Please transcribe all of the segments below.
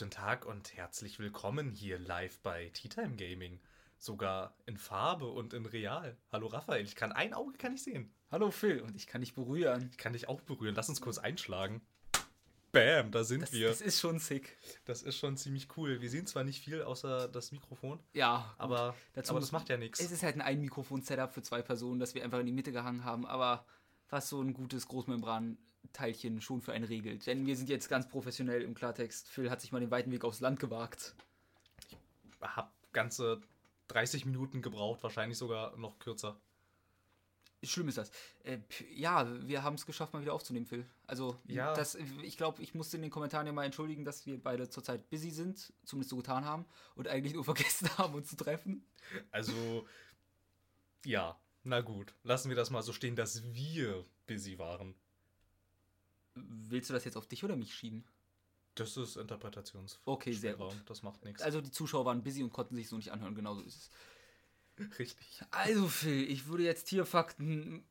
guten Tag und herzlich willkommen hier live bei Tea Time Gaming. Sogar in Farbe und in Real. Hallo Raphael, ich kann ein Auge kann ich sehen. Hallo Phil, und ich kann dich berühren. Ich kann dich auch berühren. Lass uns kurz einschlagen. Bam, da sind Das, wir. das ist schon sick. Das ist schon ziemlich cool. Wir sehen zwar nicht viel außer das Mikrofon, Ja, gut. aber, Dazu aber das macht ja nichts. Es ist halt ein Ein-Mikrofon-Setup für zwei Personen, das wir einfach in die Mitte gehangen haben, aber was so ein gutes Großmembran-Teilchen schon für einen regelt. Denn wir sind jetzt ganz professionell im Klartext. Phil hat sich mal den weiten Weg aufs Land gewagt. Hab ganze 30 Minuten gebraucht, wahrscheinlich sogar noch kürzer. Schlimm ist das. Äh, ja, wir haben es geschafft, mal wieder aufzunehmen, Phil. Also, Ja. das, ich glaube, ich musste in den Kommentaren ja mal entschuldigen, dass wir beide zurzeit busy sind, zumindest so getan haben und eigentlich nur vergessen haben, uns zu treffen. Also, ja, na gut. Lassen wir das mal so stehen, dass wir busy waren. Willst du das jetzt auf dich oder mich schieben? Das ist Interpretations. Okay, sehr gut. Das macht nichts. Also die Zuschauer waren busy und konnten sich so nicht anhören, genauso ist es. Richtig. Also Phil, ich würde jetzt Tierfakten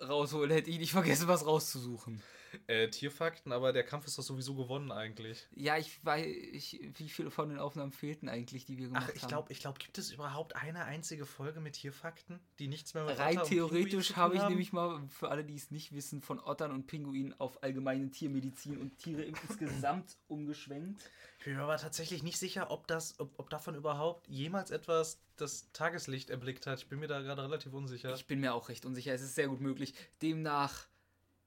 rausholen, hätte ich nicht vergessen, was rauszusuchen. Äh, Tierfakten, aber der Kampf ist doch sowieso gewonnen eigentlich. Ja, ich weiß, ich, wie viele von den Aufnahmen fehlten eigentlich, die wir gemacht Ach, ich haben? glaube, ich glaub, gibt es überhaupt eine einzige Folge mit Tierfakten, die nichts mehr mit Rein Otter theoretisch habe ich haben? nämlich mal, für alle, die es nicht wissen, von Ottern und Pinguinen auf allgemeine Tiermedizin und Tiere insgesamt umgeschwenkt. Ich bin mir aber tatsächlich nicht sicher, ob, das, ob, ob davon überhaupt jemals etwas das Tageslicht erblickt hat. Ich bin mir da gerade relativ unsicher. Ich bin mir auch recht unsicher, es ist sehr gut möglich. Demnach,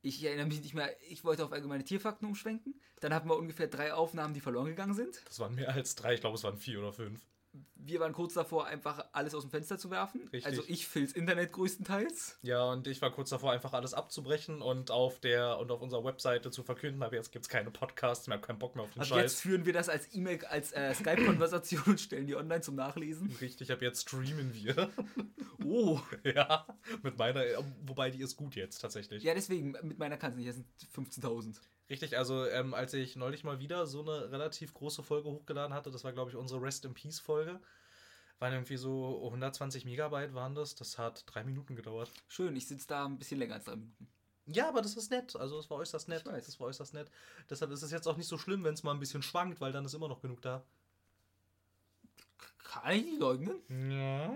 ich erinnere mich nicht mehr, ich wollte auf allgemeine Tierfakten umschwenken. Dann hatten wir ungefähr drei Aufnahmen, die verloren gegangen sind. das waren mehr als drei, ich glaube, es waren vier oder fünf. Wir waren kurz davor, einfach alles aus dem Fenster zu werfen. Richtig. Also ich Phils Internet größtenteils. Ja, und ich war kurz davor, einfach alles abzubrechen und auf der und auf unserer Webseite zu verkünden, aber jetzt gibt es keine Podcasts mehr, keinen Bock mehr auf den Ab Scheiß. jetzt führen wir das als E-Mail, als äh, Skype-Konversation und stellen die online zum Nachlesen. Richtig, ab jetzt streamen wir. Oh. ja, mit meiner, wobei die ist gut jetzt tatsächlich. Ja, deswegen, mit meiner kann es nicht, das sind 15.000. Richtig, also ähm, als ich neulich mal wieder so eine relativ große Folge hochgeladen hatte, das war glaube ich unsere Rest in Peace Folge, waren irgendwie so 120 Megabyte waren das, das hat drei Minuten gedauert. Schön, ich sitze da ein bisschen länger als drei Minuten. Ja, aber das ist nett, also es war äußerst nett, Ich weiß. das war äußerst nett. Deshalb ist es jetzt auch nicht so schlimm, wenn es mal ein bisschen schwankt, weil dann ist immer noch genug da. Kann ich nicht leugnen? Ja.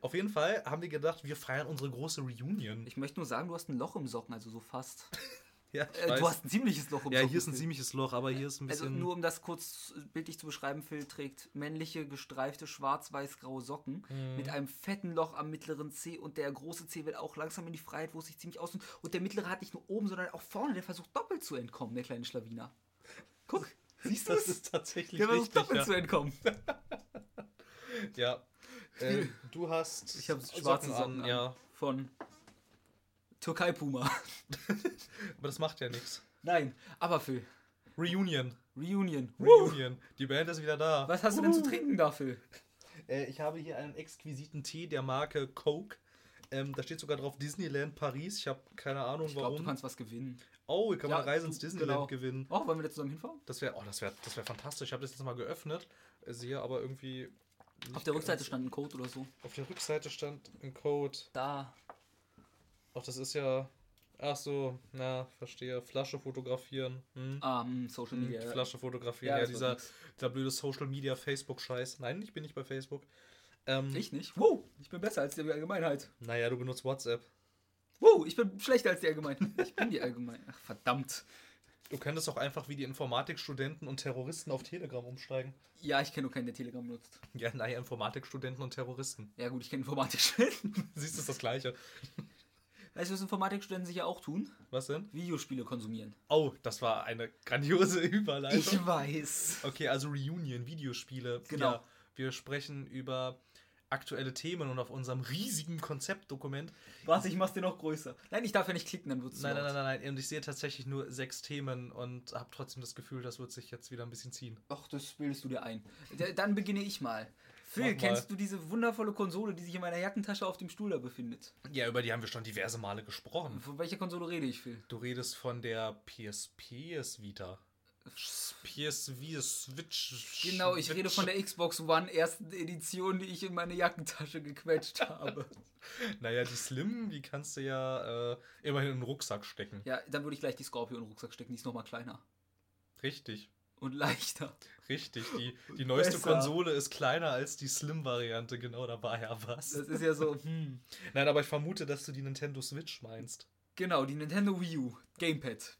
Auf jeden Fall haben wir gedacht, wir feiern unsere große Reunion. Ich möchte nur sagen, du hast ein Loch im Socken, also so fast. ja, Äh, du hast ein ziemliches Loch im ja, Socken. hier ist ein Phil. ziemliches Loch, aber hier ist ein Also bisschen. nur um das kurz bildlich zu beschreiben, Phil trägt männliche gestreifte schwarz-weiß-graue Socken Mhm. mit einem fetten Loch am mittleren C und der große C will auch langsam in die Freiheit, wo es sich ziemlich ausnimmt. Und der mittlere hat nicht nur oben, sondern auch vorne, der versucht doppelt zu entkommen, der kleine Schlawiner. Guck, siehst du das es? ist tatsächlich Der versucht richtig. doppelt Ja. zu entkommen. ja. Äh, du hast. Ich habe schwarze Socken an. ja. von Türkei Puma. Aber das macht ja nichts. Nein, aber Phil, Reunion. Reunion. Reunion. Die Band ist wieder da. Was hast du denn zu trinken da, Phil? Äh, ich habe hier einen exquisiten Tee der Marke Coke. Ähm, da steht sogar drauf Disneyland Paris. Ich habe keine Ahnung Ich glaube, warum. du kannst was gewinnen. oh, hier kann man Ja, eine Reise ins Disneyland genau. gewinnen. Oh, wollen wir da zusammen hinfahren? Das wäre oh, das wär, das wär fantastisch. Ich habe das jetzt mal geöffnet. äh, Sehe aber irgendwie. Auf der Rückseite stand ein Code oder so. Auf der Rückseite stand ein Code. Da. Ach, das ist ja. Ach so, na, verstehe. Flasche fotografieren. Hm. Ähm, Social Hm, Media. Flasche fotografieren. Ja, wird dieser, dieser blöde Social Media Facebook-Scheiß. Nein, ich bin nicht bei Facebook. Ähm, Ich nicht. Wow, ich bin besser als die Allgemeinheit. Naja, du benutzt WhatsApp. Wow, ich bin schlechter als die Allgemeinheit. Ich bin die Allgemeinheit. Ach, verdammt. Du könntest auch einfach wie die Informatikstudenten und Terroristen auf Telegram umsteigen. Ja, ich kenne nur keinen, der Telegram benutzt. Ja, naja, Informatikstudenten und Terroristen. Ja gut, ich kenne Informatikstudenten. Siehst du, ist das Gleiche. Weißt du, was Informatikstudenten sicher auch tun? Was denn? Videospiele konsumieren. Oh, das war eine grandiose Überleitung. weiß. Okay, also Reunion, Videospiele. Genau. Ja, wir sprechen über aktuelle Themen und auf unserem riesigen Konzeptdokument. Warte, ich mach's dir noch größer. Nein, ich darf ja nicht klicken, dann wird's Nein, nein, nein, nein, nein. Und ich sehe tatsächlich nur sechs Themen und habe trotzdem das Gefühl, das wird sich jetzt wieder ein bisschen ziehen. Ach, das bildest du dir ein. Dann beginne ich mal. Phil, kennst du diese wundervolle Konsole, die sich in meiner Jackentasche auf dem Stuhl da befindet? Ja, über die haben wir schon diverse Male gesprochen. Von welcher Konsole rede ich, Phil? Du redest von der PSP ist Vita. PSV Switch. Genau, ich rede von der Xbox One ersten Edition, die ich in meine Jackentasche gequetscht habe. Naja, die Slim, die kannst du ja äh, immerhin in den Rucksack stecken. Ja, dann würde ich gleich die Scorpio in den Rucksack stecken, die ist nochmal kleiner. Richtig. Und leichter. Richtig, die, die neueste Besser. Konsole ist kleiner als die Slim-Variante, genau, da war ja was. Das ist ja so, hm. Nein, aber ich vermute, dass du die Nintendo Switch meinst. Genau, die Nintendo Wii U. Gamepad.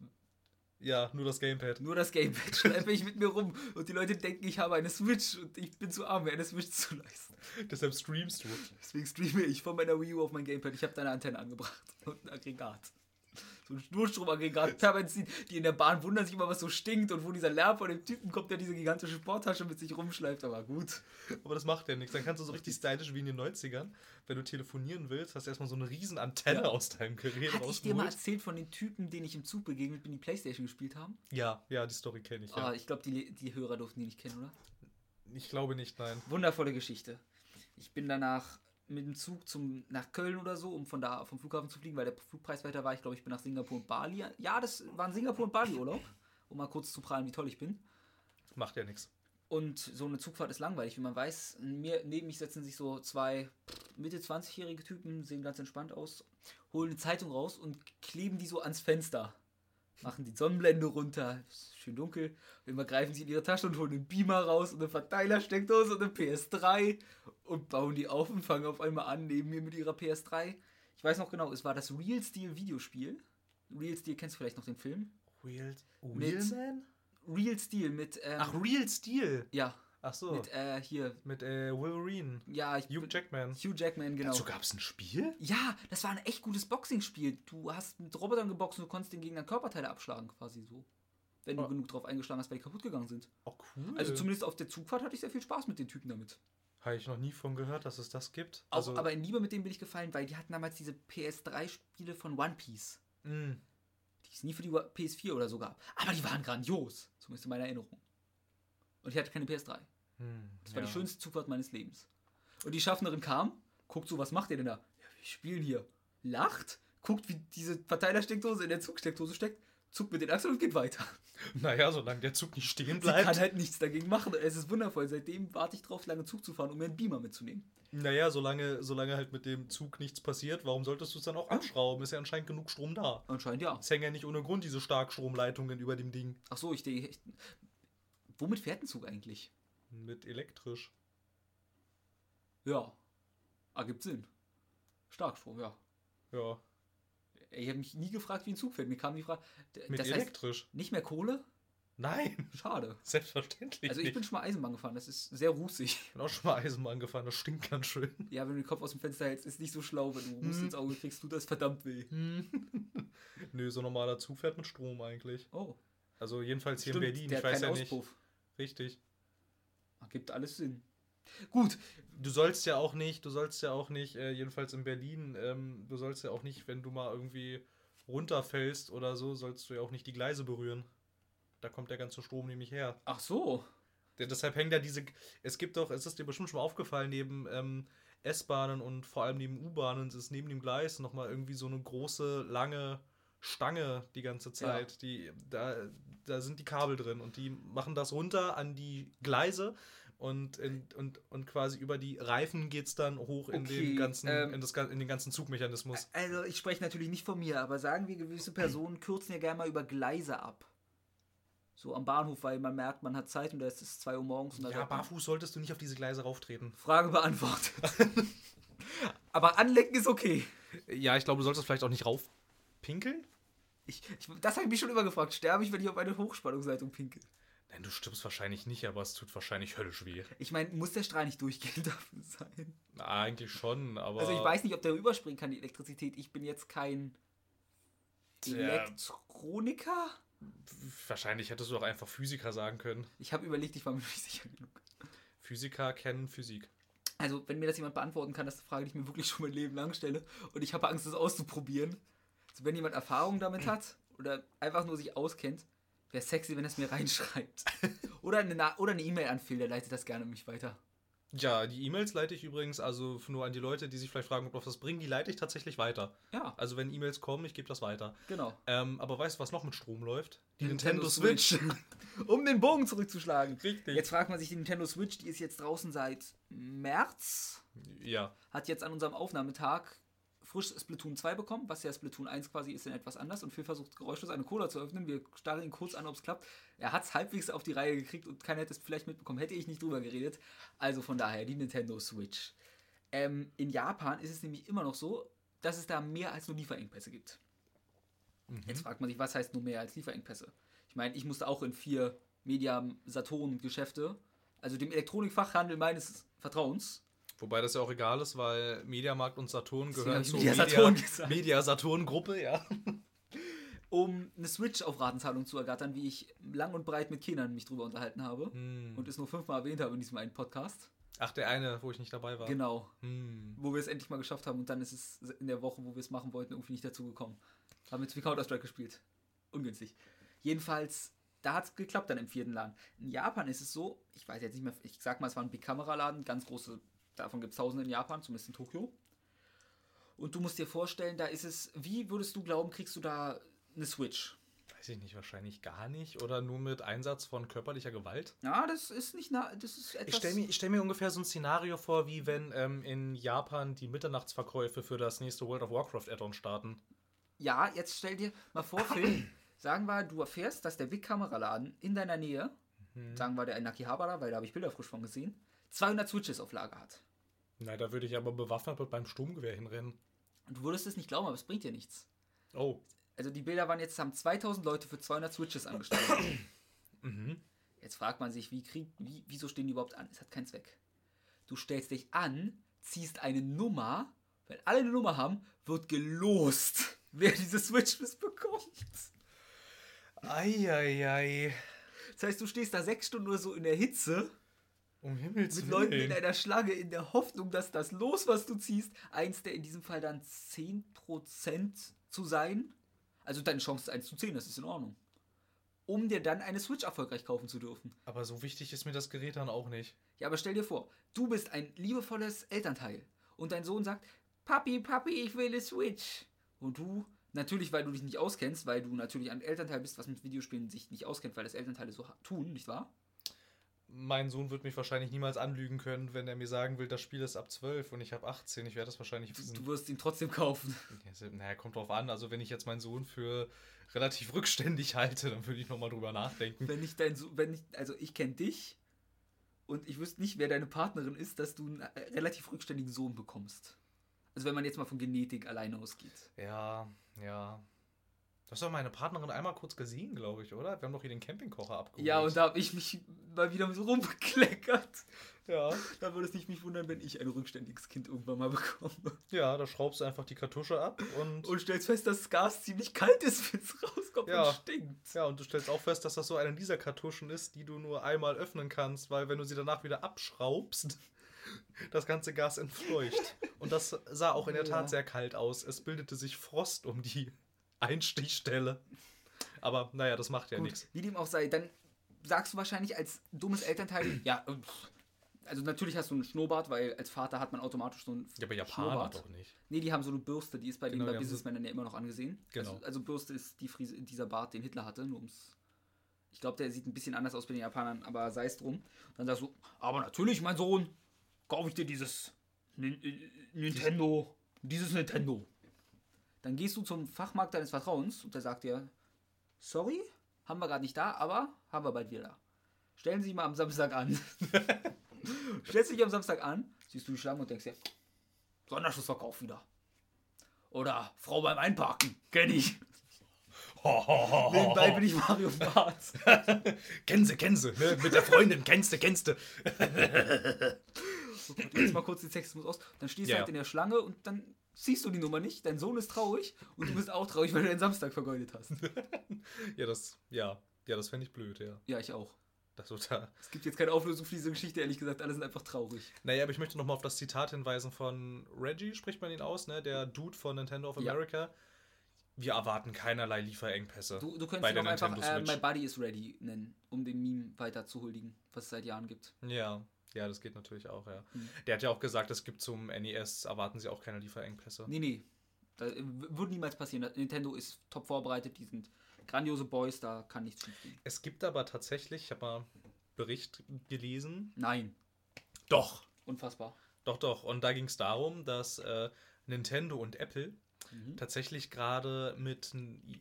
Ja, nur das Gamepad. Nur das Gamepad schleppe ich mit mir rum. Und die Leute denken, ich habe eine Switch und ich bin zu arm, mir eine Switch zu leisten. Deshalb streamst du. Deswegen streame ich von meiner Wii U auf mein Gamepad. Ich habe da eine Antenne angebracht und ein Aggregat. So ein Notstromaggregat. permanent ziehen. Die in der Bahn wundern sich immer, was so stinkt und wo dieser Lärm von dem Typen kommt, der diese gigantische Sporttasche mit sich rumschleift. Aber gut. Aber das macht ja nichts. Dann kannst du so richtig stylisch wie in den 90ern, wenn du telefonieren willst, hast du erstmal so eine riesen Antenne Ja. aus deinem Gerät Hatte ich dir mal erzählt von den Typen, denen ich im Zug begegnet bin, die Playstation gespielt haben? Ja, ja, die Story kenne ich. Ja. Ah, ich glaube, die, die Hörer durften die nicht kennen, oder? Ich glaube nicht, nein. Wundervolle Geschichte. Ich bin danach mit dem Zug zum, nach Köln oder so, um von da vom Flughafen zu fliegen, weil der Flugpreis weiter war. Ich glaube, ich bin nach Singapur und Bali. Ja, das war ein Singapur und Bali Urlaub, um mal kurz zu prahlen, wie toll ich bin. Macht ja nichts. Und so eine Zugfahrt ist langweilig, wie man weiß. Mir, neben mich setzen sich so zwei Mitte 20-jährige Typen, sehen ganz entspannt aus, holen eine Zeitung raus und kleben die so ans Fenster. Machen die Sonnenblende runter, ist schön dunkel. Und immer greifen sie in ihre Tasche und holen einen Beamer raus und eine Verteilersteckdose und eine PS3 und bauen die auf und fangen auf einmal an, neben mir mit ihrer PS3. Ich weiß noch genau, es war das Real Steel Videospiel. Real Steel kennst du vielleicht noch den Film? Real, Mit- Wheelman? Real Steel mit, ähm, Ach, Real Steel. ja, Ach so. mit, Mit, äh, hier, äh, Wolverine. ja, ich Hugh Jackman. Hugh Jackman, genau. Dazu gab es ein Spiel? Ja, das war ein echt gutes Boxing-Spiel. Du hast mit Robotern geboxt und du konntest den Gegner Körperteile abschlagen, quasi so. Wenn du Oh. genug drauf eingeschlagen hast, weil die kaputt gegangen sind. Oh, cool. Also zumindest auf der Zugfahrt hatte ich sehr viel Spaß mit den Typen damit. Habe ich noch nie von gehört, dass es das gibt. Auch, Also, aber in Liebe mit denen bin ich gefallen, weil die hatten damals diese PS3-Spiele von One Piece, mh, die es nie für die PS4 oder so gab. Aber die waren grandios, zumindest in meiner Erinnerung. Und ich hatte keine PS3. hm, Das war ja. die schönste Zugfahrt meines Lebens. Und die Schaffnerin kam, guckt so, was macht ihr denn da? Ja, wir spielen hier. Lacht, guckt, wie diese Verteilersteckdose in der Zugsteckdose steckt, zuckt mit den Achseln und geht weiter. Naja, solange der Zug nicht stehen Sie kann bleibt. halt nichts dagegen machen. Es ist wundervoll. Seitdem warte ich drauf, lange Zug zu fahren, um mir einen Beamer mitzunehmen. Naja, solange, solange halt mit dem Zug nichts passiert, warum solltest du es dann auch anschrauben? Ist ja anscheinend genug Strom da. Anscheinend ja. Es hängen ja nicht ohne Grund diese Starkstromleitungen über dem Ding. Ach so, ich denke. Ich, womit fährt ein Zug eigentlich? Mit elektrisch. Ja. Ergibt Sinn. Starkstrom, ja. Ja. Ich habe mich nie gefragt, wie ein Zug fährt. Mir kam die Frage. Mit das heißt, elektrisch. nicht mehr Kohle? Nein, Schade. selbstverständlich. Also ich nicht. bin schon mal Eisenbahn gefahren, das ist sehr rußig. bin auch schon mal Eisenbahn gefahren, das stinkt ganz schön. Ja, wenn du den Kopf aus dem Fenster hältst, ist nicht so schlau, wenn du Ruß Hm. ins Auge kriegst, tut das verdammt weh. Nö, so normaler Zug fährt mit Strom eigentlich. Oh, Also jedenfalls hier stimmt, in Berlin, der ich hat weiß keinen ja nicht. Richtig. Ergibt alles Sinn. Gut, Du sollst ja auch nicht, du sollst ja auch nicht, äh, jedenfalls in Berlin, ähm, du sollst ja auch nicht, wenn du mal irgendwie runterfällst oder so, sollst du ja auch nicht die Gleise berühren. Da kommt der ganze Strom nämlich her. ach so. Deshalb hängen da diese. Es gibt doch, es ist dir bestimmt schon mal aufgefallen, neben ähm, S-Bahnen und vor allem neben U-Bahnen ist neben dem Gleis nochmal irgendwie so eine große, lange Stange die ganze Zeit. Die, da, da sind die Kabel drin und die machen das runter an die Gleise und, in, und, und quasi über die Reifen geht es dann hoch in, Okay, den ganzen, ähm, in, das, in den ganzen Zugmechanismus. Also ich spreche natürlich nicht von mir, aber sagen wir, gewisse Personen kürzen ja gerne mal über Gleise ab. So am Bahnhof, weil man merkt, man hat Zeit und da ist es 2 Uhr morgens und da Ja, man, barfuß solltest du nicht auf diese Gleise rauftreten. Frage beantwortet. aber anlenken ist okay. Ja, ich glaube, du solltest vielleicht auch nicht raufpinkeln. Ich, ich, das habe ich mich schon immer gefragt. Sterbe ich, wenn ich auf eine Hochspannungsleitung pinkel? Nein, du stirbst wahrscheinlich nicht, aber es tut wahrscheinlich höllisch weh. Ich meine, muss der Strahl nicht durchgehend dafür sein? Na, eigentlich schon, aber. Also ich weiß nicht, ob der rüberspringen kann, die Elektrizität. Ich bin jetzt kein. Elektroniker. Wahrscheinlich hättest du doch einfach Physiker sagen können. Ich habe überlegt, ich war mir nicht sicher genug. Physiker kennen Physik. Also, wenn mir das jemand beantworten kann, das ist eine Frage, die ich mir wirklich schon mein Leben lang stelle. Und ich habe Angst, das auszuprobieren. Wenn jemand Erfahrung damit hat oder einfach nur sich auskennt, wäre sexy, wenn er es mir reinschreibt. oder eine Na- oder eine E-Mail an Phil, der leitet das gerne an mich weiter. Ja, die E-Mails leite ich übrigens, also nur an die Leute, die sich vielleicht fragen, ob das was bringt, die leite ich tatsächlich weiter. Ja, Also wenn E-Mails kommen, ich gebe das weiter. genau. Ähm, aber weißt du, was noch mit Strom läuft? um den Bogen zurückzuschlagen. Richtig. Jetzt fragt man sich, die Nintendo Switch, die ist jetzt draußen seit März, Ja. hat jetzt an unserem Aufnahmetag frisch Splatoon 2 bekommen, was ja Splatoon 1 quasi ist in etwas anders und Phil versucht geräuschlos eine Cola zu öffnen. Wir starren ihn kurz an, ob es klappt. Er hat es halbwegs auf die Reihe gekriegt und keiner hätte es vielleicht mitbekommen, hätte ich nicht drüber geredet. Also von daher, die Nintendo Switch. Ähm, in Japan ist es nämlich immer noch so, dass es da mehr als nur Lieferengpässe gibt. Jetzt fragt man sich, was heißt nur mehr als Lieferengpässe? Ich meine, ich musste auch in vier Media-Saturn-Geschäfte, also dem Elektronikfachhandel meines Vertrauens, Wobei das ja auch egal ist, weil Mediamarkt und Saturn gehören zur Media Saturn. Media Saturn Gruppe, ja. um eine Switch auf Ratenzahlung zu ergattern, wie ich lang und breit mit Kindern mich drüber unterhalten habe Hm. und es nur fünfmal erwähnt habe in diesem einen Podcast. Ach, der eine, wo ich nicht dabei war. Genau, Hm. wo wir es endlich mal geschafft haben und dann ist es in der Woche, wo wir es machen wollten, irgendwie nicht dazu gekommen. Haben jetzt wie Counter-Strike gespielt. Ungünstig. Jedenfalls, da hat es geklappt dann im vierten Laden. In Japan ist es so, ich weiß jetzt nicht mehr, ich sag mal, es war ein Big-Kamera-Laden, ganz große, davon gibt es tausende in Japan, zumindest in Tokio. Und du musst dir vorstellen, da ist es, wie würdest du glauben, kriegst du da eine Switch? Weiß ich nicht, wahrscheinlich gar nicht. Oder nur mit Einsatz von körperlicher Gewalt. Ja, das ist nicht, na, das ist etwas... Ich stelle mir, stell mir ungefähr so ein Szenario vor, wie wenn ähm, in Japan die Mitternachtsverkäufe für das nächste World of Warcraft Add-on starten. Ja, jetzt stell dir mal vor, Phil, sagen wir, du erfährst, dass der Big Kameraladen in deiner Nähe, sagen wir der in Akihabara, weil da habe ich Bilder frisch von gesehen, 200 Switches auf Lager hat. Na, da würde ich aber bewaffnet mit meinem Sturmgewehr hinrennen. Und du würdest es nicht glauben, aber es bringt dir nichts. Oh. Also die Bilder waren jetzt, haben 2000 Leute für 200 Switches angestellt. Mhm. Jetzt fragt man sich, wie krieg, wie, wieso stehen die überhaupt an? Es hat keinen Zweck. Du stellst dich an, ziehst eine Nummer, wenn alle eine Nummer haben, wird gelost, wer diese Switches bekommt. Eieiei. Das heißt, du stehst da sechs Stunden nur so in der Hitze Um Himmels mit Willen. Leuten in einer Schlange in der Hoffnung, dass das Los, was du ziehst, eins der in diesem Fall dann 10% zu sein. Also deine Chance ist 1 zu 10, das ist in Ordnung. Um dir dann eine Switch erfolgreich kaufen zu dürfen. aber so wichtig ist mir das Gerät dann auch nicht. Ja, aber stell dir vor, du bist ein liebevolles Elternteil und dein Sohn sagt, Papi, Papi, ich will eine Switch. Und du, natürlich, weil du dich nicht auskennst, weil du natürlich ein Elternteil bist, was mit Videospielen sich nicht auskennt, weil das Elternteile so tun, nicht wahr? Mein Sohn wird mich wahrscheinlich niemals anlügen können, wenn er mir sagen will, das Spiel ist ab 12 und ich habe 18. Ich werde das wahrscheinlich Du, wissen. du wirst ihn trotzdem kaufen. Naja, kommt drauf an. Also, wenn ich jetzt meinen Sohn für relativ rückständig halte, dann würde ich nochmal drüber nachdenken. Wenn ich dein so wenn ich, also ich kenne dich und ich wüsste nicht, wer deine Partnerin ist, dass du einen äh, relativ rückständigen Sohn bekommst. Also wenn man jetzt mal von Genetik alleine ausgeht. Ja, ja. Du hast doch meine Partnerin einmal kurz gesehen, glaube ich, oder? Wir haben doch hier den Campingkocher abgeholt. Ja, und da habe ich mich mal wieder so rumgekleckert. ja. Da würde es nicht mich wundern, wenn ich ein rückständiges Kind irgendwann mal bekomme. Ja, da schraubst du einfach die Kartusche ab und. Und stellst fest, dass das Gas ziemlich kalt ist, wenn es rauskommt Ja. und stinkt. ja, und du stellst auch fest, dass das so eine dieser Kartuschen ist, die du nur einmal öffnen kannst, weil wenn du sie danach wieder abschraubst, das ganze Gas entfleucht. Und das sah auch in der Tat Ja. sehr kalt aus. Es bildete sich Frost um die Einstichstelle. Aber naja, das macht ja nichts. wie dem auch sei, dann sagst du wahrscheinlich als dummes Elternteil, ja, äh, pff, also natürlich hast du einen Schnurrbart, weil als Vater hat man automatisch so einen Ja, aber Japaner Schnurrbart. doch nicht. Nee, die haben so eine Bürste, die ist bei Genau, die bei Businessmännern ja immer noch angesehen. Genau. Also, also Bürste ist die Frise, dieser Bart, den Hitler hatte, nur ums. Ich glaube, der sieht ein bisschen anders aus bei den Japanern, aber sei es drum. Dann sagst du, aber natürlich, mein Sohn, kaufe ich dir dieses äh, Nintendo, dieses Nintendo. Dann gehst du zum Fachmarkt deines Vertrauens und der sagt dir, sorry, haben wir gerade nicht da, aber haben wir bald wieder da. Stellen Sie sich mal am Samstag an. Stellst dich am Samstag an, siehst du die Schlange und denkst dir, Sonderschussverkauf wieder. Oder Frau beim Einparken, kenn ich. Nebenbei bin ich Mario Barth. Kennst du, kennst du, ne? Mit der Freundin, kennst du, kennst du. Jetzt mal kurz den Sexismus aus. Dann stehst Ja, du halt in der Schlange und dann siehst du die Nummer nicht. Dein Sohn ist traurig und du bist auch traurig, weil du deinen Samstag vergeudet hast. Ja, das, ja, ja, das fände ich blöd, ja. Ja, ich auch. Das da. Es gibt jetzt keine Auflösung für diese Geschichte, ehrlich gesagt. Alle sind einfach traurig. Naja, aber ich möchte nochmal auf das Zitat hinweisen von Reggie, spricht man ihn aus, ne? Der Dude von Nintendo of Ja. America. Wir erwarten keinerlei Lieferengpässe. Du, du könntest ihn auch einfach äh. My Buddy is Ready nennen, um den Meme weiter zu huldigen, was es seit Jahren gibt. Ja, ja, das geht natürlich auch, ja. Hm. Der hat ja auch gesagt, es gibt zum NES, erwarten sie auch keine Lieferengpässe. Nee, nee. Das äh, würde niemals passieren. Nintendo ist top vorbereitet, die sind grandiose Boys, da kann nichts schief gehen. Es gibt aber tatsächlich, ich habe mal einen Bericht gelesen. Nein. Doch, Unfassbar. doch, doch. Und da ging es darum, dass äh, Nintendo und Apple Mhm. tatsächlich gerade mit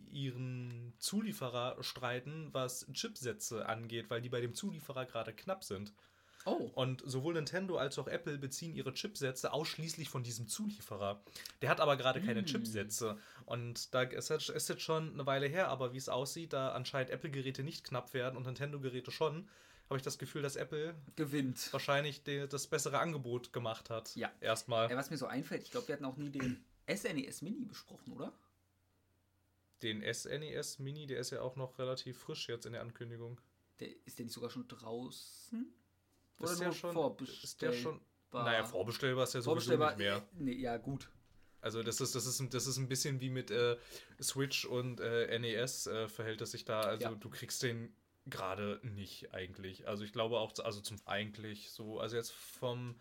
ihren Zulieferer streiten, was Chipsätze angeht, weil die bei dem Zulieferer gerade knapp sind. Oh. Und sowohl Nintendo als auch Apple beziehen ihre Chipsätze ausschließlich von diesem Zulieferer. Der hat aber gerade keine Mm. Chipsätze. Und da ist jetzt, schon eine Weile her, aber wie es aussieht, da anscheinend Apple-Geräte nicht knapp werden und Nintendo-Geräte schon, habe ich das Gefühl, dass Apple Gewinnt. wahrscheinlich de, das bessere Angebot gemacht hat. Ja. Erstmal. Ja, was mir so einfällt, ich glaube, wir hatten auch nie den SNES Mini besprochen, oder? Den SNES Mini, der ist ja auch noch relativ frisch jetzt in der Ankündigung. Der, ist der nicht sogar schon draußen? Ist der schon, ist der schon, naja, vorbestellbar ist ja sowieso vorbestellbar? nicht mehr. Nee, ja, gut. Also das ist, das ist, ein- das ist ein bisschen wie mit äh, Switch und äh, NES äh, verhält es sich da. Also Ja. du kriegst den gerade nicht eigentlich. Also ich glaube auch, also zum eigentlich so, also jetzt vom,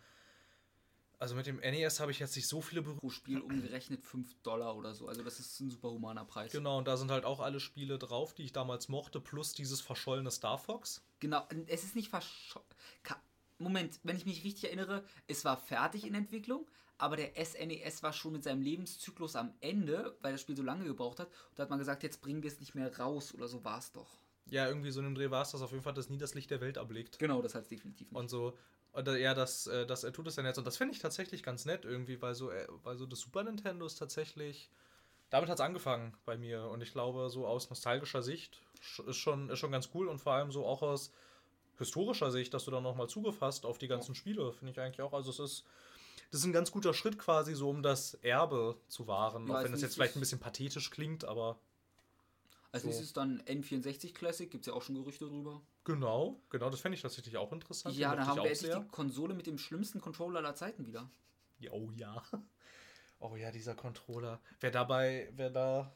also mit dem NES habe ich jetzt nicht so viele Berührungen. Pro Spiel umgerechnet 5 Dollar oder so. Also das ist ein super humaner Preis. Genau, und da sind halt auch alle Spiele drauf, die ich damals mochte, plus dieses verschollene Star Fox. Genau, es ist nicht verscho Ka- Moment, wenn ich mich richtig erinnere, es war fertig in Entwicklung, aber der SNES war schon mit seinem Lebenszyklus am Ende, weil das Spiel so lange gebraucht hat. Und da hat man gesagt, jetzt bringen wir es nicht mehr raus oder so war es doch. Ja, irgendwie so in einem Dreh war es das auf jeden Fall, das nie das Licht der Welt erblickt. Genau, das hat es definitiv nicht. Und so, und, äh, ja, das, äh, das er tut es dann jetzt. Und das finde ich tatsächlich ganz nett irgendwie, weil so, äh, weil so das Super Nintendo ist tatsächlich. Damit hat es angefangen bei mir. Und ich glaube, so aus nostalgischer Sicht ist schon, ist schon ganz cool. Und vor allem so auch aus historischer Sicht, dass du dann nochmal Zugriff hast auf die ganzen Spiele, finde ich eigentlich auch. Also es ist. Das ist ein ganz guter Schritt quasi so, um das Erbe zu wahren. Ja, auch wenn es jetzt vielleicht ein bisschen pathetisch klingt, aber Als so. nächstes dann N64 Classic, gibt es ja auch schon Gerüchte drüber. genau, genau, das fände ich tatsächlich auch interessant. Ja, ich haben wir endlich die Konsole mit dem schlimmsten Controller aller Zeiten wieder. Ja, Oh ja. Oh ja, dieser Controller. Wer dabei, wer da.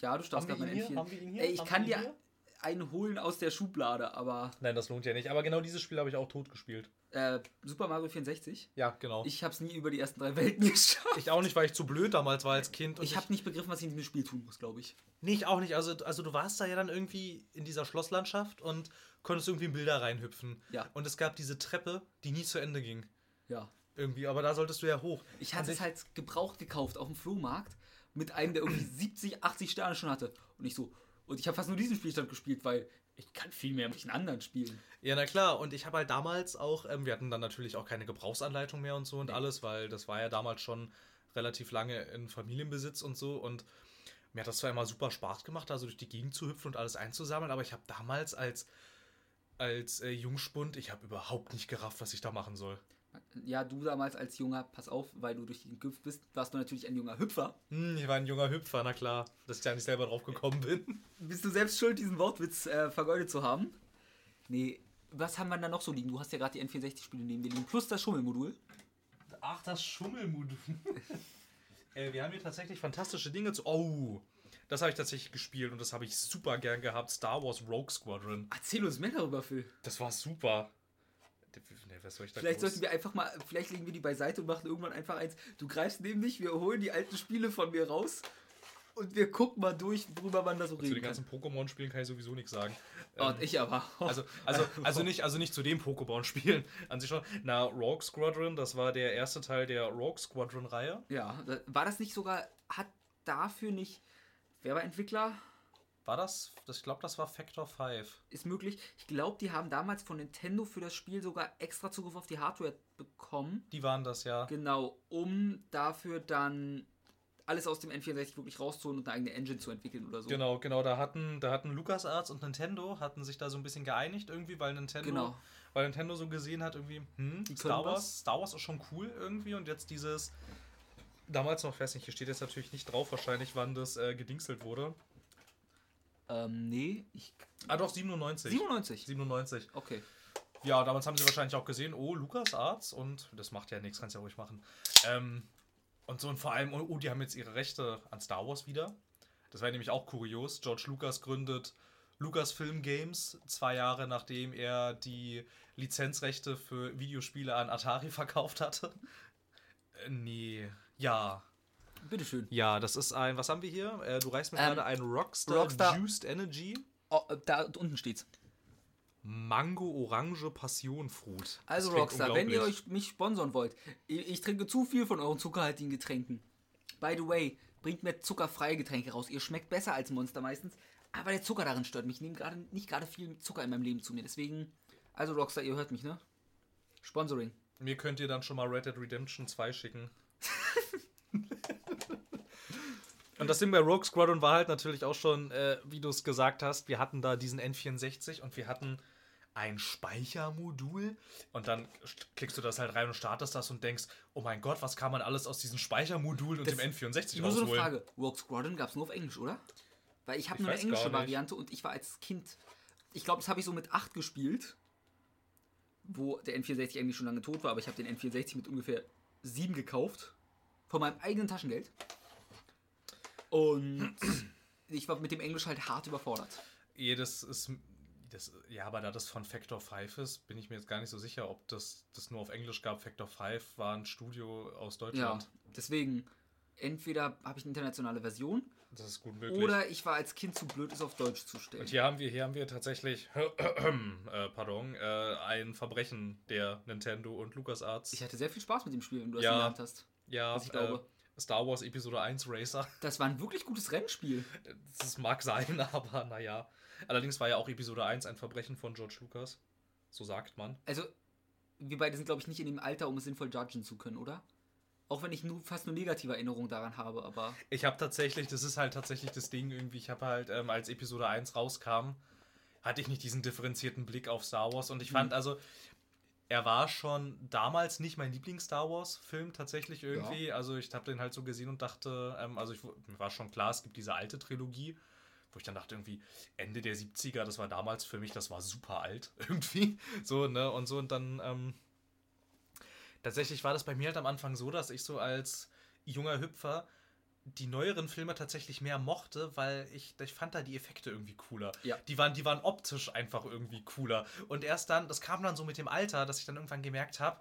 Ja, du Haben gerade? N4. Haben wir ihn hier? Ey, ich Haben kann dir? Einen holen aus der Schublade, aber Nein, das lohnt ja nicht. Aber genau dieses Spiel habe ich auch tot gespielt. äh, Super Mario 64, Ja, genau. Ich, ich habe es nie über die ersten drei Welten geschafft. auch nicht, weil ich zu blöd damals war als Kind. und Ich habe nicht begriffen, was ich in diesem Spiel tun muss, glaube ich. Nee, ich auch nicht. Also, also du warst da ja dann irgendwie in dieser Schlosslandschaft und konntest irgendwie in Bilder reinhüpfen. Ja. Und es gab diese Treppe, die nie zu Ende ging. Ja. Irgendwie, aber da solltest du ja hoch. Ich hatte Und es halt gebraucht gekauft auf dem Flohmarkt mit einem, der irgendwie 70, 80 Sterne schon hatte. Und ich so, und ich habe fast nur diesen Spielstand gespielt, weil ich kann viel mehr mit den anderen spielen. Ja, na klar. Und ich habe halt damals auch, ähm, wir hatten dann natürlich auch keine Gebrauchsanleitung mehr und so und Nee. alles, weil das war ja damals schon relativ lange in Familienbesitz und so. Und mir hat das zwar immer super Spaß gemacht, da so durch die Gegend zu hüpfen und alles einzusammeln, aber ich habe damals als, als äh, Jungspund, ich habe überhaupt nicht gerafft, was ich da machen soll. Ja, du damals als Junger, pass auf, weil du durch den Gipfel bist, warst du natürlich ein junger Hüpfer. Hm, ich war ein junger Hüpfer, na klar, dass ich da nicht selber drauf gekommen bin. Bist du selbst schuld, diesen Wortwitz äh, vergeudet zu haben? Nee, was haben wir da noch so liegen? Du hast ja gerade die N64-Spiele neben dir liegen, plus das Schummelmodul. Ach, das Schummelmodul. äh, wir haben hier tatsächlich fantastische Dinge zu. Oh, das habe ich tatsächlich gespielt und das habe ich super gern gehabt. Star Wars Rogue Squadron. Erzähl uns mehr darüber, Phil. Das war super. Was soll ich da Vielleicht groß- sollten wir einfach mal, vielleicht legen wir die beiseite und machen irgendwann einfach eins. Du greifst neben dich, wir holen die alten Spiele von mir raus und wir gucken mal durch, worüber man da so Zu den ganzen Pokémon-Spielen kann ich sowieso nichts sagen. Oh, Ähm, und ich aber. Also, also, also, nicht, also nicht zu dem Pokémon-Spielen an sich schon. Na, Rogue Squadron, das war der erste Teil der Rogue Squadron-Reihe. Ja, war das nicht sogar, hat dafür nicht, wer war Entwickler? War das? das ich glaube, das war Factor 5. Ist möglich. Ich glaube, die haben damals von Nintendo für das Spiel sogar extra Zugriff auf die Hardware bekommen. Die waren das, ja. Genau, um dafür dann alles aus dem N64 wirklich rauszuholen und eine eigene Engine zu entwickeln oder so. Genau, genau, da hatten, da hatten LucasArts und Nintendo hatten sich da so ein bisschen geeinigt irgendwie, weil Nintendo, Genau. weil Nintendo so gesehen hat irgendwie, hm, Star Wars, was. Star Wars ist schon cool irgendwie und jetzt dieses damals noch, ich weiß nicht, hier steht jetzt natürlich nicht drauf wahrscheinlich, wann das äh, gedingselt wurde. Ähm, nee, ich. Ah doch 97. 97. 97. Okay. Ja, damals haben sie wahrscheinlich auch gesehen, oh, LucasArts und das macht ja nichts, kannst ja ruhig machen. Ähm, und so und vor allem, oh, oh, die haben jetzt ihre Rechte an Star Wars wieder. Das war nämlich auch kurios. George Lucas gründet Lucasfilm Games zwei Jahre nachdem er die Lizenzrechte für Videospiele an Atari verkauft hatte. Äh, nee, ja. Bitteschön. Ja, das ist ein, was haben wir hier? Äh, du reichst mir Ähm, gerade ein Rockstar, Rockstar- Juiced Energy Oh, äh, da unten steht's. Mango Orange Passionfruit. Das Also Rockstar, wenn ihr euch mich sponsern wollt, ich, ich trinke zu viel von euren zuckerhaltigen Getränken. By the way, bringt mir zuckerfreie Getränke raus. Ihr schmeckt besser als Monster meistens, aber der Zucker darin stört mich. Ich nehme gerade nicht gerade viel Zucker in meinem Leben zu mir. Deswegen, also Rockstar, ihr hört mich, ne? Sponsoring. Mir könnt ihr dann schon mal Red Dead Redemption 2 schicken. Und das Ding bei Rogue Squadron war halt natürlich auch schon, äh, wie du es gesagt hast, wir hatten da diesen N64 und wir hatten ein Speichermodul und dann klickst du das halt rein und startest das und denkst, oh mein Gott, was kann man alles aus diesen Speichermodulen und Das- dem N64 Nur so eine rausholen? Frage. Rogue Squadron gab es nur auf Englisch, oder? Weil ich habe nur eine englische. Variante und ich war als Kind, ich glaube, das habe ich so mit 8 gespielt, wo der N64 eigentlich schon lange tot war, aber ich habe den N64 mit ungefähr 7 gekauft. Von meinem eigenen Taschengeld. Und ich war mit dem Englisch halt hart überfordert. Jedes ist. Das, ja, aber da das von Factor 5 ist, bin ich mir jetzt gar nicht so sicher, ob das, das nur auf Englisch gab. Factor 5 war ein Studio aus Ja, Deutschland. deswegen, entweder habe ich eine internationale Version Das ist gut möglich. oder ich war als Kind zu blöd, es auf Deutsch zu stellen. Und hier haben wir, hier haben wir tatsächlich, äh, pardon, äh, ein Verbrechen der Nintendo und LucasArts. Ich hatte sehr viel Spaß mit dem Spiel, wenn du das Ja. Hand hast. ja, was ich glaube. Star Wars Episode 1 Racer. Das war ein wirklich gutes Rennspiel. Das mag sein, aber naja. Allerdings war ja auch Episode 1 ein Verbrechen von George Lucas. So sagt man. Also, wir beide sind, glaube ich, nicht in dem Alter, um es sinnvoll judgen zu können, oder? Auch wenn ich nur fast nur negative Erinnerungen daran habe, aber Ich habe tatsächlich, das ist halt tatsächlich das Ding irgendwie, ich habe halt, ähm, als Episode 1 rauskam, hatte ich nicht diesen differenzierten Blick auf Star Wars und ich fand also, er war schon damals nicht mein Lieblings-Star Wars-Film tatsächlich irgendwie. Also ich habe den halt so gesehen und dachte, ähm, also ich, mir war schon klar, es gibt diese alte Trilogie, wo ich dann dachte irgendwie, Ende der 70er, das war damals für mich, das war super alt irgendwie. So, ne, und so und dann, ähm, tatsächlich war das bei mir halt am Anfang so, dass ich so als junger Hüpfer die neueren Filme tatsächlich mehr mochte, weil ich, ich fand da die Effekte irgendwie cooler. Ja. Die waren, die waren optisch einfach irgendwie cooler. Und erst dann, das kam dann so mit dem Alter, dass ich dann irgendwann gemerkt habe,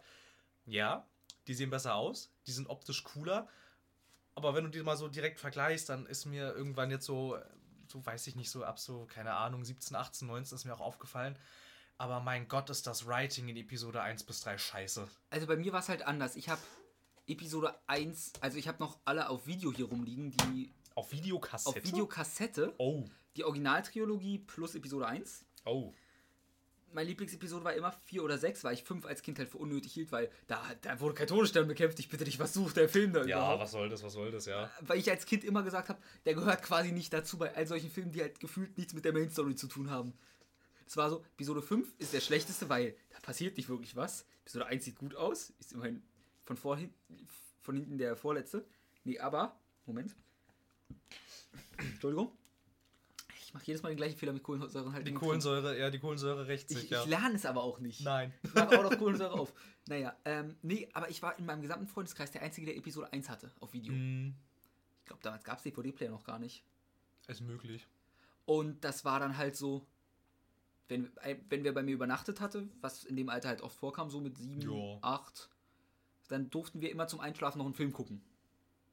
ja, die sehen besser aus, die sind optisch cooler. Aber wenn du die mal so direkt vergleichst, dann ist mir irgendwann jetzt so, so weiß ich nicht, so ab so, keine Ahnung, 17, 18, 19 ist mir auch aufgefallen. Aber mein Gott, ist das Writing in Episode 1 bis 3 scheiße. also bei mir war es halt anders. Ich habe Episode 1, also ich habe noch alle auf Video hier rumliegen, die Auf auf Videokassette? Videokassette, Oh, die Originaltrilogie plus Episode 1. oh. Mein Lieblingsepisode war immer 4 oder 6, weil ich 5 als Kind halt für unnötig hielt, weil da, da wurde kein Todesstern bekämpft. Ich bitte dich, was sucht der Film da Ja, überhaupt? was soll das, was soll das, ja. weil ich als Kind immer gesagt habe, der gehört quasi nicht dazu bei all solchen Filmen, die halt gefühlt nichts mit der Main Story zu tun haben. Es war so, Episode 5 ist der schlechteste, weil da passiert nicht wirklich was. Episode 1 sieht gut aus, ist immerhin von, vor, von hinten der vorletzte. Nee, aber, Moment. Entschuldigung. Ich mache jedes Mal den gleichen Fehler mit Kohlensäure. Halt die Kohlensäure, ja, die Kohlensäure rechts sich, ich, ja. Lerne es aber auch nicht. Nein. Ich mache auch noch Kohlensäure auf. Naja, ähm, nee, aber ich war in meinem gesamten Freundeskreis der Einzige, der Episode 1 hatte, auf Video. Mm. Ich glaube, damals gab es die VD-Player noch gar nicht. Ist möglich. Und das war dann halt so, wenn, äh, wenn wer bei mir übernachtet hatte, was in dem Alter halt oft vorkam, so mit 7, 8, dann durften wir immer zum Einschlafen noch einen Film gucken.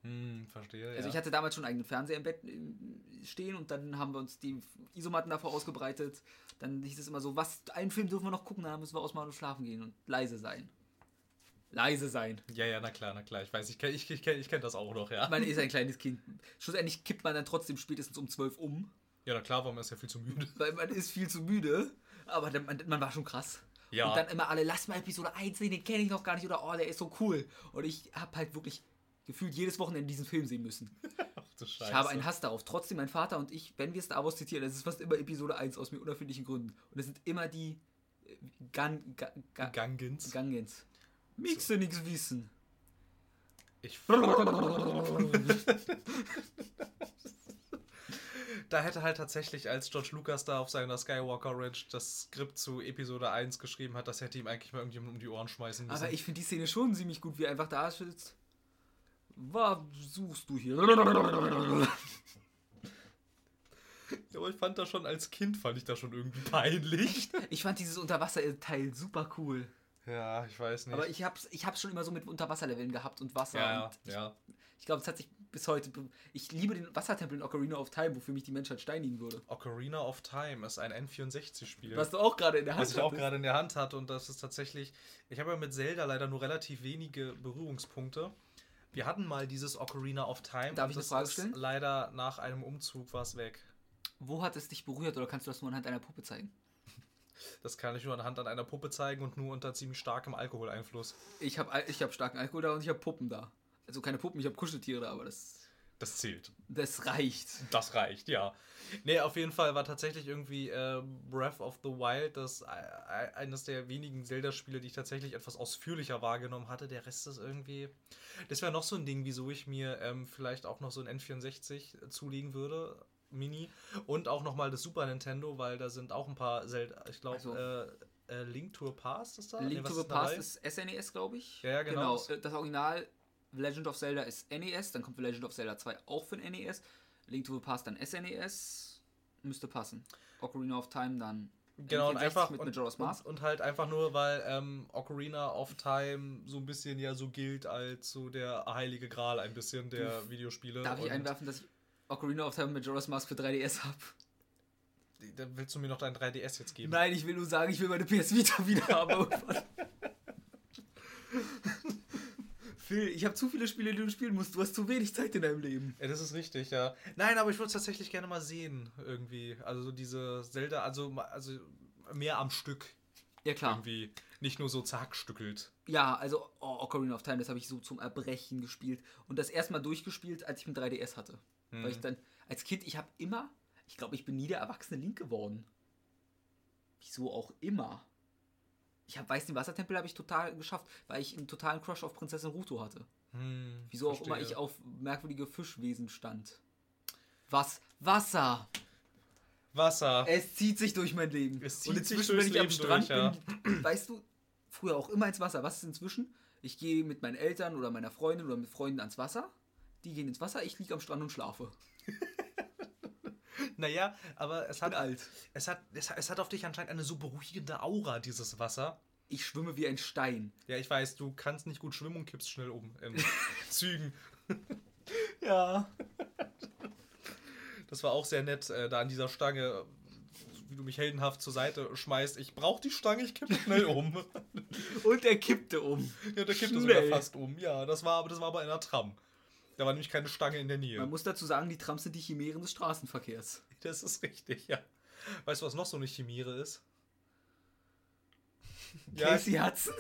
Hm, verstehe, Also ja. ich hatte damals schon einen eigenen Fernseher im Bett äh, stehen und dann haben wir uns die Isomatten davor ausgebreitet. Dann hieß es immer so, was, einen Film dürfen wir noch gucken, dann müssen wir ausmachen und schlafen gehen und leise sein. Leise sein. ja, ja, na klar, na klar. Ich weiß, ich kenne ich, ich kenn, ich kenn das auch noch, ja. Man ist ein kleines Kind. Schlussendlich kippt man dann trotzdem spätestens um 12 um, Ja, na klar, weil man ist ja viel zu müde. weil man ist viel zu müde. Aber man, man war schon krach. Ja. Und dann immer alle, lass mal Episode 1 sehen, den kenne ich noch gar nicht. Oder, oh, der ist so cool. Und ich habe halt wirklich gefühlt jedes Wochenende diesen Film sehen müssen. Ach du Scheiße. Ich habe einen Hass darauf. Trotzdem, mein Vater und ich, wenn wir Star Wars zitieren, das ist fast immer Episode 1 aus mir unerfindlichen Gründen. Und es sind immer die äh, Gan, Ga, Ga, Gangens. Gangens. Mixe nix wissen. Ich da hätte halt tatsächlich, als George Lucas da auf seiner Skywalker Ranch das Skript zu Episode 1 geschrieben hat, das hätte ihm eigentlich mal irgendjemand um die Ohren schmeißen müssen. Aber ich finde die Szene schon ziemlich gut, wie er einfach da sitzt. Was suchst du hier? Aber ich fand das schon als Kind, fand ich das schon irgendwie peinlich. Ich fand dieses Unterwasser-Teil super cool. ja, ich weiß nicht. Aber ich hab's, ich hab's schon immer so mit Unterwasserleveln gehabt und Wasser. ja, Und ich ja. ich glaube, es hat sich bis heute. Ich liebe den Wassertempel in Ocarina of Time, wofür mich die Menschheit steinigen würde. Ocarina of Time ist ein N64-Spiel. Was du auch gerade in der Hand Was ich auch gerade in der Hand hatte und das ist tatsächlich, ich habe ja mit Zelda leider nur relativ wenige Berührungspunkte. Wir hatten mal dieses Ocarina of Time. Darf und ich das Frage stellen? Leider nach einem Umzug war es weg. Wo hat es dich berührt oder kannst du das nur anhand einer Puppe zeigen? Das kann ich nur anhand an einer Puppe zeigen und nur unter ziemlich starkem Alkoholeinfluss. Ich habe ich hab starken Alkohol da und ich habe Puppen da. Also keine Puppen, ich habe Kuscheltiere aber das, Das zählt. das reicht. Das reicht, ja. Nee, auf jeden Fall war tatsächlich irgendwie äh, Breath of the Wild das äh, äh, eines der wenigen Zelda-Spiele, die ich tatsächlich etwas ausführlicher wahrgenommen hatte. Der Rest ist irgendwie. Das wäre noch so ein Ding, wieso ich mir ähm, vielleicht auch noch so ein N64 zulegen würde. Mini. Und auch nochmal das Super Nintendo, weil da sind auch ein paar Zelda. Ich glaube, Also- äh, äh, Link to a Past ist da? Link was to dabei? Past ist SNES, glaube ich. Ja, ja, genau. äh, Das Original Legend of Zelda ist NES, dann kommt Legend of Zelda 2 auch für den NES. Link to the Past dann SNES. Müsste passen. Ocarina of Time dann Genau, und N64 einfach mit und, Majora's Mask. Und, und halt einfach nur, weil ähm, Ocarina of Time so ein bisschen ja so gilt als so der heilige Gral ein bisschen der Videospiele. Darf ich einwerfen, dass ich Ocarina of Time mit Majora's Mask für 3DS habe? Da willst du mir noch dein 3DS jetzt geben? Nein, ich will nur sagen, ich will meine PS Vita wieder haben. Phil, ich habe zu viele Spiele, die du spielen musst. Du hast zu wenig Zeit in deinem Leben. Ja, das ist richtig, ja. Nein, aber ich würde es tatsächlich gerne mal sehen, irgendwie. Also so diese Zelda, also, also mehr am Stück Ja, klar. irgendwie. Nicht nur so zerhackstückelt. Ja, also oh, Ocarina of Time, das habe ich so zum Erbrechen gespielt. Und das erstmal durchgespielt, als ich ein 3DS hatte. Weil ich dann, als Kind, ich habe immer, ich glaube, ich bin nie der erwachsene Link geworden. Wieso auch immer. Ich hab, weiß den Wassertempel habe ich total geschafft, weil ich einen totalen Crush auf Prinzessin Ruto hatte. Hm, Wieso auch immer verstehe. ich auf merkwürdige Fischwesen stand. Was? Wasser! Wasser. Es zieht sich durch mein Leben. Es Und zieht sich inzwischen, wenn durchs ich am Strand durch, bin, weißt du, früher auch immer ins Wasser. Was ist inzwischen? Ich gehe mit meinen Eltern oder meiner Freundin oder mit Freunden ans Wasser. Die gehen ins Wasser, ich liege am Strand und schlafe. Naja, aber es hat, alt. es, hat, es, es hat auf dich anscheinend eine so beruhigende Aura, dieses Wasser. Ich schwimme wie ein Stein. Ja, ich weiß, du kannst nicht gut schwimmen und kippst schnell um in Zügen. Ja. Das war auch sehr nett, äh, da an dieser Stange, wie du mich heldenhaft zur Seite schmeißt. Ich brauch die Stange, ich kippe schnell um. Und er kippte um. ja, der kippte Schnell. sogar fast um. Ja, das war aber das war bei einer Tram. Da war nämlich keine Stange in der Nähe. Man muss dazu sagen, die Trams sind die Chimären des Straßenverkehrs. Das ist richtig, ja. Weißt du, was noch so eine Chimäre ist? Ja, Casey Hudson?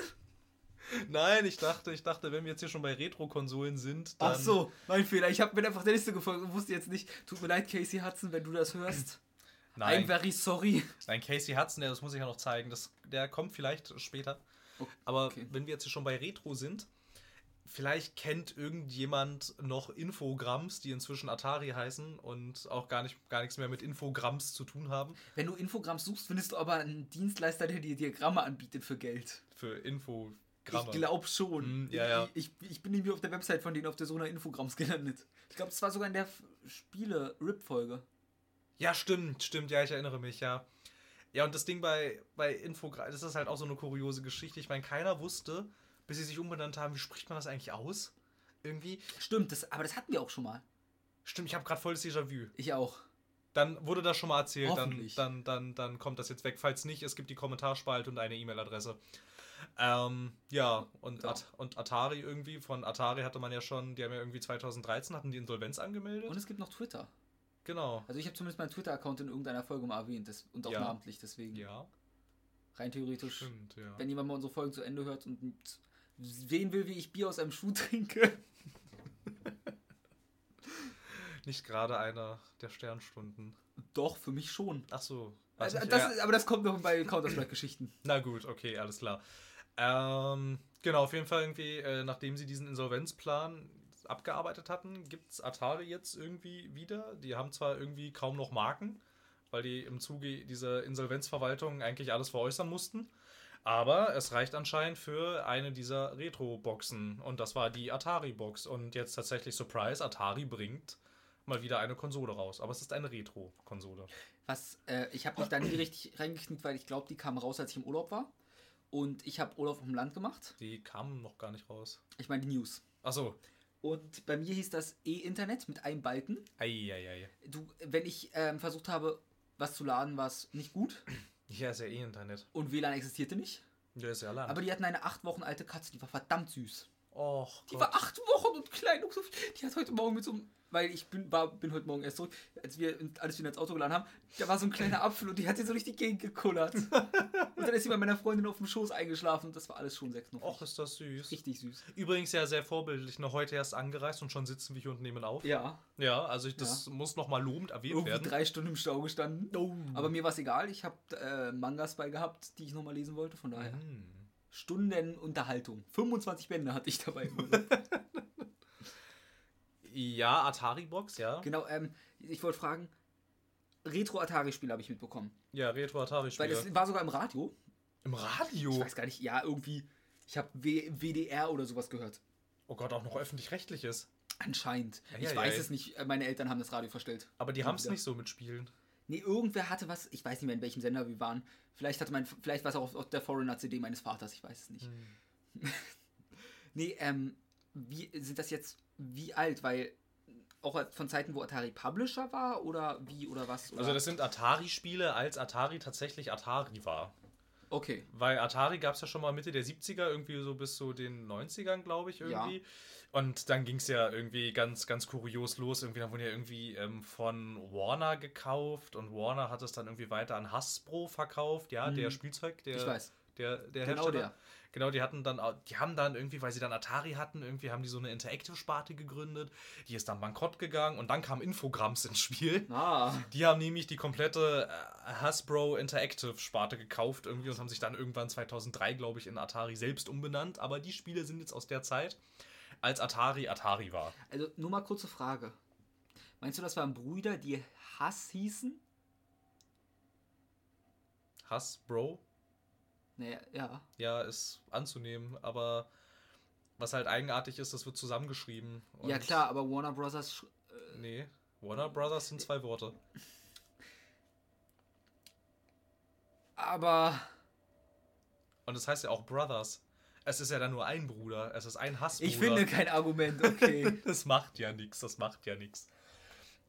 nein, ich dachte, ich dachte, wenn wir jetzt hier schon bei Retro-Konsolen sind, dann. Ach so, mein Fehler. Ich habe mir einfach der Liste gefolgt und wusste jetzt nicht. Tut mir leid, Casey Hudson, wenn du das hörst. I'm Nein, very sorry. nein, Casey Hudson, der, das muss ich ja noch zeigen. Das, der kommt vielleicht später. Okay. Aber wenn wir jetzt hier schon bei Retro sind, vielleicht kennt irgendjemand noch Infogramms, die inzwischen Atari heißen und auch gar, nicht, gar nichts mehr mit Infogramms zu tun haben. Wenn du Infogramms suchst, findest du aber einen Dienstleister, der dir Diagramme anbietet für Geld. Für Infogramme. Ich glaube schon. Mm, ja, ja. Ich, ich, ich bin irgendwie auf der Website von denen auf der Suche nach Infogramms gelandet. Ich glaube, das war sogar in der Spiele-Rip-Folge. Ja, stimmt, stimmt, ja, ich erinnere mich, ja. Ja, und das Ding bei, bei Infogramm, das ist halt auch so eine kuriose Geschichte. Ich meine, keiner wusste, bis sie sich umbenannt haben, wie spricht man das eigentlich aus? Irgendwie. Stimmt, das, aber das hatten wir auch schon mal. Stimmt, ich habe gerade volles Déjà-vu. Ich auch. Dann wurde das schon mal erzählt, dann, dann, dann, dann kommt das jetzt weg. Falls nicht, es gibt die Kommentarspalte und eine E-Mail-Adresse. Ähm, ja, und, Ja. At und Atari irgendwie, von Atari hatte man ja schon, die haben ja irgendwie 2013 hatten die Insolvenz angemeldet. Und es gibt noch Twitter. genau. Also ich habe zumindest meinen Twitter-Account in irgendeiner Folge mal erwähnt. Das, und auch Ja. namentlich, deswegen. Ja, Rein theoretisch. stimmt, ja. Wenn jemand mal unsere Folgen zu Ende hört und sehen will, wie ich Bier aus einem Schuh trinke. Nicht gerade einer der Sternstunden. Doch, für mich schon. Ach so. Also, das ist, aber das kommt noch bei Counter-Strike-Geschichten. Na gut, okay, alles klar. Ähm, genau, auf jeden Fall irgendwie, äh, nachdem sie diesen Insolvenzplan abgearbeitet hatten, gibt es Atari jetzt irgendwie wieder. Die haben zwar irgendwie kaum noch Marken, weil die im Zuge dieser Insolvenzverwaltung eigentlich alles veräußern mussten. Aber es reicht anscheinend für eine dieser Retro-Boxen. Und das war die Atari-Box. Und jetzt tatsächlich, Surprise, Atari bringt mal wieder eine Konsole raus. Aber es ist eine Retro-Konsole. Was, äh, ich habe mich da nie richtig reingekniet, weil ich glaube, die kam raus, als ich im Urlaub war. Und ich habe Urlaub auf dem Land gemacht. Die kamen noch gar nicht raus. Ich meine die News. Achso. Und bei mir hieß das E-Internet mit einem Balken. Eieiei. Du, wenn ich ähm, versucht habe, was zu laden, war es nicht gut. Ja, ist ja eh Internet. Und WLAN existierte nicht. Der ist ja Land. Aber die hatten eine acht Wochen alte Katze, die war verdammt süß. Och, Die war acht Wochen und klein und so viel. Die hat heute Morgen mit so einem. Weil ich bin, war, bin heute Morgen erst zurück, als wir alles wieder ins Auto geladen haben, da war so ein kleiner Apfel und die hat sie so durch die Gegend gekullert. und dann ist sie bei meiner Freundin auf dem Schoß eingeschlafen und das war alles schon sehr knuffig. Och, ist das süß. Richtig süß. Übrigens ja sehr vorbildlich. Noch heute erst angereist und schon sitzen wir hier und nehmen auf. Ja, Ja, also ich, das muss nochmal lobend erwähnt irgendwie werden. drei Stunden im Stau gestanden. Oh. Aber mir war es egal, ich habe äh, Mangas bei gehabt, die ich nochmal lesen wollte, von daher. Hm. Stunden Unterhaltung. 25 Bände hatte ich dabei. Ja, Atari-Box, ja. genau, ähm, ich wollte fragen, Retro-Atari-Spiele habe ich mitbekommen. Ja, Weil Retro-Atari-Spiele. das war sogar im Radio. Im Radio? Ich weiß gar nicht, ja, irgendwie. Ich habe WDR oder sowas gehört. Oh Gott, auch noch öffentlich-rechtliches. Anscheinend. Ja, ich ja, weiß ja. es nicht. Meine Eltern haben das Radio verstellt. Aber die haben es nicht so mit Spielen. Nee, irgendwer hatte was. Ich weiß nicht mehr, in welchem Sender wir waren. Vielleicht hatte mein, vielleicht war es auch auf, der Foreigner-CD meines Vaters. Ich weiß es nicht. Hm. Nee, ähm, wie sind das jetzt wie alt? Weil auch von Zeiten, wo Atari Publisher war oder wie oder was? Oder? Also das sind Atari-Spiele, als Atari tatsächlich Atari war. Okay. Weil Atari gab es ja schon mal Mitte der 70er, irgendwie so bis zu den 90ern, glaube ich, irgendwie. Und dann ging es ja irgendwie ganz, ganz kurios los. Irgendwie, dann wurden ja irgendwie ähm, von Warner gekauft und Warner hat es dann irgendwie weiter an Hasbro verkauft, ja, der Spielzeug, der, Mhm. Ich weiß. Der, der Genau Hersteller. der. Genau, die hatten dann, die haben dann irgendwie, weil sie dann Atari hatten, irgendwie haben die so eine Interactive-Sparte gegründet. Die ist dann bankrott gegangen und dann kam Infograms ins Spiel. Ah. Die haben nämlich die komplette äh, Hasbro Interactive-Sparte gekauft irgendwie und haben sich dann irgendwann 2003, glaube ich, in Atari selbst umbenannt. Aber die Spiele sind jetzt aus der Zeit, als Atari Atari war. Also nur mal kurze Frage. Meinst du, das waren Brüder, die Hass hießen? Hasbro, Naja, ja. ja, ist anzunehmen, aber was halt eigenartig ist, das wird zusammengeschrieben. Ja klar, aber Warner Brothers. sch- Nee, Warner Brothers sind zwei Worte. Aber Und es heißt ja auch Brothers. Es ist ja dann nur ein Bruder. Es ist ein Hassbruder. ich finde kein Argument, okay. das macht ja nichts. Das macht ja nichts.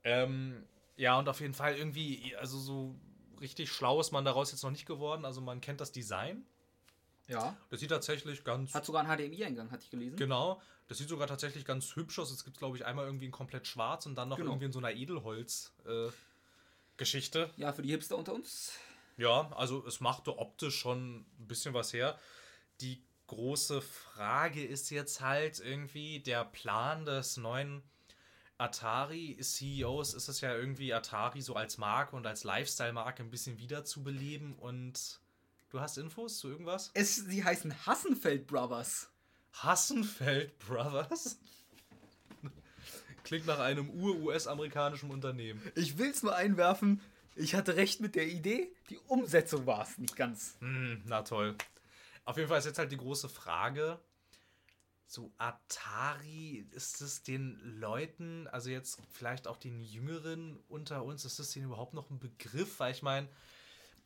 Ähm, ja, und auf jeden Fall irgendwie, also so richtig schlau ist man daraus jetzt noch nicht geworden. Also man kennt das Design. ja. Das sieht tatsächlich ganz. Hat sogar einen HDMI-Eingang, hatte ich gelesen. Genau. Das sieht sogar tatsächlich ganz hübsch aus. Es gibt, glaube ich, einmal irgendwie in komplett schwarz und dann noch Genau. irgendwie in so einer Edelholz-Geschichte. Ja, für die Hipster unter uns. Ja, also es machte optisch schon ein bisschen was her. Die große Frage ist jetzt halt irgendwie der Plan des neuen Atari-CEOs. Ist es ja irgendwie Atari so als Marke und als Lifestyle-Marke ein bisschen wiederzubeleben und du hast Infos zu irgendwas? Es, sie heißen Hassenfeld Brothers. Hassenfeld Brothers? Klingt nach einem ur-US-amerikanischen Unternehmen. Ich will es nur einwerfen. Ich hatte recht mit der Idee. Die Umsetzung war es nicht ganz. Hm, na toll. Auf jeden Fall ist jetzt halt die große Frage, so Atari, ist es den Leuten, also jetzt vielleicht auch den Jüngeren unter uns, ist das denen überhaupt noch ein Begriff? Weil ich meine,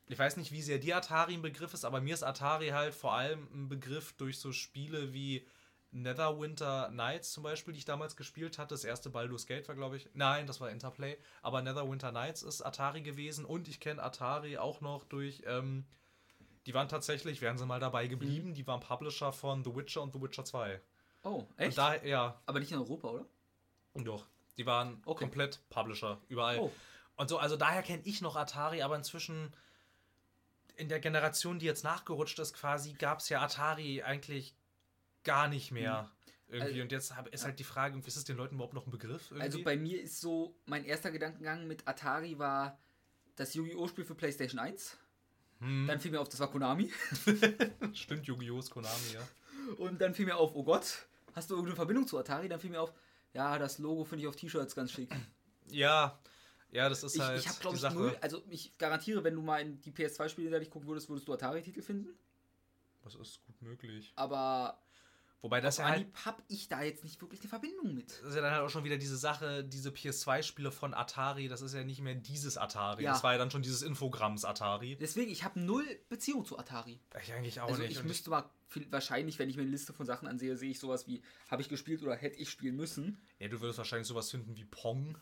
ich weiß nicht, wie sehr dir Atari ein Begriff ist, aber mir ist Atari halt vor allem ein Begriff durch so Spiele wie Netherwinter Nights zum Beispiel, die ich damals gespielt hatte. Das erste Baldur's Gate war, glaube ich. Nein, das war Interplay. Aber Netherwinter Nights ist Atari gewesen und ich kenne Atari auch noch durch. Ähm, die waren tatsächlich, wären sie mal dabei geblieben, die waren Publisher von The Witcher und The Witcher 2. Oh, echt? da, ja, Aber nicht in Europa, oder? doch. Die waren Okay. komplett Publisher, überall. Oh. Und so, also daher kenne ich noch Atari, aber inzwischen in der Generation, die jetzt nachgerutscht ist, quasi, gab es ja Atari eigentlich gar nicht mehr. Irgendwie. Also- und jetzt ist halt die Frage, ist es den Leuten überhaupt noch ein Begriff? Irgendwie? Also bei mir ist so, mein erster Gedankengang mit Atari war das Yu-Gi-Oh! Spiel für PlayStation 1. Hm. Dann fiel mir auf, das war Konami. Stimmt, Yu-Gi-Oh! ist Konami, ja. Und dann fiel mir auf, oh Gott, hast du irgendeine Verbindung zu Atari? Dann fiel mir auf, ja, das Logo finde ich auf T-Shirts ganz schick. Ja, ja, das ist Ich, halt ich habe, glaube ich, Sache. null, also ich garantiere, wenn du mal in die PS2-Spiele da gucken würdest, würdest du Atari-Titel finden. Das ist gut möglich. Aber Wobei das auf ja halt habe ich da jetzt nicht wirklich eine Verbindung mit. das ist ja dann halt auch schon wieder diese Sache, diese PS2-Spiele von Atari, das ist ja nicht mehr dieses Atari. Ja. Das war ja dann schon dieses Infogramms Atari. Deswegen, ich habe null Beziehung zu Atari. Ich eigentlich auch Also nicht. ich müsste mal, wahrscheinlich, wenn ich mir eine Liste von Sachen ansehe, sehe ich sowas wie, habe ich gespielt oder hätte ich spielen müssen. ja, du würdest wahrscheinlich sowas finden wie Pong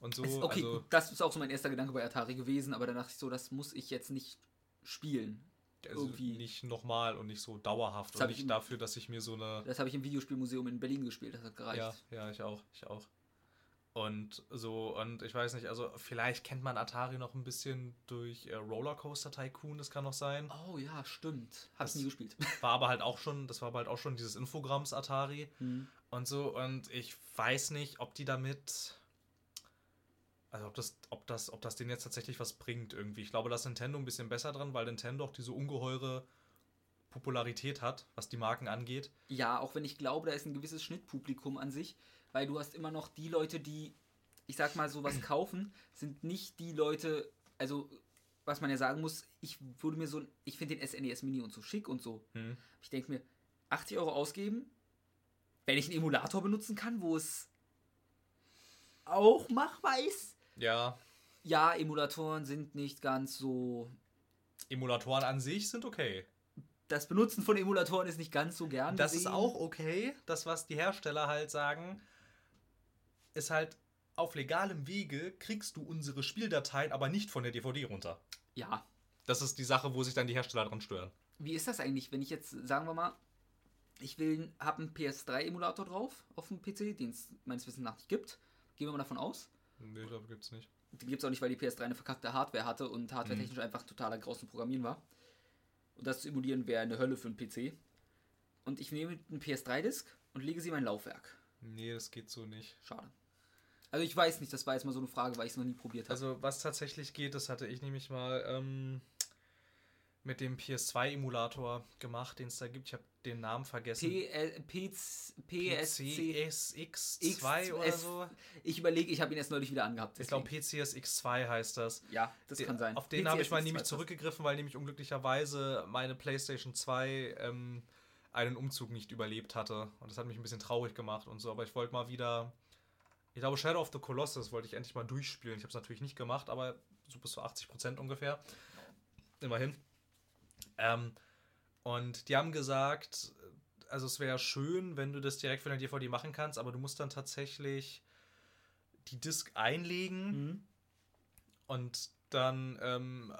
und so. Es- okay, also, das ist auch so mein erster Gedanke bei Atari gewesen, aber dann dachte ich so, das muss ich jetzt nicht spielen. Also irgendwie. nicht nochmal und nicht so dauerhaft. Das Und nicht im- dafür, dass ich mir so eine. Das habe ich im Videospielmuseum in Berlin gespielt, das hat gereicht. Ja, ja, ich auch, ich auch. Und so, und ich weiß nicht, also vielleicht kennt man Atari noch ein bisschen durch äh, Rollercoaster Tycoon, das kann noch sein. Oh ja, stimmt. Hab ich nie gespielt. War aber halt auch schon, das war aber halt auch schon dieses Infogramms Atari Hm. und so. Und ich weiß nicht, ob die damit. Also ob das, ob das, ob das denen jetzt tatsächlich was bringt irgendwie. Ich glaube, da ist Nintendo ein bisschen besser dran, weil Nintendo auch diese ungeheure Popularität hat, was die Marken angeht. Ja, auch wenn ich glaube, da ist ein gewisses Schnittpublikum an sich, weil du hast immer noch die Leute, die, ich sag mal, sowas kaufen, sind nicht die Leute, also was man ja sagen muss, ich würde mir so, ich finde den SNES Mini und so schick und so. Hm. Ich denke mir, 80 Euro ausgeben, wenn ich einen Emulator benutzen kann, wo es auch machbar ist. Ja, Ja, Emulatoren sind nicht ganz so. Emulatoren an sich sind okay. Das Benutzen von Emulatoren ist nicht ganz so gern. Das ist gesehen. auch okay. Das, was die Hersteller halt sagen, ist halt, auf legalem Wege kriegst du unsere Spieldateien aber nicht von der DVD runter. Ja. Das ist die Sache, wo sich dann die Hersteller dran stören. Wie ist das eigentlich, wenn ich jetzt, sagen wir mal, ich will, habe einen PS3-Emulator drauf auf dem PC, den es meines Wissens nach nicht gibt. Gehen wir mal davon aus. Nee, glaube gibt's nicht. Den gibt es auch nicht, weil die PS3 eine verkackte Hardware hatte und hardwaretechnisch einfach totaler Graus zum Programmieren war. Und das zu emulieren wäre eine Hölle für einen PC. Und ich nehme einen PS3-Disk und lege sie in mein Laufwerk. Nee, das geht so nicht. Schade. Also ich weiß nicht, das war jetzt mal so eine Frage, weil ich es noch nie probiert habe. Also, was tatsächlich geht, das hatte ich nämlich mal ähm, mit dem PS2-Emulator gemacht, den es da gibt. Ich habe den Namen vergessen. P, äh, P, PSC. PCSX2 oder so. Ich überlege, ich habe ihn erst neulich wieder angehabt. Ich glaube, deswegen. PCSX2 heißt das. ja, das kann sein. Auf den habe ich mal PCSX2 nämlich zurückgegriffen, weil nämlich unglücklicherweise meine PlayStation 2 ähm, einen Umzug nicht überlebt hatte. Und das hat mich ein bisschen traurig gemacht und so. Aber ich wollte mal wieder. Ich glaube, Shadow of the Colossus wollte ich endlich mal durchspielen. Ich habe es natürlich nicht gemacht, aber so bis zu 80% ungefähr. Immerhin. Ähm, und die haben gesagt, also es wäre schön, wenn du das direkt von der DVD machen kannst, aber du musst dann tatsächlich die Disk einlegen. Mhm. Und dann ähm,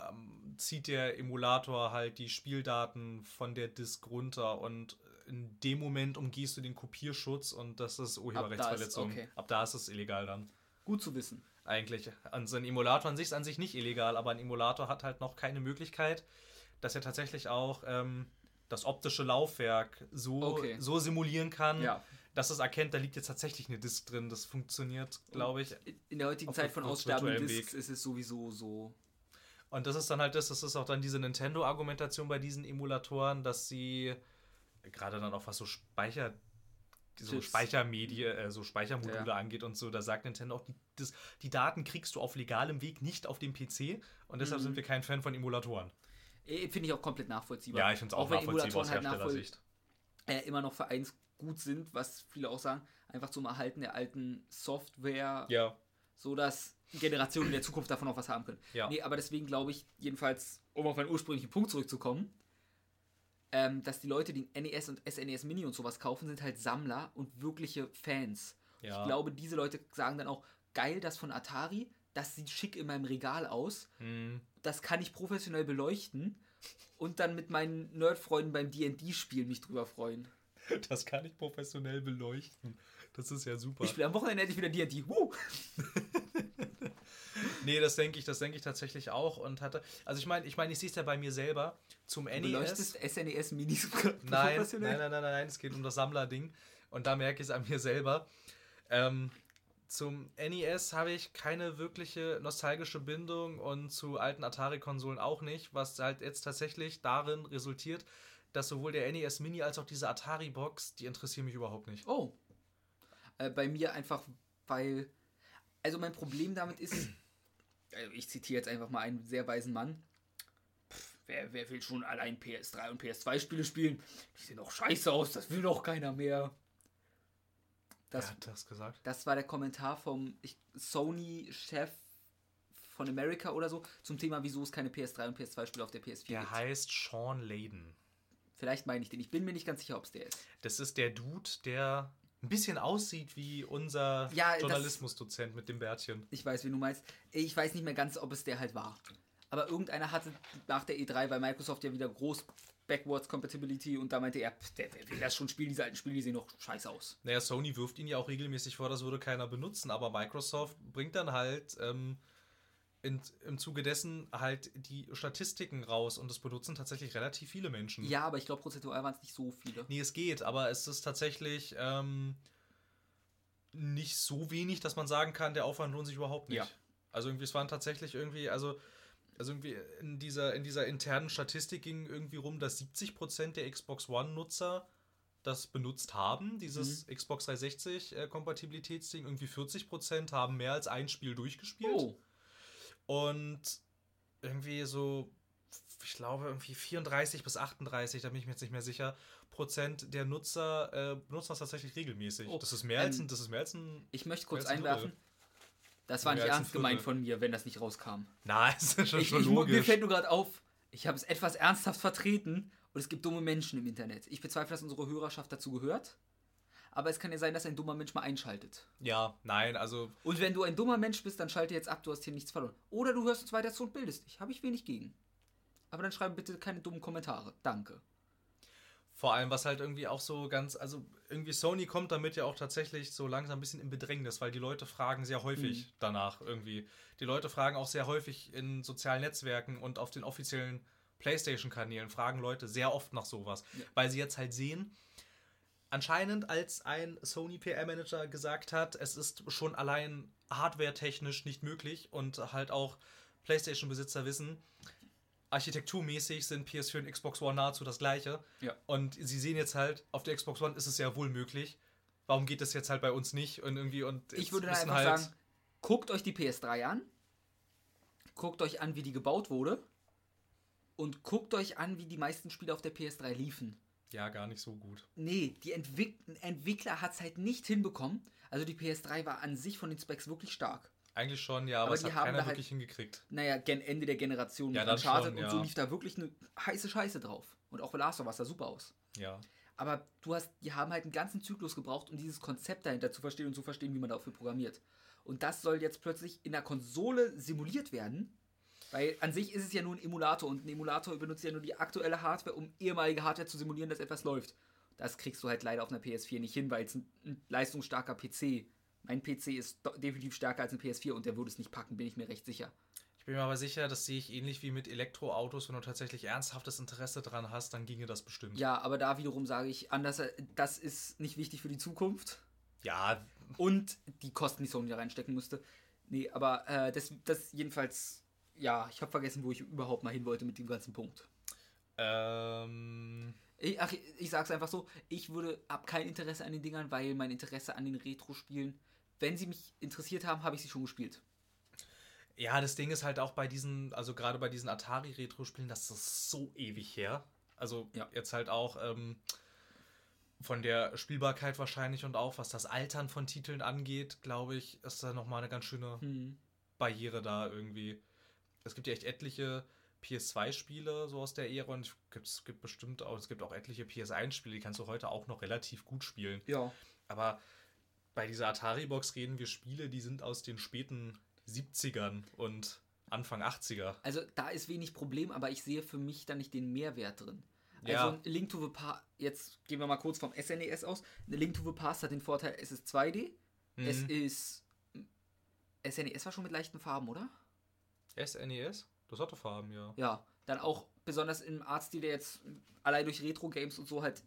zieht der Emulator halt die Spieldaten von der Disk runter und in dem Moment umgehst du den Kopierschutz und das ist Urheberrechtsverletzung. okay. Ab da ist es illegal dann. Gut zu wissen. Eigentlich. Also ein Emulator an sich ist an sich nicht illegal, aber ein Emulator hat halt noch keine Möglichkeit, dass er tatsächlich auch ähm, das optische Laufwerk so, Okay. so simulieren kann, Ja. dass es erkennt, da liegt jetzt tatsächlich eine Disk drin. Das funktioniert, glaube ich, In der heutigen Zeit von aussterbenden Discs ist es sowieso so. Und das ist dann halt das, das ist auch dann diese Nintendo-Argumentation bei diesen Emulatoren, dass sie gerade dann auch was so Speicher, so. Speichermedien, äh, so Speichermodule Ja. angeht und so, da sagt Nintendo auch, die, das, die Daten kriegst du auf legalem Weg nicht auf dem PC und deshalb Mhm. sind wir kein Fan von Emulatoren. Äh, Finde ich auch komplett nachvollziehbar. Ja, ich finde es auch, wenn nachvollziehbar aus halt nachvoll- Herstellersicht. äh, immer noch vereinsgut sind, was viele auch sagen, einfach zum Erhalten der alten Software, Ja, so dass Generationen in der Zukunft davon auch was haben können. ja. Nee, aber deswegen glaube ich, jedenfalls, um auf einen ursprünglichen Punkt zurückzukommen, ähm, dass die Leute, die NES und SNES Mini und sowas kaufen, sind halt Sammler und wirkliche Fans. ja. Ich glaube, diese Leute sagen dann auch, geil, das von Atari, das sieht schick in meinem Regal aus, Hm. Das kann ich professionell beleuchten und dann mit meinen Nerdfreunden beim D&D-Spiel mich drüber freuen. Das kann ich professionell beleuchten. Das ist ja super. Ich spiele am Wochenende endlich wieder D&D. Woo! Nee, das denke ich, das denke ich tatsächlich auch und hatte. Also ich meine, ich meine, ich sehe es ja bei mir selber zum Du NES. beleuchtest SNES Minis Nein, nein, nein, nein, nein, es geht um das Sammlerding. Und da merke ich es an mir selber. Ähm, zum NES habe ich keine wirkliche nostalgische Bindung und zu alten Atari-Konsolen auch nicht, was halt jetzt tatsächlich darin resultiert, dass sowohl der NES Mini als auch diese Atari-Box, die interessieren mich überhaupt nicht. Oh. Äh, bei mir einfach, weil. Also mein Problem damit ist, also ich zitiere jetzt einfach mal einen sehr weisen Mann. Pff, wer, wer will schon allein PS3 und PS2 Spiele spielen? Die sehen doch scheiße aus, das will doch keiner mehr. Das, Wer hat das gesagt? das war der Kommentar vom Sony-Chef von America oder so zum Thema, wieso es keine PS3 und PS2 Spiele auf der PS4 Der gibt. heißt Sean Layden. Vielleicht meine ich den. Ich bin mir nicht ganz sicher, ob es der ist. Das ist der Dude, der ein bisschen aussieht wie unser Ja, Journalismusdozent mit dem Bärtchen. Ich weiß, wie du meinst. Ich weiß nicht mehr ganz, ob es der halt war. Aber irgendeiner hatte nach der E3, weil Microsoft ja wieder groß Backwards Compatibility und da meinte er, pff, der, wer will das schon spielen, diese alten Spiele, die sehen doch scheiße aus. Naja, Sony wirft ihn ja auch regelmäßig vor, das würde keiner benutzen, aber Microsoft bringt dann halt ähm, in, im Zuge dessen halt die Statistiken raus und das benutzen tatsächlich relativ viele Menschen. Ja, aber ich glaube, prozentual waren es nicht so viele. Nee, es geht, aber es ist tatsächlich ähm, nicht so wenig, dass man sagen kann, der Aufwand lohnt sich überhaupt nicht. Ja. Also irgendwie, es waren tatsächlich irgendwie, also, also irgendwie in dieser, in dieser internen Statistik ging irgendwie rum, dass 70% der Xbox One-Nutzer das benutzt haben, dieses Xbox 360 äh. Irgendwie 40% haben mehr als ein Spiel durchgespielt. Oh, Und irgendwie so, ich glaube, irgendwie 34 bis 38, da bin ich mir jetzt nicht mehr sicher, Prozent der Nutzer äh, benutzen das tatsächlich regelmäßig. Oh, das ist mehr als ähm, ein, das ist mehr als ein. ich möchte kurz als ein einwerfen. Drittel. Das war nicht ernst gemeint von mir, wenn das nicht rauskam. Na, ist schon, Ich, schon ich, mu- mir logisch. fällt nur gerade auf, ich habe es etwas ernsthaft vertreten und es gibt dumme Menschen im Internet. Ich bezweifle, dass unsere Hörerschaft dazu gehört. Aber es kann ja sein, dass ein dummer Mensch mal einschaltet. ja, nein, also Und wenn du ein dummer Mensch bist, dann schalte jetzt ab, du hast hier nichts verloren. Oder du hörst uns weiter zu und bildest dich. Habe ich wenig gegen. Aber dann schreib bitte keine dummen Kommentare. Danke. Vor allem, was halt irgendwie auch so ganz, also irgendwie Sony kommt damit ja auch tatsächlich so langsam ein bisschen in Bedrängnis, weil die Leute fragen sehr häufig Mhm. danach irgendwie. Die Leute fragen auch sehr häufig in sozialen Netzwerken und auf den offiziellen PlayStation-Kanälen fragen Leute sehr oft nach sowas, Ja. weil sie jetzt halt sehen, anscheinend als ein Sony PR-Manager gesagt hat, es ist schon allein hardware-technisch nicht möglich und halt auch PlayStation-Besitzer wissen, architekturmäßig sind PS4 und Xbox One nahezu das gleiche. Ja. Und sie sehen jetzt halt, auf der Xbox One ist es ja wohl möglich. Warum geht das jetzt halt bei uns nicht? Und irgendwie und Ich würde einfach sagen, guckt euch die PS3 an. Guckt euch an, wie die gebaut wurde. Und guckt euch an, wie die meisten Spiele auf der PS3 liefen. ja, gar nicht so gut. Nee, die Entwick Entwickler hat es halt nicht hinbekommen. Also die PS3 war an sich von den Specs wirklich stark. Eigentlich schon, ja, aber, Aber es die hat haben keiner halt- wirklich hingekriegt. Naja, gen Ende der Generation Ja, mit Uncharted schon, und so ja. lief da wirklich eine heiße Scheiße drauf. Und auch bei Last of Us sah super aus. Ja. Aber du hast, die haben halt einen ganzen Zyklus gebraucht, um dieses Konzept dahinter zu verstehen und zu verstehen, wie man dafür programmiert. Und das soll jetzt plötzlich in der Konsole simuliert werden. Weil an sich ist es ja nur ein Emulator und ein Emulator benutzt ja nur die aktuelle Hardware, um ehemalige Hardware zu simulieren, dass etwas läuft. Das kriegst du halt leider auf einer PS4 nicht hin, weil es ein, ein leistungsstarker PC. Mein PC ist definitiv stärker als ein PS4 und der würde es nicht packen, bin ich mir recht sicher. Ich bin mir aber sicher, das sehe ich ähnlich wie mit Elektroautos. Wenn du tatsächlich ernsthaftes Interesse dran hast, dann ginge das bestimmt. Ja, aber da wiederum sage ich anders, äh, das ist nicht wichtig für die Zukunft. Ja, und die Kosten, die Sony da reinstecken musste. Nee, aber äh, das, das jedenfalls, ja, ich habe vergessen, wo ich überhaupt mal hin wollte mit dem ganzen Punkt. ähm, Ich, ach, ich sag's einfach so, ich würde, hab kein Interesse an den Dingern, weil mein Interesse an den Retro-Spielen, wenn sie mich interessiert haben, habe ich sie schon gespielt. ja, das Ding ist halt auch bei diesen, also gerade bei diesen Atari-Retro-Spielen, das ist so ewig her. Also Ja. jetzt halt auch ähm, von der Spielbarkeit wahrscheinlich und auch was das Altern von Titeln angeht, glaube ich, ist da nochmal eine ganz schöne Hm. Barriere da irgendwie. Es gibt ja echt etliche PS2-Spiele so aus der Ära und es gibt, es gibt bestimmt auch, es gibt auch etliche PS1-Spiele, die kannst du heute auch noch relativ gut spielen. Ja. Aber bei dieser Atari-Box reden wir Spiele, die sind aus den späten 70ern und Anfang 80er. Also da ist wenig Problem, aber ich sehe für mich da nicht den Mehrwert drin. Ja. Also ein Link to the Past, jetzt gehen wir mal kurz vom SNES aus. Ein Link to the Past hat den Vorteil, es ist 2D, es Mhm. ist... SNES war schon mit leichten Farben, oder? SNES? Das hatte Farben, ja. Ja, dann auch besonders im Artstil, der jetzt allein durch Retro-Games und so halt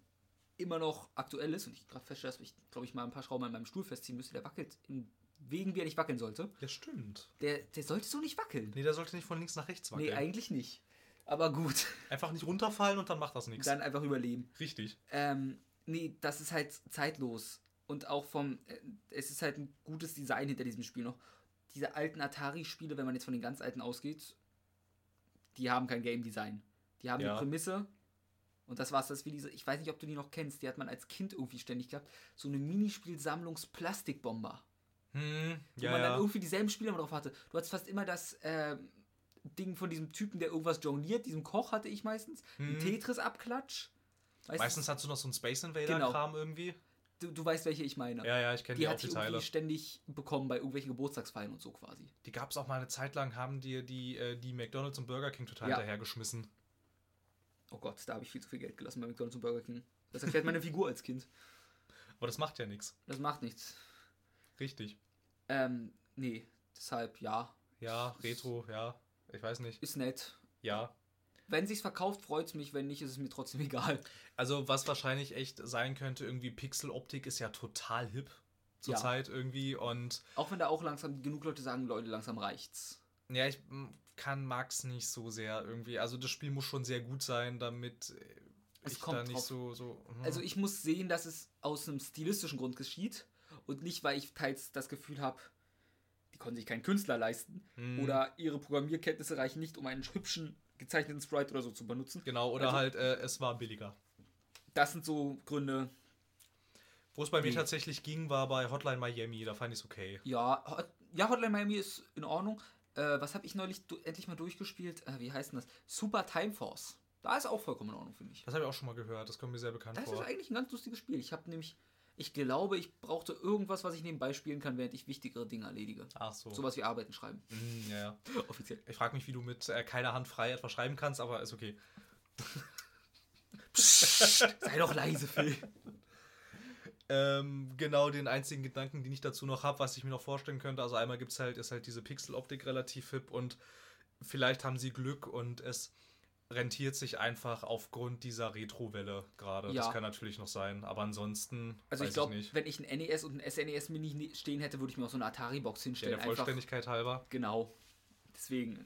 immer noch aktuell ist und ich gerade feststelle, dass ich, glaube ich, mal ein paar Schrauben an meinem Stuhl festziehen müsste, der wackelt in Wegen, wie er nicht wackeln sollte. Ja, stimmt. Der, der sollte so nicht wackeln. Nee, der sollte nicht von links nach rechts Nee, wackeln. eigentlich nicht. Aber gut, Einfach nicht runterfallen und dann macht das nichts. dann einfach überleben. Richtig. Ähm, nee, das ist halt zeitlos. Und auch vom, äh, es ist halt ein gutes Design hinter diesem Spiel noch. Diese alten Atari-Spiele, wenn man jetzt von den ganz alten ausgeht, die haben kein Game Design. Die haben Ja. eine Prämisse. Und das war's, das ist wie diese, ich weiß nicht, ob du die noch kennst, die hat man als Kind irgendwie ständig gehabt. So eine Minispielsammlungs-Plastikbomber. Hm, Wo ja, man dann ja. irgendwie dieselben Spiele immer drauf hatte. Du hattest fast immer das ähm, Ding von diesem Typen, der irgendwas jongliert, diesem Koch hatte ich meistens. Hm. Tetris-Abklatsch. Meistens, Meistens hast du noch so einen Space Invader-Kram irgendwie. Du, du weißt, welche ich meine. Ja, ja, ich kenne die die, auch hat die Teile. irgendwie ständig bekommen bei irgendwelchen Geburtstagsfeiern und so quasi. Die gab es auch mal eine Zeit lang, haben die die, äh, die McDonalds und Burger King total Ja. hinterhergeschmissen. Oh Gott, da habe ich viel zu viel Geld gelassen bei McDonalds und Burger King. Das erklärt meine Figur als Kind. Aber das macht ja nichts. Das macht nichts. Richtig. Ähm, nee, deshalb ja, Ja, Retro, ja. Ich weiß nicht. ist nett. Ja. Wenn sich's verkauft, freut's mich. Wenn nicht, ist es mir trotzdem egal. Also, was wahrscheinlich echt sein könnte, irgendwie Pixeloptik ist ja total hip Ja. zurzeit irgendwie. Und Auch wenn da auch langsam genug Leute sagen, Leute, langsam reicht's. ja, ich kann Max nicht so sehr irgendwie. Also, das Spiel muss schon sehr gut sein, damit Es ich kommt da nicht drauf- so. so hm. Also ich muss sehen, dass es aus einem stilistischen Grund geschieht und nicht, weil ich teils das Gefühl habe, die konnten sich keinen Künstler leisten Hm. oder ihre Programmierkenntnisse reichen nicht, um einen hübschen gezeichneten Sprite oder so zu benutzen. Genau, oder Also- halt, äh, es war billiger. Das sind so Gründe. Wo es bei mir tatsächlich ging, war bei Hotline Miami. Da fand ich es okay. Ja, Hot, ja, Hotline Miami ist in Ordnung. Äh, was habe ich neulich endlich mal durchgespielt? Äh, wie heißt denn das? Super Time Force. Da ist auch vollkommen in Ordnung, finde ich. Das habe ich auch schon mal gehört. Das kommt mir sehr bekannt Das ist vor. eigentlich ein ganz lustiges Spiel. Ich habe nämlich, ich glaube, ich brauchte irgendwas, was ich nebenbei spielen kann, während ich wichtigere Dinge erledige. Ach so. Sowas wie Arbeiten schreiben. Hm, ja, ja. Offiziell. Ich frage mich, wie du mit äh, keiner Hand frei etwas schreiben kannst, aber ist okay. Sei doch leise, Phil. Ähm, genau den einzigen Gedanken, den ich dazu noch habe, was ich mir noch vorstellen könnte. Also einmal gibt es halt, ist halt diese Pixeloptik relativ hip und vielleicht haben sie Glück und es rentiert sich einfach aufgrund dieser Retro-Welle gerade. Ja. Das kann natürlich noch sein, aber ansonsten Also ich glaube, wenn ich ein NES und ein SNES Mini stehen hätte, würde ich mir auch so eine Atari-Box Ja, hinstellen. der Vollständigkeit halber. Einfach, genau. Deswegen,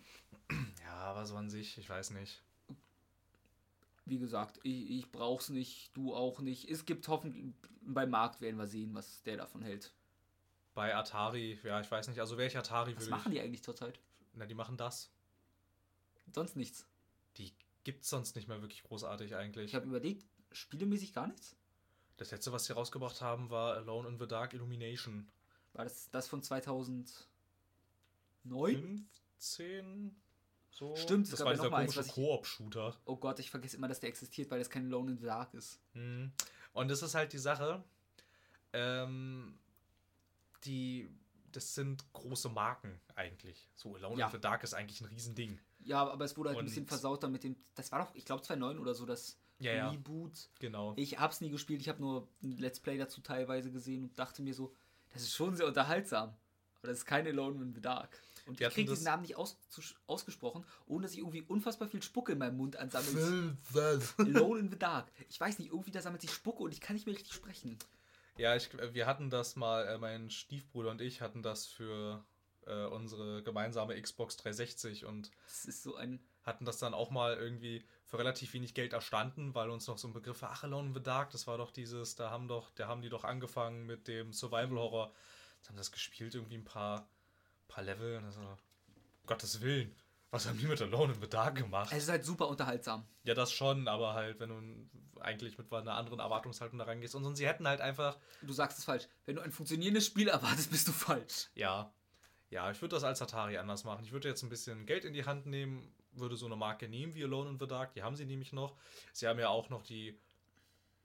Ja, aber so an sich, ich weiß nicht. Wie gesagt, ich, ich brauch's nicht, du auch nicht. Es gibt hoffentlich, beim Markt werden wir sehen, was der davon hält. Bei Atari, ja, ich weiß nicht. Also welche Atari Was würde machen ich. die eigentlich zurzeit? Na, die machen das. Sonst nichts. Die gibt's sonst nicht mehr wirklich großartig eigentlich. Ich habe überlegt, spielemäßig gar nichts? Das letzte, was sie rausgebracht haben, war Alone in the Dark Illumination. War das das von 2009? 15? So? Stimmt, das gab war ja dieser komische Koop-Shooter. Oh Gott, ich vergesse immer, dass der existiert, weil das kein Alone in the Dark ist. Mhm. Und das ist halt die Sache. Ähm, die, das sind große Marken eigentlich. So, Alone Ja. in the Dark ist eigentlich ein Riesending. Ja, aber es wurde halt ein bisschen Und- versauter mit dem. Das war doch, ich glaube 2009 oder so, das Ja, ja. Reboot. Genau. Ich hab's nie gespielt, ich habe nur ein Let's Play dazu teilweise gesehen und dachte mir so, das ist schon sehr unterhaltsam. Aber das ist kein Alone in the Dark. Und Wir ich krieg hatten diesen Namen nicht aus, ausgesprochen, ohne dass ich irgendwie unfassbar viel Spucke in meinem Mund ansammelt. Alone in the Dark. Ich weiß nicht, irgendwie da sammelt sich Spucke und ich kann nicht mehr richtig sprechen. Ja, ich, wir hatten das mal, äh, mein Stiefbruder und ich hatten das für äh, unsere gemeinsame Xbox 360 und Das ist so ein. hatten das dann auch mal irgendwie für relativ wenig Geld erstanden, weil uns noch so ein Begriff war, ach, Alone in the Dark, das war doch dieses, da haben doch, da haben die doch angefangen mit dem Survival-Horror. Jetzt haben das gespielt, irgendwie ein paar, paar Level und also, Gottes Willen, was haben die mit Alone in the Dark gemacht? Es ist halt super unterhaltsam. Ja, das schon, aber halt, wenn du eigentlich mit einer anderen Erwartungshaltung da reingehst. Und sonst, sie hätten halt einfach, Du sagst es falsch. Wenn du ein funktionierendes Spiel erwartest, bist du falsch. ja, ja, ich würde das als Atari anders machen. Ich würde jetzt ein bisschen Geld in die Hand nehmen, würde so eine Marke nehmen wie Alone in the Dark, die haben sie nämlich noch. Sie haben ja auch noch die,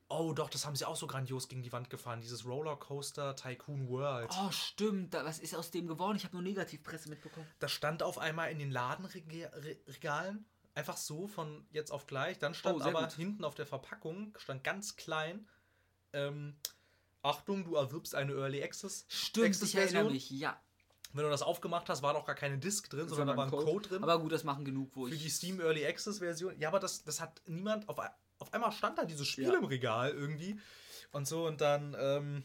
oh doch, das haben sie auch so grandios gegen die Wand gefahren, dieses Rollercoaster Tycoon World. Oh, stimmt. Was ist aus dem geworden? Ich habe nur Negativpresse mitbekommen. Das stand auf einmal in den Ladenregalen. Einfach so von jetzt auf gleich. Dann stand Oh, aber gut. hinten auf der Verpackung, stand ganz klein, ähm, Achtung, du erwirbst eine Early Access. Stimmt, Access ich erinnere Version. mich. Ja. Wenn du das aufgemacht hast, war doch gar keine Disk drin, sondern da war ein Code, drin. Aber gut, das machen genug, wo für ich. die Steam Early Access Version. Ja, aber das, das hat niemand. Auf, auf einmal stand da dieses Spiel Ja. im Regal irgendwie. Und so, und dann, ähm,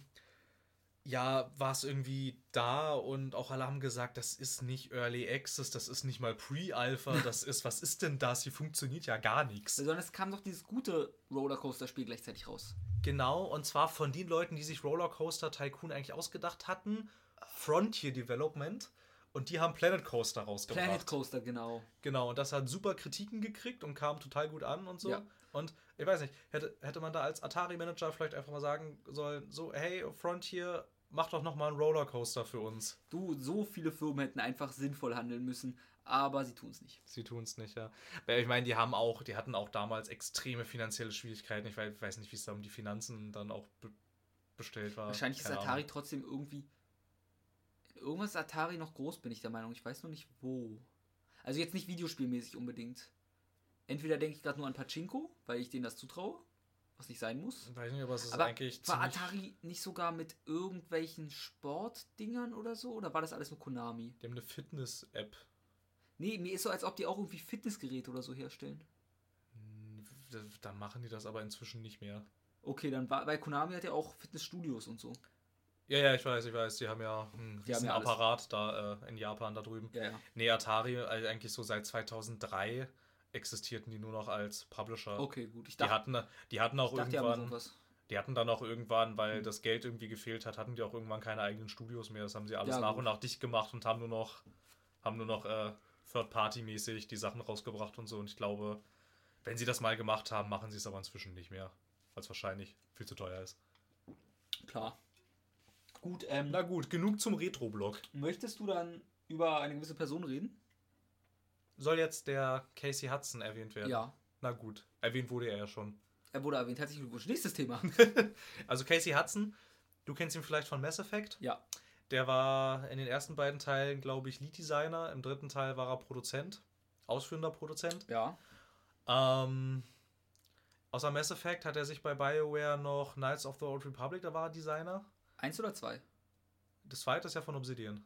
ja, war es irgendwie da und auch alle haben gesagt, das ist nicht Early Access, das ist nicht mal Pre-Alpha, das ist, was ist denn das? Hier funktioniert ja gar nichts. Sondern es kam doch dieses gute Rollercoaster-Spiel gleichzeitig raus. Genau, und zwar von den Leuten, die sich Rollercoaster Tycoon eigentlich ausgedacht hatten, Frontier Development. Und die haben Planet Coaster rausgebracht. Planet Coaster, genau. Genau, und das hat super Kritiken gekriegt und kam total gut an und so. Ja. Und ich weiß nicht, hätte, hätte man da als Atari-Manager vielleicht einfach mal sagen sollen, so, hey, Frontier, mach doch noch mal einen Rollercoaster für uns. Du, so viele Firmen hätten einfach sinnvoll handeln müssen, aber sie tun es nicht. Sie tun es nicht, ja. Ich meine, die haben auch, die hatten auch damals extreme finanzielle Schwierigkeiten. Ich weiß, nicht, wie es da um die Finanzen dann auch be bestellt war. Wahrscheinlich ist Keine Atari Ahnung. trotzdem irgendwie. Irgendwas ist Atari noch groß, bin ich der Meinung. Ich weiß noch nicht wo. Also jetzt nicht videospielmäßig unbedingt. Entweder denke ich gerade nur an Pachinko, weil ich denen das zutraue, was nicht sein muss. Weiß nicht, aber es ist Aber eigentlich war. Atari nicht sogar mit irgendwelchen Sportdingern oder so? Oder war das alles nur Konami? Die haben eine Fitness-App. Nee, mir ist so, als ob die auch irgendwie Fitnessgeräte oder so herstellen. Hm, Dann machen die das aber inzwischen nicht mehr. Okay, dann war, weil Konami hat ja auch Fitnessstudios und so. Ja, ja, ich weiß, ich weiß. Die haben ja einen riesen ja. Apparat da äh, in Japan da drüben. Ja, ja. Nee, Atari, also eigentlich so seit 2003 existierten die nur noch als Publisher. Okay, gut. Ich Die dachte, hatten, die hatten auch ich dachte, die irgendwann, sowas. die hatten dann auch irgendwann, weil Hm. das Geld irgendwie gefehlt hat, hatten die auch irgendwann keine eigenen Studios mehr. Das haben sie alles Ja, nach gut. und nach dicht gemacht und haben nur noch, haben nur noch äh, Third-Party-mäßig die Sachen rausgebracht und so. Und ich glaube, wenn sie das mal gemacht haben, machen sie es aber inzwischen nicht mehr. Weil es wahrscheinlich viel zu teuer ist. Klar. Gut, ähm, Na gut, genug zum Retro-Blog. möchtest du dann über eine gewisse Person reden? Soll jetzt der Casey Hudson erwähnt werden? Ja. Na gut, erwähnt wurde er ja schon. Er wurde erwähnt. Herzlichen Glückwunsch. Nächstes Thema. Also Casey Hudson, du kennst ihn vielleicht von Mass Effect. ja. Der war in den ersten beiden Teilen, glaube ich, Lead-Designer. Im dritten Teil war er Produzent, ausführender Produzent. Ja. Ähm, außer Mass Effect hat er sich bei BioWare noch Knights of the Old Republic, da war er Designer. Eins oder zwei? Das zweite ist ja von Obsidian.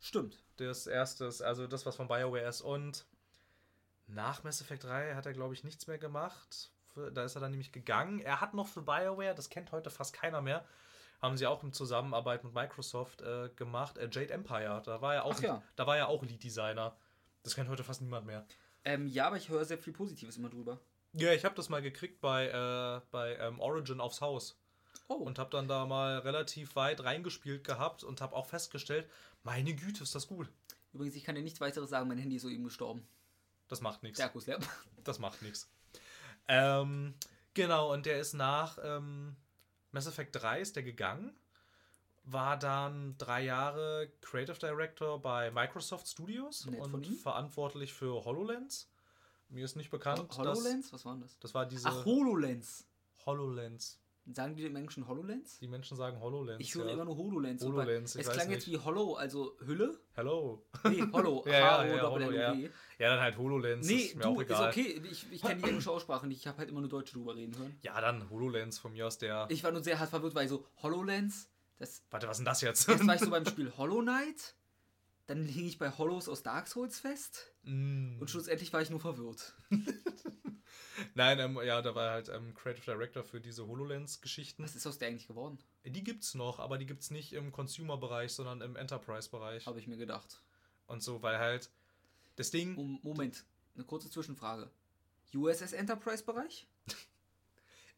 Stimmt. Das erste ist, also das, was von BioWare ist. Und nach Mass Effect 3 hat er, glaube ich, nichts mehr gemacht. Da ist er dann nämlich gegangen. Er hat noch für BioWare, das kennt heute fast keiner mehr, haben sie auch in Zusammenarbeit mit Microsoft äh, gemacht. Äh, Jade Empire, da war er auch, Ach ja. da war er auch Lead-Designer. Das kennt heute fast niemand mehr. Ähm, ja, aber ich höre sehr viel Positives immer drüber. Ja, ich habe das mal gekriegt bei, äh, bei ähm, Origin aufs Haus. Oh. Und habe dann da mal relativ weit reingespielt gehabt und habe auch festgestellt, meine Güte, ist das gut. Übrigens, ich kann dir nichts weiteres sagen, mein Handy ist soeben gestorben. Das macht nichts. Der Akku ist leer. Das macht nichts. Ähm, genau, und der ist nach ähm, Mass Effect 3 ist der gegangen. War dann drei Jahre Creative Director bei Microsoft Studios Nett und verantwortlich für HoloLens. Mir ist nicht bekannt. dass- HoloLens? Was war denn das? Das war diese Ach, HoloLens. HoloLens. Sagen die Menschen HoloLens? Die Menschen sagen HoloLens. Ich höre ja. immer nur HoloLens. HoloLens, Es klang jetzt wie Hollow, also Hülle? Hello. Nee, Hollow. Ja, ja, ja, H-O-L-L-O-W. Ja, dann halt HoloLens. Nee, ist mir du, auch ist egal. okay. Ich, ich kenne die englische Aussprache nicht. Ich habe halt immer nur Deutsche drüber reden hören. Ja, dann HoloLens von mir aus der. Ich war nur sehr hart verwirrt, weil so HoloLens, das Warte, was ist denn das jetzt? Erst war ich so beim Spiel Hollow Knight, dann hing ich bei Hollows aus Dark Souls fest Mm. und schlussendlich war ich nur verwirrt. Nein, ähm, ja, da war halt ähm, Creative Director für diese HoloLens-Geschichten. Was ist aus der eigentlich geworden? Die gibt's noch, aber die gibt's nicht im Consumer-Bereich, sondern im Enterprise-Bereich. Habe ich mir gedacht. Und so, weil halt das Ding. Um, Moment, eine kurze Zwischenfrage. USS Enterprise Bereich?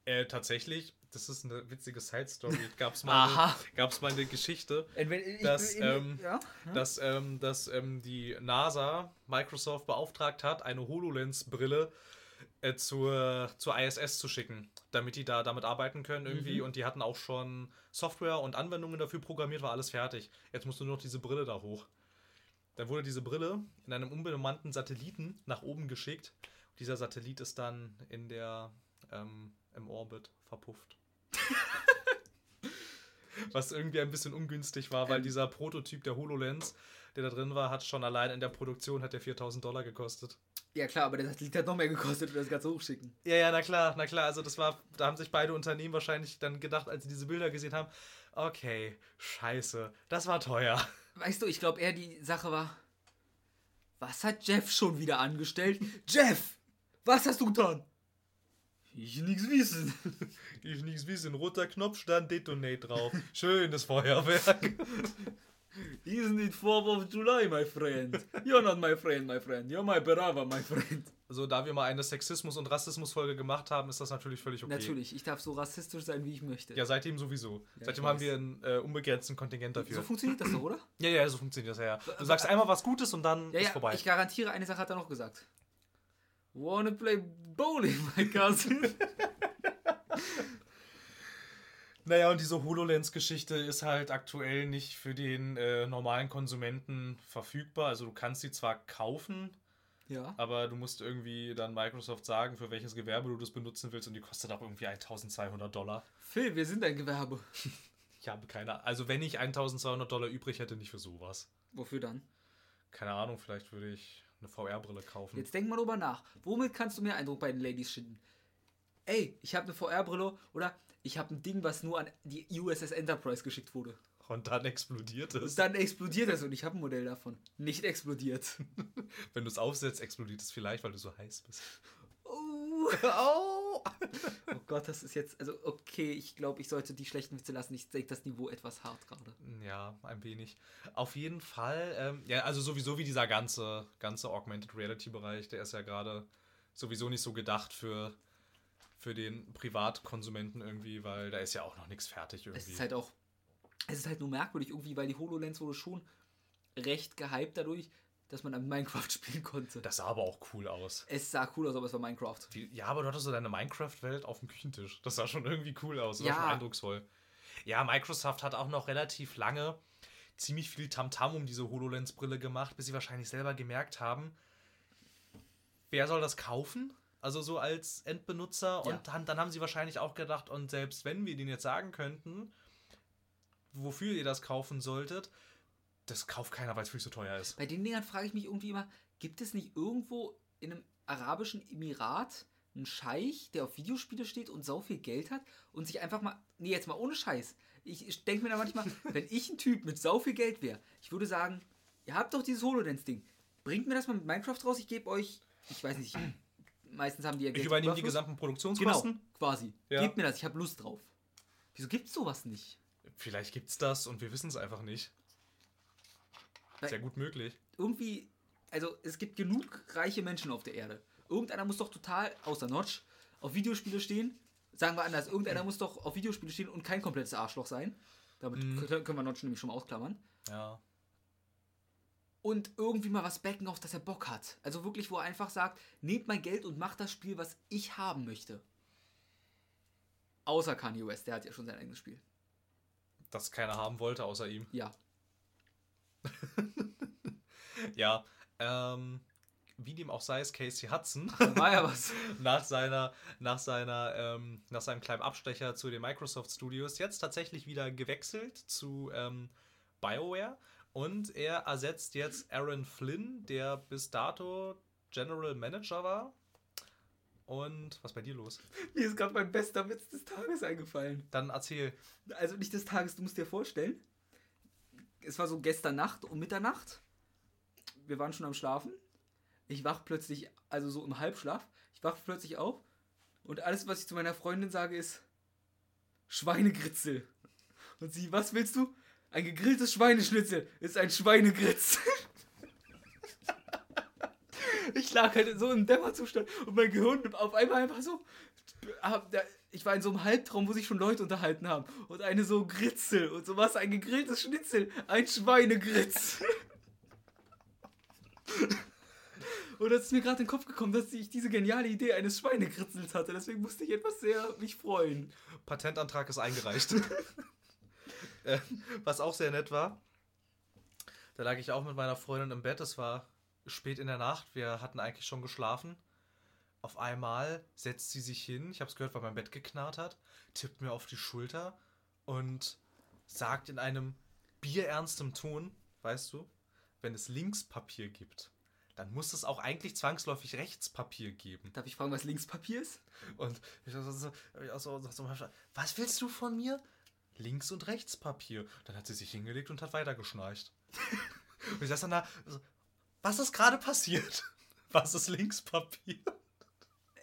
Äh, tatsächlich, das ist eine witzige Side-Story. Gab's mal, Aha. eine, gab's mal eine Geschichte, ähm, ja? dass, ähm, dass ähm, die NASA Microsoft beauftragt hat, eine HoloLens-Brille äh, zur, zur ISS zu schicken, damit die da damit arbeiten können irgendwie. Mhm. Und die hatten auch schon Software und Anwendungen dafür programmiert, war alles fertig. Jetzt musst du nur noch diese Brille da hoch. Dann wurde diese Brille in einem unbemannten Satelliten nach oben geschickt. Dieser Satellit ist dann in der ähm, im Orbit verpufft. Was irgendwie ein bisschen ungünstig war, weil Ähm. dieser Prototyp der HoloLens, der da drin war, hat schon allein in der Produktion hat der 4000 Dollar gekostet. Ja klar, aber der Satellit hat noch mehr gekostet, für das Ganze hochschicken. Ja, ja, na klar, na klar. Also das war, da haben sich beide Unternehmen wahrscheinlich dann gedacht, als sie diese Bilder gesehen haben, okay, scheiße, das war teuer. Weißt du, ich glaube eher die Sache war, was hat Jeff schon wieder angestellt? Jeff, was hast du getan? Ich nix wissen. Ich nichts wissen, roter Knopf stand Detonate drauf. Schönes Feuerwerk. Isn't it 4th of July, my friend? You're not my friend, my friend. You're my brother, my friend. So, da wir mal eine Sexismus- und Rassismus-Folge gemacht haben, ist das natürlich völlig okay. Natürlich, ich darf so rassistisch sein, wie ich möchte. Ja, seitdem sowieso. Ja, seitdem haben wir einen äh, unbegrenzten Kontingent dafür. so funktioniert das doch, oder? ja, ja, so funktioniert das ja. ja. Du sagst einmal was Gutes und dann Ja, ist ja, vorbei. ich garantiere, eine Sache hat er noch gesagt. Wanna play bowling, my cousin? Naja, und diese HoloLens-Geschichte ist halt aktuell nicht für den äh, normalen Konsumenten verfügbar. Also du kannst sie zwar kaufen, ja. aber du musst irgendwie dann Microsoft sagen, für welches Gewerbe du das benutzen willst und die kostet auch irgendwie 1200 Dollar. Phil, wir sind ein Gewerbe. Ich habe keine Also, wenn ich 1200 Dollar übrig hätte, nicht für sowas. Wofür dann? Keine Ahnung, vielleicht würde ich eine VR-Brille kaufen. Jetzt denk mal drüber nach. Womit kannst du mehr Eindruck bei den Ladies schinden? Ey, ich habe eine VR-Brille oder ich habe ein Ding, was nur an die USS Enterprise geschickt wurde. Und dann explodiert es. Und dann explodiert es und ich habe ein Modell davon. Nicht explodiert. Wenn du es aufsetzt, explodiert es vielleicht, weil du so heiß bist. Oh. oh. oh Gott, das ist jetzt. Also, okay, ich glaube, ich sollte die schlechten Witze lassen. Ich denke das Niveau etwas hart gerade. Ja, ein wenig. Auf jeden Fall, ähm, ja, also sowieso wie dieser ganze, ganze Augmented Reality-Bereich, der ist ja gerade sowieso nicht so gedacht für, für den Privatkonsumenten irgendwie, weil da ist ja auch noch nichts fertig irgendwie. Es ist halt auch. Es ist halt nur merkwürdig irgendwie, weil die HoloLens wurde schon recht gehypt dadurch, dass man an Minecraft spielen konnte. Das sah aber auch cool aus. Es sah cool aus, aber es war Minecraft. Die, ja, aber du hattest so deine Minecraft-Welt auf dem Küchentisch. Das sah schon irgendwie cool aus. Das Ja. war schon eindrucksvoll. Ja, Microsoft hat auch noch relativ lange ziemlich viel Tamtam um diese HoloLens-Brille gemacht, bis sie wahrscheinlich selber gemerkt haben, wer soll das kaufen? Also so als Endbenutzer. Ja. Und dann, dann haben sie wahrscheinlich auch gedacht, und selbst wenn wir denen jetzt sagen könnten, wofür ihr das kaufen solltet, das kauft keiner, weil es viel zu teuer ist. Bei den Dingern frage ich mich irgendwie immer, gibt es nicht irgendwo in einem arabischen Emirat einen Scheich, der auf Videospiele steht und sau viel Geld hat und sich einfach mal, nee, jetzt mal ohne Scheiß. Ich, denke mir da manchmal, wenn ich ein Typ mit sau viel Geld wäre, ich würde sagen, ihr habt doch dieses HoloLens-Ding. Bringt mir das mal mit Minecraft raus, ich gebe euch, ich weiß nicht, meistens haben die ja Ich Geld. übernehme die gesamten Genau, Produktionskosten. quasi. Ja. Gebt mir das, ich habe Lust drauf. Wieso gibt's sowas nicht? Vielleicht gibt's das und wir wissen es einfach nicht. Weil- Sehr gut möglich. irgendwie, also es gibt genug reiche Menschen auf der Erde. Irgendeiner muss doch total, außer Notch, auf Videospiele stehen. Sagen wir anders, irgendeiner muss doch auf Videospiele stehen und kein komplettes Arschloch sein. Damit Mhm. können können wir Notch nämlich schon mal ausklammern. Ja. Und irgendwie mal was backen, auf das er Bock hat. Also wirklich, wo er einfach sagt, nehmt mein Geld und macht das Spiel, was ich haben möchte. Außer Kanye West, der hat ja schon sein eigenes Spiel. Das keiner haben wollte, außer ihm. Ja. Ja. Ähm, wie dem auch sei, ist Casey Hudson war ja was. nach seiner, nach seiner, ähm, nach seinem kleinen Abstecher zu den Microsoft Studios jetzt tatsächlich wieder gewechselt zu ähm, BioWare und er ersetzt jetzt Aaron Flynn, der bis dato General Manager war. Und was ist bei dir los? Mir ist gerade mein bester Witz des Tages eingefallen. Dann erzähl. Also nicht des Tages, du musst dir vorstellen. Es war so gestern Nacht um Mitternacht. Wir waren schon am Schlafen. Ich wach plötzlich, also so im Halbschlaf, ich wach plötzlich auf und alles, was ich zu meiner Freundin sage, ist Schweinegritzel. Und sie, was willst du? Ein gegrilltes Schweineschnitzel ist ein Schweinegritzel. Ich lag halt so im Dämmerzustand und mein Gehirn auf einmal einfach so. Ich war in so einem Halbtraum, wo sich schon Leute unterhalten haben. Und eine so Gritzel und so was, ein gegrilltes Schnitzel, ein Schweinegritzel. Und das ist mir gerade in den Kopf gekommen, dass ich diese geniale Idee eines Schweinegritzels hatte. Deswegen musste ich etwas sehr mich freuen. Patentantrag ist eingereicht. äh, was auch sehr nett war, da lag ich auch mit meiner Freundin im Bett. Es war spät in der Nacht. Wir hatten eigentlich schon geschlafen. Auf einmal setzt sie sich hin. Ich habe es gehört, weil mein Bett geknarrt hat. Tippt mir auf die Schulter und sagt in einem bierernstem Ton, weißt du, wenn es Linkspapier gibt, dann muss es auch eigentlich zwangsläufig Rechtspapier geben. Darf ich fragen, was Linkspapier ist? Und ich so, so, so, so, was willst du von mir? Links- und Rechtspapier. Dann hat sie sich hingelegt und hat weitergeschnarcht. und ich saß dann da, was ist gerade passiert? Was ist Linkspapier?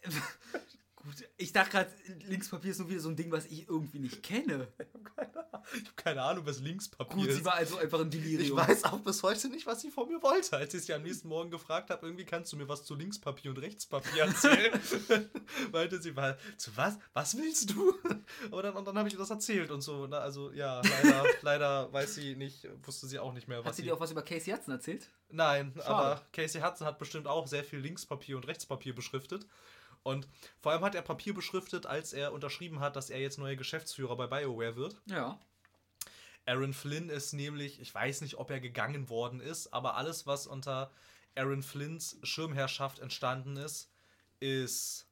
Gut, ich dachte gerade, Linkspapier ist nur wieder so ein Ding, was ich irgendwie nicht kenne. Ich habe keine Ahnung, was Linkspapier Gut, ist. sie war also einfach ich Delirium. weiß auch bis heute nicht, was sie von mir wollte. Als ich sie am nächsten Morgen gefragt habe, irgendwie kannst du mir was zu Linkspapier und Rechtspapier erzählen. Meinte sie, "Wa- zu was? Was willst du? Aber dann, und dann habe ich ihr das erzählt und so. Na, also ja, leider, leider weiß sie nicht, wusste sie auch nicht mehr, was Hat sie dir auch was über Casey Hudson erzählt? Nein, Schade. aber Casey Hudson hat bestimmt auch sehr viel Linkspapier und Rechtspapier beschriftet. Und vor allem hat er Papier beschriftet, als er unterschrieben hat, dass er jetzt neuer Geschäftsführer bei BioWare wird. Ja. Aaron Flynn ist nämlich, ich weiß nicht, ob er gegangen worden ist, aber alles, was unter Aaron Flynns Schirmherrschaft entstanden ist, ist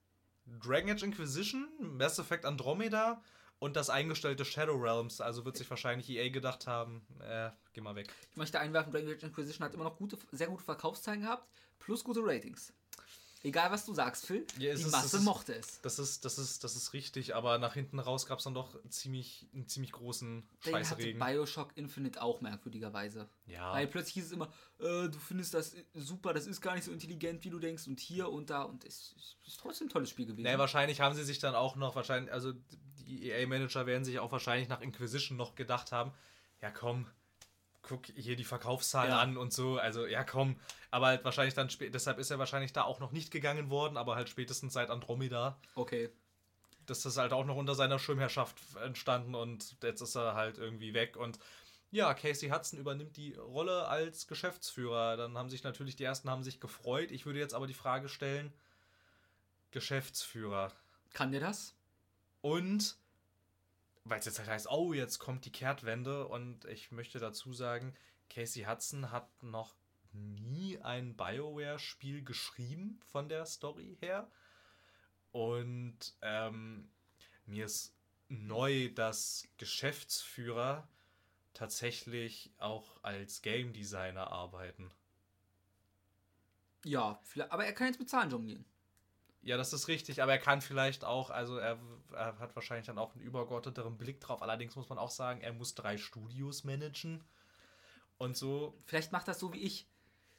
Dragon Age Inquisition, Mass Effect Andromeda und das eingestellte Shadow Realms. Also wird sich wahrscheinlich EA gedacht haben, äh, geh mal weg. Ich möchte einwerfen, Dragon Age Inquisition hat immer noch gute, sehr gute Verkaufszahlen gehabt, plus gute Ratings. Egal was du sagst, Phil, Ja, die ist- Masse ist- mochte es. Das ist, das ist, das ist richtig, aber nach hinten raus gab es dann doch ziemlich, einen ziemlich großen Den hatte Scheißregen. Bioshock Infinite auch merkwürdigerweise. Ja. Weil plötzlich hieß es immer, äh, du findest das super, das ist gar nicht so intelligent, wie du denkst, und hier und da, und es ist, ist trotzdem ein tolles Spiel gewesen. Nee, wahrscheinlich haben sie sich dann auch noch, wahrscheinlich, also die EA-Manager werden sich auch wahrscheinlich nach Inquisition noch gedacht haben, ja komm, guck hier die Verkaufszahlen Ja. an und so, also ja komm, aber halt wahrscheinlich dann, spä- deshalb ist er wahrscheinlich da auch noch nicht gegangen worden, aber halt spätestens seit Andromeda, Okay. das ist halt auch noch unter seiner Schirmherrschaft entstanden und jetzt ist er halt irgendwie weg und ja, Casey Hudson übernimmt die Rolle als Geschäftsführer. Dann haben sich natürlich, die ersten haben sich gefreut. Ich würde jetzt aber die Frage stellen, Geschäftsführer. Kann der das? Und weil es jetzt halt heißt, oh, jetzt kommt die Kehrtwende und ich möchte dazu sagen, Casey Hudson hat noch nie ein BioWare-Spiel geschrieben von der Story her. Und ähm, mir ist neu, dass Geschäftsführer tatsächlich auch als Game Designer arbeiten. Ja, aber er kann jetzt mit Zahlen jonglieren. Ja, das ist richtig, aber er kann vielleicht auch, also er, er hat wahrscheinlich dann auch einen übergeordneteren Blick drauf. Allerdings muss man auch sagen, er muss drei Studios managen. Und so, Vielleicht macht das so wie ich.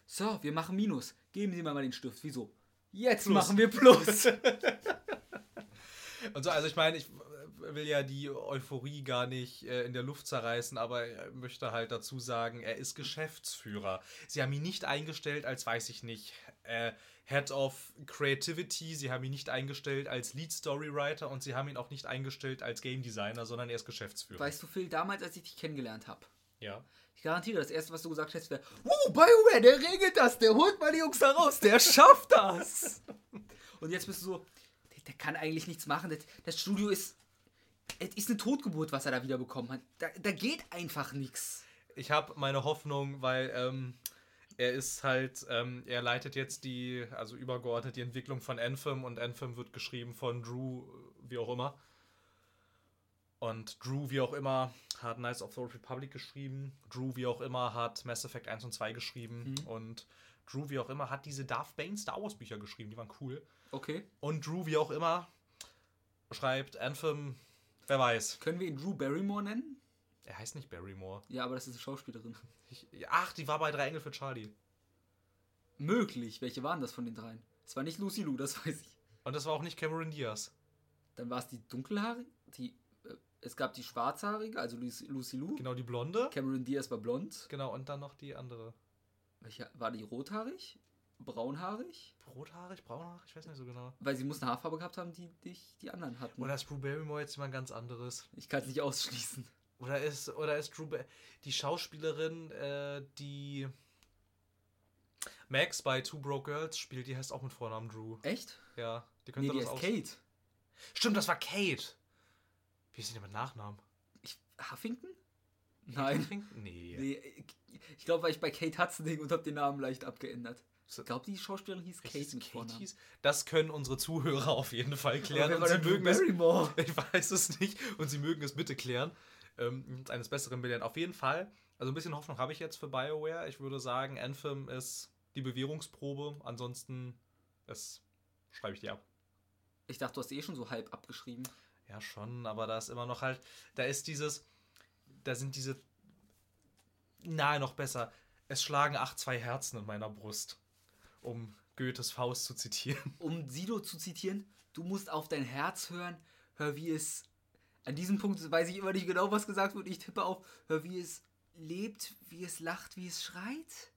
So, wir machen Minus. Geben Sie mir mal den Stift. Wieso? Jetzt Plus. machen wir Plus. und so, also ich meine, ich will ja die Euphorie gar nicht äh, in der Luft zerreißen, aber er möchte halt dazu sagen, er ist Geschäftsführer. Sie haben ihn nicht eingestellt als, weiß ich nicht, äh, Head of Creativity, sie haben ihn nicht eingestellt als Lead Storywriter und sie haben ihn auch nicht eingestellt als Game Designer, sondern er ist Geschäftsführer. weißt du, Phil, damals, als ich dich kennengelernt habe, ja. ich garantiere, das erste, was du gesagt hättest, wäre: Uh, BioWare, der regelt das, der holt meine Jungs da raus, der schafft das. Und jetzt bist du so: der, der kann eigentlich nichts machen. Das, das Studio ist. Es ist eine Totgeburt, was er da wieder bekommen hat. Da, da geht einfach nichts. Ich habe meine Hoffnung, weil ähm, er ist halt, ähm, er leitet jetzt die, also übergeordnet die Entwicklung von Anthem und Anthem wird geschrieben von Drew, wie auch immer. Und Drew, wie auch immer, hat Knights of the Old Republic geschrieben. Drew, wie auch immer, hat Mass Effect 1 und 2 geschrieben. Und Drew, wie auch immer, hat diese Darth Bane Star Wars Bücher geschrieben, die waren cool. Okay. Und Drew, wie auch immer, schreibt Anthem, wer weiß. Können wir ihn Drew Barrymore nennen? Er heißt nicht Barrymore. Ja, aber das ist eine Schauspielerin. Ich, ach, die war bei Drei Engel für Charlie. Möglich. Welche waren das von den dreien? Es war nicht Lucy Lou, das weiß ich. Und das war auch nicht Cameron Diaz. Dann war es die dunkelhaarige, die, äh, es gab die schwarzhaarige, also Lucy, Lucy Lou. Genau, die Blonde. Cameron Diaz war blond. Genau, und dann noch die andere. Welche, war die rothaarig? Braunhaarig? Rothaarig, braunhaarig, ich weiß nicht so genau. Weil sie muss eine Haarfarbe gehabt haben, die dich die anderen hatten. Oder ist Drew Barrymore jetzt jemand ganz anderes? ich kann es nicht ausschließen. Oder ist, oder ist Drew Bar die Schauspielerin, äh, die Max bei Two Broke Girls spielt, die heißt auch mit Vornamen Drew. Echt? Ja, die Nee, könnte die das ist auch. Kate. Stimmt, das war Kate. Wie ist denn mit Nachnamen? Ich, Huffington? Nein. Nee. Nee, ich, glaube, weil ich bei Kate Hudson und habe den Namen leicht abgeändert. Ich glaube, die Schauspielerin hieß Kate mit Kate Vornamen. hieß? Das können unsere Zuhörer auf jeden Fall klären. Und sie mögen es? Ich weiß es nicht und sie mögen es bitte klären. Ähm, eines Besseren belehren. Auf jeden Fall. Also ein bisschen Hoffnung habe ich jetzt für BioWare. Ich würde sagen, Anthem ist die Bewährungsprobe. Ansonsten das schreibe ich dir ab. Ich dachte, du hast eh schon so halb abgeschrieben. Ja, schon, aber da ist immer noch halt, da ist dieses, da sind diese, nahe noch besser, es schlagen acht zwei Herzen in meiner Brust, um Goethes Faust zu zitieren. Um Sido zu zitieren, du musst auf dein Herz hören, hör wie es. An diesem Punkt weiß ich immer nicht genau, was gesagt wird. Ich tippe auf, hör wie es lebt, wie es lacht, wie es schreit.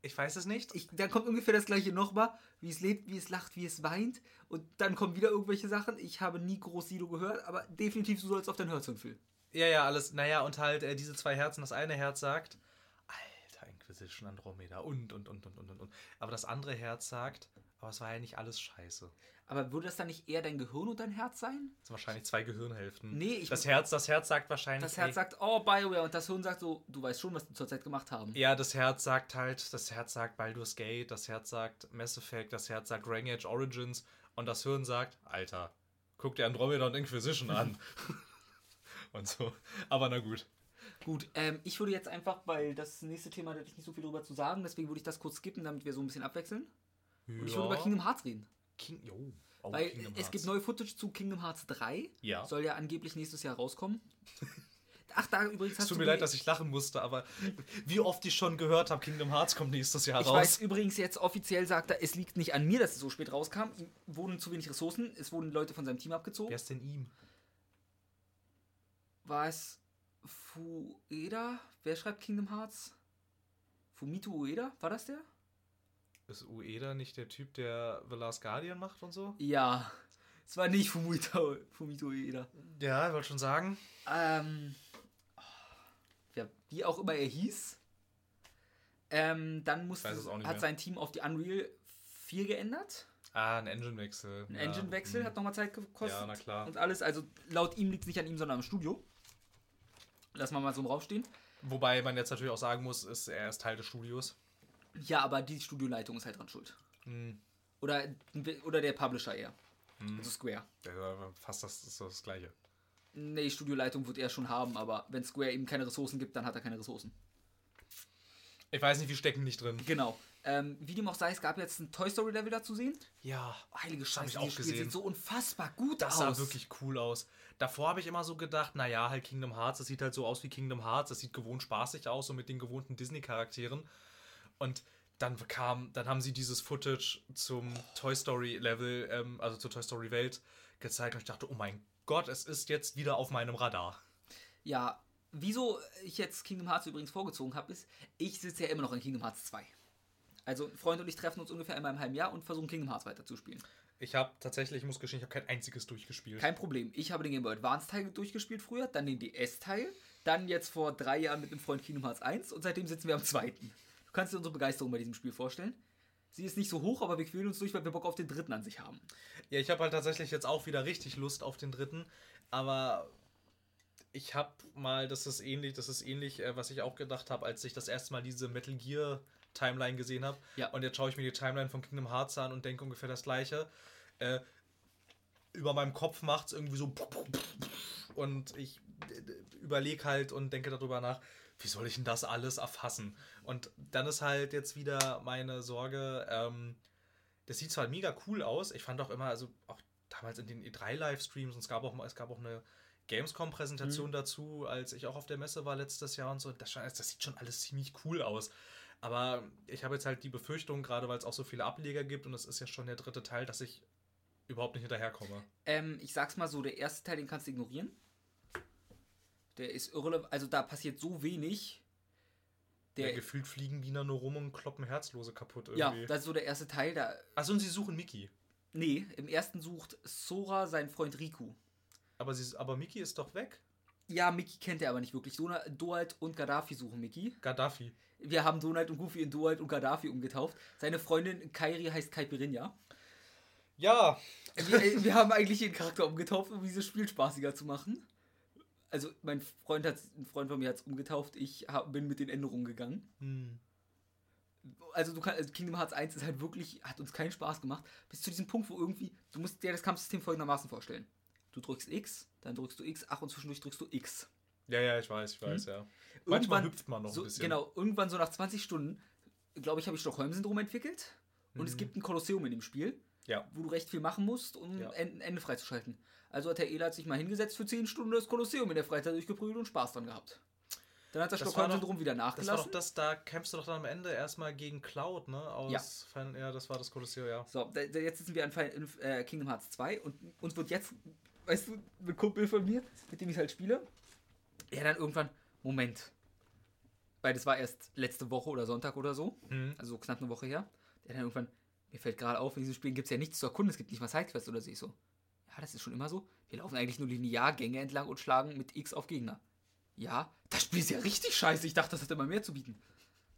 Ich weiß es nicht. Ich, dann kommt ungefähr das gleiche nochmal, wie es lebt, wie es lacht, wie es weint. Und dann kommen wieder irgendwelche Sachen. Ich habe nie groß Sido gehört, aber definitiv, du sollst auf dein Herz hören, Phil. Ja, ja, alles. Naja, und halt äh, diese zwei Herzen. Das eine Herz sagt, Inquisition Andromeda und, und, und, und, und, und, und. Aber das andere Herz sagt, aber es war ja nicht alles scheiße. Aber würde das dann nicht eher dein Gehirn und dein Herz sein? Das sind wahrscheinlich zwei Gehirnhälften. Nee, ich- Das Herz, das Herz sagt wahrscheinlich. Das Herz ey, sagt, oh, BioWare. Und das Hirn sagt so, du weißt schon, was die zurzeit gemacht haben. Ja, das Herz sagt halt, das Herz sagt Baldur's Gate, das Herz sagt Mass Effect, das Herz sagt Dragon Age Origins und das Hirn sagt, Alter, guck dir Andromeda und Inquisition an. und so. Aber na gut. Gut, ähm, ich würde jetzt einfach, weil das nächste Thema, da hätte ich nicht so viel drüber zu sagen, deswegen würde ich das kurz skippen, damit wir so ein bisschen abwechseln. Und ich würde über Kingdom Hearts reden. King, jo. Oh, Weil Kingdom es Hearts. gibt neue Footage zu Kingdom Hearts 3. Ja. Soll ja angeblich nächstes Jahr rauskommen. Ach, da übrigens Es hast tut du mir leid, dass ich lachen musste, aber wie oft ich schon gehört habe, Kingdom Hearts kommt nächstes Jahr Ich raus. weiß übrigens jetzt offiziell sagt er, es liegt nicht an mir, dass es so spät rauskam. Ihm wurden zu wenig Ressourcen, es wurden Leute von seinem Team abgezogen. Wer ist denn ihm? War es Fueda? Wer schreibt Kingdom Hearts? Fumito Ueda? War das der? Ist Ueda nicht der Typ, der The Last Guardian macht und so? Ja. Es war nicht Fumito, Fumito Ueda. Ja, ich wollte schon sagen. Ähm, ja, wie auch immer er hieß. Ähm, dann musste, hat mehr. sein Team auf die Unreal 4 geändert. Ah, ein Engine-Wechsel. Ein ja. Engine-Wechsel hm. hat nochmal Zeit gekostet. Ja, na klar. Und alles, also laut ihm liegt es nicht an ihm, sondern am Studio. Lass mal mal so im Raum stehen. Wobei man jetzt natürlich auch sagen muss, ist, er ist Teil des Studios. Ja, aber die Studioleitung ist halt dran schuld. Hm. Oder, oder der Publisher eher. Hm. Also Square. Ja, fast das ist das Gleiche. Nee, Studioleitung wird er schon haben, aber wenn Square ihm keine Ressourcen gibt, dann hat er keine Ressourcen. Ich weiß nicht, wie stecken nicht drin. Genau. Ähm, wie dem auch sei, es gab jetzt ein Toy Story Level da zu sehen. Ja, Heilige hab Scheiße, dieses Spiel sieht so unfassbar gut das aus. sah wirklich cool aus. Davor habe ich immer so gedacht, naja, halt Kingdom Hearts, das sieht halt so aus wie Kingdom Hearts, das sieht gewohnt spaßig aus, so mit den gewohnten Disney-Charakteren. Und dann kam, dann haben sie dieses Footage zum Toy Story Level, ähm, also zur Toy Story Welt gezeigt und ich dachte, oh mein Gott, es ist jetzt wieder auf meinem Radar. Ja, wieso ich jetzt Kingdom Hearts übrigens vorgezogen habe, ist, ich sitze ja immer noch in Kingdom Hearts 2. Also Freund und ich treffen uns ungefähr einmal im halben Jahr und versuchen Kingdom Hearts weiterzuspielen. Ich habe tatsächlich, ich muss gestehen, ich habe kein einziges durchgespielt. Kein Problem. Ich habe den Game Boy Advance Teil durchgespielt früher, dann den DS-Teil, dann jetzt vor drei Jahren mit einem Freund Kingdom Hearts 1 und seitdem sitzen wir am zweiten. Du kannst dir unsere Begeisterung bei diesem Spiel vorstellen. Sie ist nicht so hoch, aber wir quälen uns durch, weil wir Bock auf den dritten an sich haben. Ja, ich habe halt tatsächlich jetzt auch wieder richtig Lust auf den dritten, aber ich habe mal, das ist ähnlich, das ist ähnlich, äh, was ich auch gedacht habe, als ich das erste Mal diese Metal Gear Timeline gesehen habe. Ja. Und jetzt schaue ich mir die Timeline von Kingdom Hearts an und denke ungefähr das gleiche. Äh, über meinem Kopf macht es irgendwie so und ich überlege halt und denke darüber nach, wie soll ich denn das alles erfassen? Und dann ist halt jetzt wieder meine Sorge, ähm, das sieht zwar mega cool aus, ich fand auch immer, also auch damals in den E3-Livestreams und es gab auch mal, es gab auch eine Gamescom-Präsentation Mhm. dazu, als ich auch auf der Messe war letztes Jahr und so. Das, das sieht schon alles ziemlich cool aus. Aber ich habe jetzt halt die Befürchtung, gerade weil es auch so viele Ableger gibt und es ist ja schon der dritte Teil, dass ich überhaupt nicht hinterherkomme. Ähm, ich sag's mal so, der erste Teil, den kannst du ignorieren. Der ist irrelevant, also da passiert so wenig. Der Der, gefühlt fliegen Diener nur rum und kloppen Herzlose kaputt ja, irgendwie. das ist so der erste Teil. Da, Achso, und sie suchen Miki. nee, im ersten sucht Sora seinen Freund Riku. Aber, sie, aber Miki ist doch weg. Ja, Mickey kennt er aber nicht wirklich. Dona- Donald und Gaddafi suchen Mickey. Gaddafi. Wir haben Donald und Goofy in Donald und Gaddafi umgetauft. Seine Freundin Kairi heißt Caipirinha. Ja, Wir, wir haben eigentlich den Charakter umgetauft, um dieses Spiel spaßiger zu machen. Also mein Freund hat, ein Freund von mir hat es umgetauft. Ich hab, bin mit den Änderungen gegangen. hm. Also du kannst, also Kingdom Hearts 1 ist halt wirklich, hat uns keinen Spaß gemacht. Bis zu diesem Punkt, wo irgendwie, du musst dir das Kampfsystem folgendermaßen vorstellen. Du drückst X, dann drückst du X, ach und zwischendurch drückst du X. ja, ja, ich weiß, ich weiß, ja. Manchmal Irgendwann- hüpft man noch so, ein bisschen. Genau, irgendwann so nach 20 Stunden, glaube ich, habe ich Stockholm-Syndrom entwickelt. Und es Mhm. gibt ein Kolosseum in dem Spiel, Ja. wo du recht viel machen musst, um Ja. ein Ende freizuschalten. Also hat der Ela sich mal hingesetzt für 10 Stunden das Kolosseum in der Freizeit durchgeprügelt und Spaß dran gehabt. Dann hat das, Stockholm-Syndrom wieder Das war nachgelassen. doch das, da kämpfst du doch dann am Ende erstmal gegen Cloud, ne? Aus Ja. Final, ja, das war das Kolosseum, ja. So, da, da, jetzt sitzen wir an Final- in, äh, Kingdom Hearts 2 und uns wird jetzt, weißt du, ein Kumpel von mir, mit dem ich halt spiele, er dann irgendwann, Moment, weil das war erst letzte Woche oder Sonntag oder so, Hm. also knapp eine Woche her, der dann irgendwann, mir fällt gerade auf, in diesem Spiel gibt es ja nichts zu erkunden, es gibt nicht mal Sidequests oder so. Ich so, ja, das ist schon immer so. Wir laufen eigentlich nur linear Gänge entlang und schlagen mit X auf Gegner. Ja, das Spiel ist ja richtig scheiße. Ich dachte, das hat immer mehr zu bieten.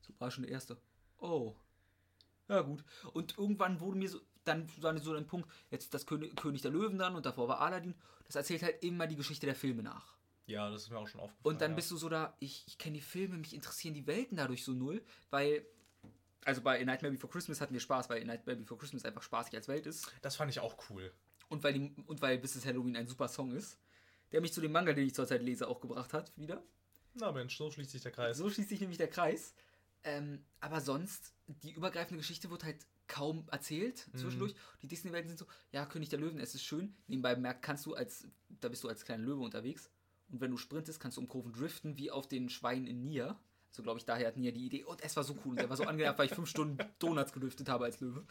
So war schon der erste. Oh. Ja, gut. Und irgendwann wurde mir so, dann war so ein Punkt, jetzt das König, König der Löwen dann und davor war Aladdin. Das erzählt halt immer die Geschichte der Filme nach. Ja, das ist mir auch schon aufgefallen. Und dann ja. bist du so da, ich, ich kenne die Filme, mich interessieren die Welten dadurch so null, weil, also bei A Nightmare Before Christmas hatten wir Spaß, weil A Nightmare Before Christmas einfach spaßig als Welt ist Das fand ich auch cool. und weil, die, und weil Bis es Halloween ein super Song ist, der mich zu dem Manga, den ich zurzeit lese, auch gebracht hat, wieder. Na Mensch, so schließt sich der Kreis. So schließt sich nämlich der Kreis. Ähm, aber sonst, die übergreifende Geschichte wird halt kaum erzählt zwischendurch. Die Disney-Welten sind so, ja, König der Löwen, es ist schön. Nebenbei merkt, kannst du als, da bist du als kleiner Löwe unterwegs. Und wenn du sprintest, kannst du um Kurven driften, wie auf den Schweinen in Nia. So glaube ich, daher hat Nia die Idee. Und es war so cool. Und er war so angenehm, weil ich fünf Stunden Donuts gedüftet habe als Löwe.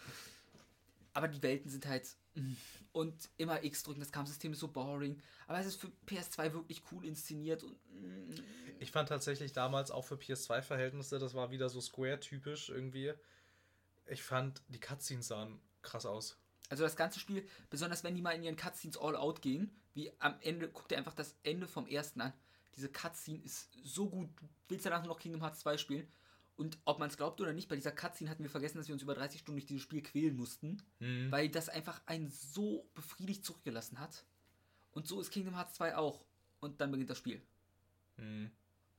Aber die Welten sind halt. mm, Und immer X drücken, das Kampfsystem ist so boring. Aber es ist für PS2 wirklich cool inszeniert und. mm, Ich fand tatsächlich damals auch für PS2-Verhältnisse, das war wieder so Square-typisch irgendwie. Ich fand, die Cutscenes sahen krass aus. Also das ganze Spiel, besonders wenn die mal in ihren Cutscenes all out gehen, wie am Ende, guck dir einfach das Ende vom ersten an. Diese Cutscene ist so gut. Du willst danach nur noch Kingdom Hearts 2 spielen. Und ob man es glaubt oder nicht, bei dieser Cutscene hatten wir vergessen, dass wir uns über 30 Stunden durch dieses Spiel quälen mussten, weil das einfach einen so befriedigt zurückgelassen hat. Und so ist Kingdom Hearts 2 auch. Und dann beginnt das Spiel. Hm.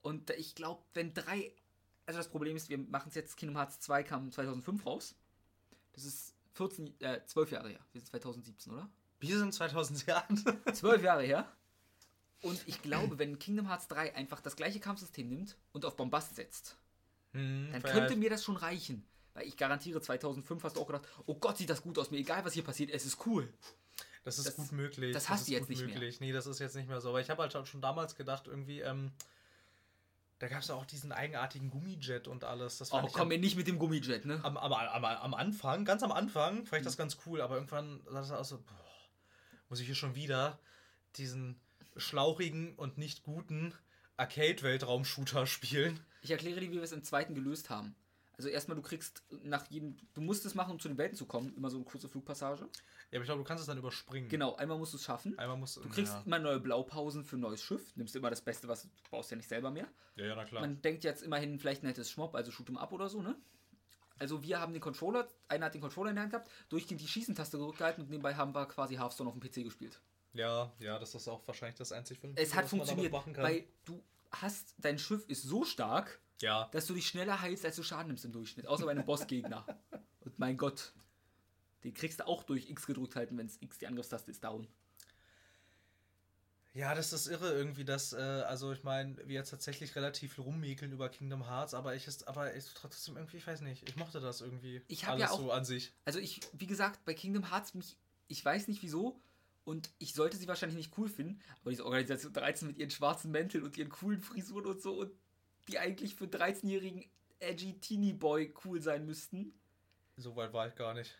Und ich glaube, wenn drei. Also das Problem ist, wir machen es jetzt, Kingdom Hearts 2 kam 2005 raus. Das ist 14, äh, 12 Jahre her. Wir sind 2017, oder? Wir sind 2000 Jahre. Zwölf Jahre her. Und ich glaube, wenn Kingdom Hearts 3 einfach das gleiche Kampfsystem nimmt und auf Bombast setzt, Hm, dann vielleicht- könnte mir das schon reichen. Weil ich garantiere, 2005 hast du auch gedacht, oh Gott, sieht das gut aus, mir egal, was hier passiert, es ist cool. Das ist Das- gut möglich. das hast ist du jetzt nicht mehr. möglich. Nee, das ist jetzt nicht mehr so. Aber ich habe halt schon- schon damals gedacht, irgendwie, ähm, da gab es auch diesen eigenartigen Gummijet und alles. Das Oh, komm mir nicht mit dem Gummijet, ne? am, am, am, am Anfang, ganz am Anfang, fand ich das ganz cool, aber irgendwann sah das aus so, boah, muss ich hier schon wieder diesen schlauchigen und nicht guten Arcade-Weltraum-Shooter spielen. Ich erkläre dir, wie wir es im zweiten gelöst haben. Also erstmal, du kriegst nach jedem, du musst es machen, um zu den Welten zu kommen, immer so eine kurze Flugpassage. Ja, aber ich glaube, du kannst es dann überspringen. Genau, einmal musst du es schaffen. Einmal musst Du kriegst ja. immer neue Blaupausen für ein neues Schiff, nimmst immer das Beste, was du brauchst ja nicht selber mehr. ja, ja, na klar. Man denkt jetzt immerhin vielleicht ein nettes Schmob, also Shoot'em Up oder so, ne? Also wir haben den Controller, einer hat den Controller in der Hand gehabt, durchgehend die Schießentaste zurückgehalten und nebenbei haben wir quasi Hearthstone auf dem PC gespielt. ja, ja, das ist auch wahrscheinlich das einzig Es hat was man damit funktioniert, machen kann. weil du hast, dein Schiff ist so stark, ja, dass du dich schneller heilst, als du Schaden nimmst im Durchschnitt. Außer bei einem Bossgegner. Und mein Gott, den kriegst du auch durch X gedrückt halten, wenn es X die Angriffstaste ist, down. Ja, das ist irre irgendwie, dass, äh, also ich meine, wir jetzt tatsächlich relativ rummäkeln über Kingdom Hearts, aber ich ist, aber ich trotzdem irgendwie, ich weiß nicht, ich mochte das irgendwie. Ich hab alles ja auch- so an sich. Also ich, wie gesagt, bei Kingdom Hearts mich, ich weiß nicht wieso und ich sollte sie wahrscheinlich nicht cool finden, aber diese Organisation 13 mit ihren schwarzen Mänteln und ihren coolen Frisuren und so und die eigentlich für 13-jährigen edgy Teenie Boy cool sein müssten, So weit war ich gar nicht.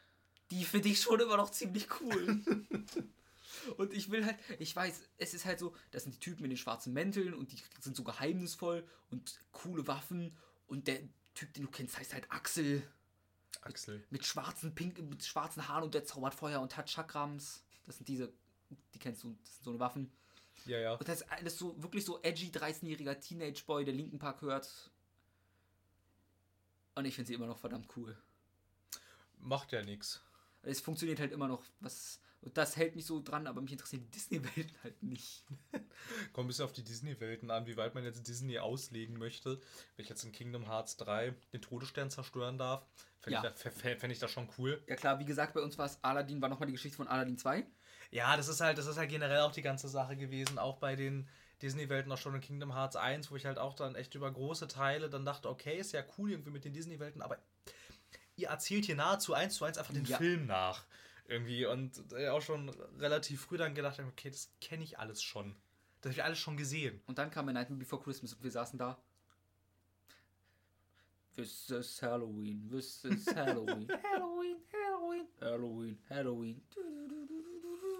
die finde ich schon immer noch ziemlich cool. und ich will halt, ich weiß, es ist halt so, das sind die Typen mit den schwarzen Mänteln und die sind so geheimnisvoll und coole Waffen und der Typ, den du kennst, heißt halt Axel Axel. mit schwarzen, pink, mit schwarzen Haaren und der zaubert Feuer und hat Chakrams. Das sind diese, die kennst du, das sind so eine Waffen. Ja, ja. Und das ist alles so, wirklich so edgy, 13-jähriger Teenage-Boy, der Linken Park hört. Und ich finde sie immer noch verdammt cool. Macht ja nichts. Es funktioniert halt immer noch, was, und das hält mich so dran, aber mich interessieren die Disney-Welten halt nicht. Kommt ein bisschen auf die Disney-Welten an, wie weit man jetzt Disney auslegen möchte. Wenn ich jetzt in Kingdom Hearts 3 den Todesstern zerstören darf, fände Ja. ich, da- fänd ich das schon cool. Ja klar, wie gesagt, bei uns war es Aladdin, war nochmal die Geschichte von Aladdin 2. Ja, das ist halt, das ist halt generell auch die ganze Sache gewesen, auch bei den Disney-Welten auch schon in Kingdom Hearts 1, wo ich halt auch dann echt über große Teile dann dachte, okay, ist ja cool irgendwie mit den Disney-Welten, aber ihr erzählt hier nahezu eins zu eins einfach den Ja. Film nach. Irgendwie. Und äh, auch schon relativ früh dann gedacht, okay, das kenne ich alles schon. Das habe ich alles schon gesehen. Und dann kam A Nightmare Before Christmas und wir saßen da. This is Halloween, this is Halloween, Halloween, Halloween, Halloween, Halloween.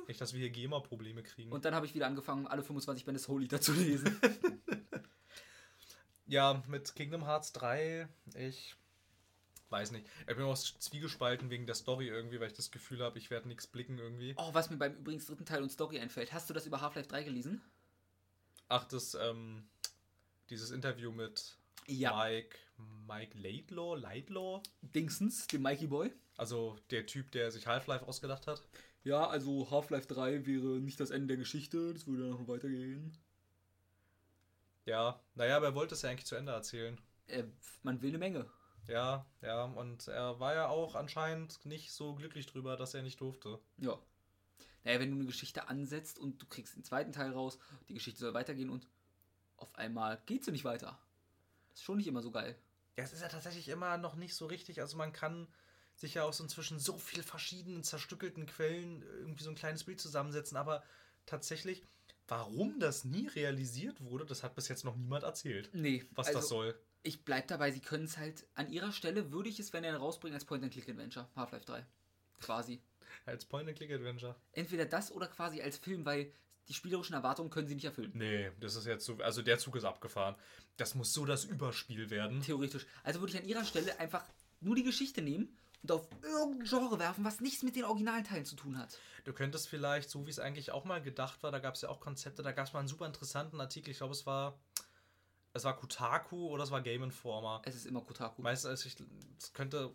Nicht, dass wir hier GEMA-Probleme kriegen. Und dann habe ich wieder angefangen, alle 25 Bände des Holy zu lesen. ja, mit Kingdom Hearts 3, ich weiß nicht. Ich bin auch zwiegespalten wegen der Story irgendwie, weil ich das Gefühl habe, ich werde nichts blicken irgendwie. Oh, was mir beim übrigens dritten Teil und Story einfällt. Hast du das über Half-Life 3 gelesen? Ach, das, ähm, dieses Interview mit Mike, Mike Laidlaw, Laidlaw? Dingsens, dem Mikey Boy. Also der Typ, der sich Half-Life ausgedacht hat. Ja, also Half-Life 3 wäre nicht das Ende der Geschichte, das würde noch weitergehen. Ja, naja, aber er wollte es ja eigentlich zu Ende erzählen. Äh, man will eine Menge. Ja, ja, und er war ja auch anscheinend nicht so glücklich drüber, dass er nicht durfte. Ja. naja, wenn du eine Geschichte ansetzt und du kriegst den zweiten Teil raus, die Geschichte soll weitergehen und auf einmal geht sie nicht weiter. Das ist schon nicht immer so geil. Ja, es ist ja tatsächlich immer noch nicht so richtig. Also man kann sich ja aus inzwischen so viel verschiedenen zerstückelten Quellen irgendwie so ein kleines Bild zusammensetzen, aber tatsächlich, warum das nie realisiert wurde, das hat bis jetzt noch niemand erzählt. Nee. Was also, das soll. Ich bleib dabei, sie können es halt, an ihrer Stelle würde ich es, wenn er rausbringen, als Point-and-Click-Adventure. Half-Life 3. Quasi. Als Point-and-Click-Adventure. Entweder das oder quasi als Film, weil die spielerischen Erwartungen können sie nicht erfüllen. Nee, das ist jetzt so, also der Zug ist abgefahren. Das muss so das Überspiel werden. Theoretisch. Also würde ich an ihrer Stelle einfach nur die Geschichte nehmen und auf irgendein Genre werfen, was nichts mit den originalen Teilen zu tun hat. Du könntest vielleicht, so wie es eigentlich auch mal gedacht war, da gab es ja auch Konzepte, da gab es mal einen super interessanten Artikel, ich glaube, es war es war Kotaku oder es war Game Informer. Es ist immer Kotaku. Meistens, ich, es könnte,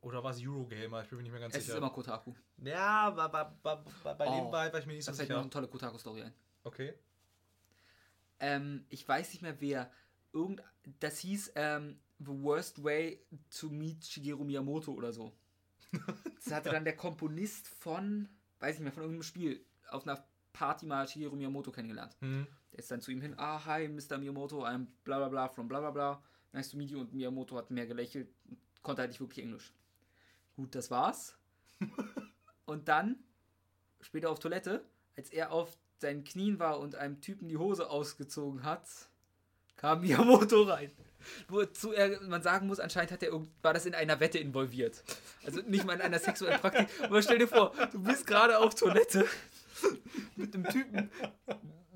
oder war es Eurogamer, ich bin mir nicht mehr ganz es sicher. ist immer Kotaku. Ja, bei, bei, bei, bei, Oh, dem war ich mir nicht so Das fällt mir noch sicher. eine tolle Kotaku-Story ein. Okay. Ähm, ich weiß nicht mehr wer. Irgend, das hieß ähm, The Worst Way to Meet Shigeru Miyamoto oder so. Das hatte dann der Komponist von, weiß nicht mehr, von irgendeinem Spiel auf einer Party mal Shigeru Miyamoto kennengelernt. Hm. Der ist dann zu ihm hin, ah, hi, Mr. Miyamoto, I'm bla bla bla from bla bla bla. Nice to meet you. Und Miyamoto hat mehr gelächelt und konnte halt nicht wirklich Englisch. Gut, das war's. und dann, später auf Toilette, als er auf seinen Knien war und einem Typen die Hose ausgezogen hat, kam Miyamoto rein. Nur zu, er, man sagen muss, anscheinend hat er war das in einer Wette involviert. Also nicht mal in einer sexuellen Praktik. Aber stell dir vor, du bist gerade auf Toilette mit einem Typen,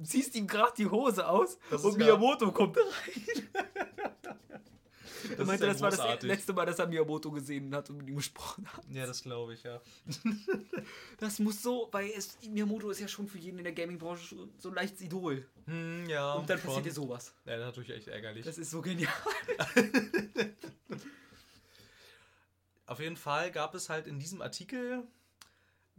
ziehst ihm gerade die Hose aus Das und Miyamoto kommt rein. Er ist meinte, das war das großartig. letzte Mal, dass er Miyamoto gesehen hat und mit ihm gesprochen hat. Ja, das glaube ich, ja. Das muss so, weil es, Miyamoto ist ja schon für jeden in der Gaming-Branche so ein leichtes Idol. Hm, ja. Und dann schon. passiert dir sowas. Ja, das ist natürlich echt ärgerlich. Das ist so genial. Auf jeden Fall gab es halt in diesem Artikel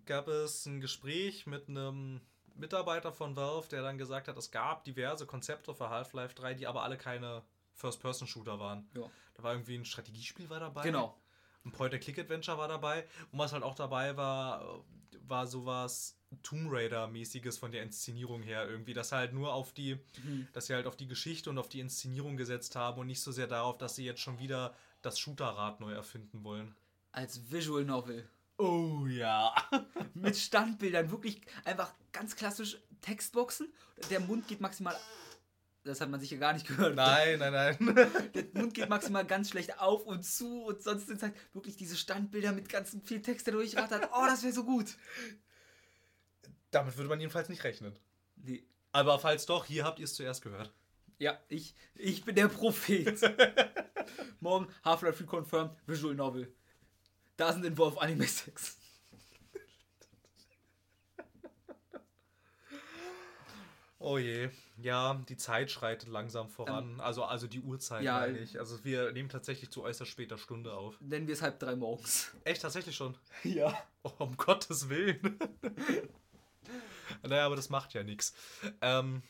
gab es ein Gespräch mit einem Mitarbeiter von Valve, der dann gesagt hat, es gab diverse Konzepte für Half-Life 3, die aber alle keine First-Person-Shooter waren. Ja. Da war irgendwie ein Strategiespiel war dabei. Genau. Ein Point-and-Click-Adventure war dabei. Und was halt auch dabei war, war sowas Tomb Raider-mäßiges von der Inszenierung her irgendwie, dass halt nur auf die, Mhm. dass sie halt auf die Geschichte und auf die Inszenierung gesetzt haben und nicht so sehr darauf, dass sie jetzt schon wieder das Shooter-Rad neu erfinden wollen. Als Visual Novel. Oh ja. Mit Standbildern. Wirklich einfach ganz klassisch Textboxen. Der Mund geht maximal. Das hat man sicher gar nicht gehört. Nein, nein, nein. Der Mund geht maximal ganz schlecht auf und zu und sonst sind es halt wirklich diese Standbilder mit ganz viel Text, der durchrattert. Oh, das wäre so gut. Damit würde man jedenfalls nicht rechnen. Nee. Aber falls doch, hier habt ihr es zuerst gehört. Ja, ich, ich bin der Prophet. Morgen Half-Life Reconfirmed Visual Novel. Da sind Involve Anime Sex. Oh je. Ja, die Zeit schreitet langsam voran. also, also die Uhrzeit ja, meine ich. Also wir nehmen tatsächlich zu äußerst später Stunde auf. Nennen wir es halb drei morgens. Echt, tatsächlich schon. Ja. Oh, um Gottes Willen. naja, aber das macht ja nichts. Ähm,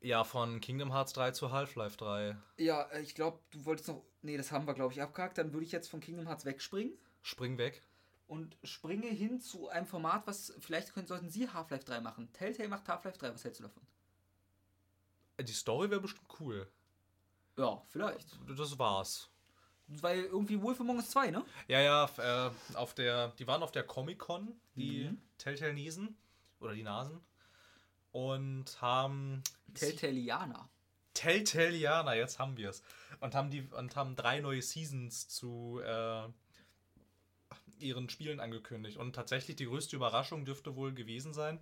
ja, von Kingdom Hearts 3 zu Half-Life 3. Ja, äh, ich glaube, du wolltest noch. Nee, das haben wir, glaube ich, abgehakt. Dann würde ich jetzt von Kingdom Hearts wegspringen Spring weg. und springe hin zu einem Format, was vielleicht können, sollten Sie Half-Life 3 machen. Telltale macht Half-Life 3. Was hältst du davon? Die Story wäre bestimmt cool. Ja, vielleicht. Das war's. Weil irgendwie Wolf Among Us 2, ne? Ja, ja, äh, auf der, die waren auf der Comic-Con, die Mhm. Telltale-Niesen. Oder die Nasen. Und haben. Telltaleaner. Telltaleaner, jetzt haben wir es. Und haben die und haben drei neue Seasons zu äh, ihren Spielen angekündigt. Und tatsächlich die größte Überraschung dürfte wohl gewesen sein.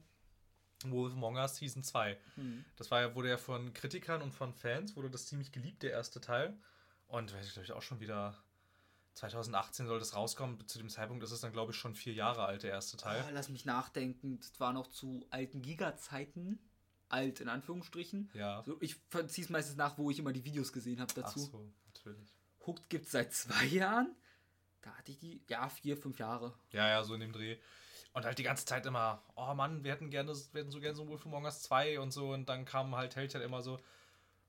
Wolf Among Us Season 2. Hm. Das war ja, wurde ja von Kritikern und von Fans, wurde das ziemlich geliebt, der erste Teil. Und weiß ich, glaube ich, auch schon wieder 2018 soll das rauskommen. Zu dem Zeitpunkt ist es dann, glaube ich, schon vier Jahre alt, der erste Teil. Ah, lass mich nachdenken. Das war noch zu alten Giga-Zeiten. Alt in Anführungsstrichen. Ja. So, ich verziehe es meistens nach, wo ich immer die Videos gesehen habe Ach dazu. so, natürlich. Hooked gibt es seit zwei Jahren. Da hatte ich die, ja, vier, fünf Jahre. Ja, ja, so in dem Dreh. Und halt die ganze Zeit immer, oh Mann, wir hätten gerne, wir hätten so gerne so Wolf Among Us 2 und so. Und dann kam halt Telltale immer so,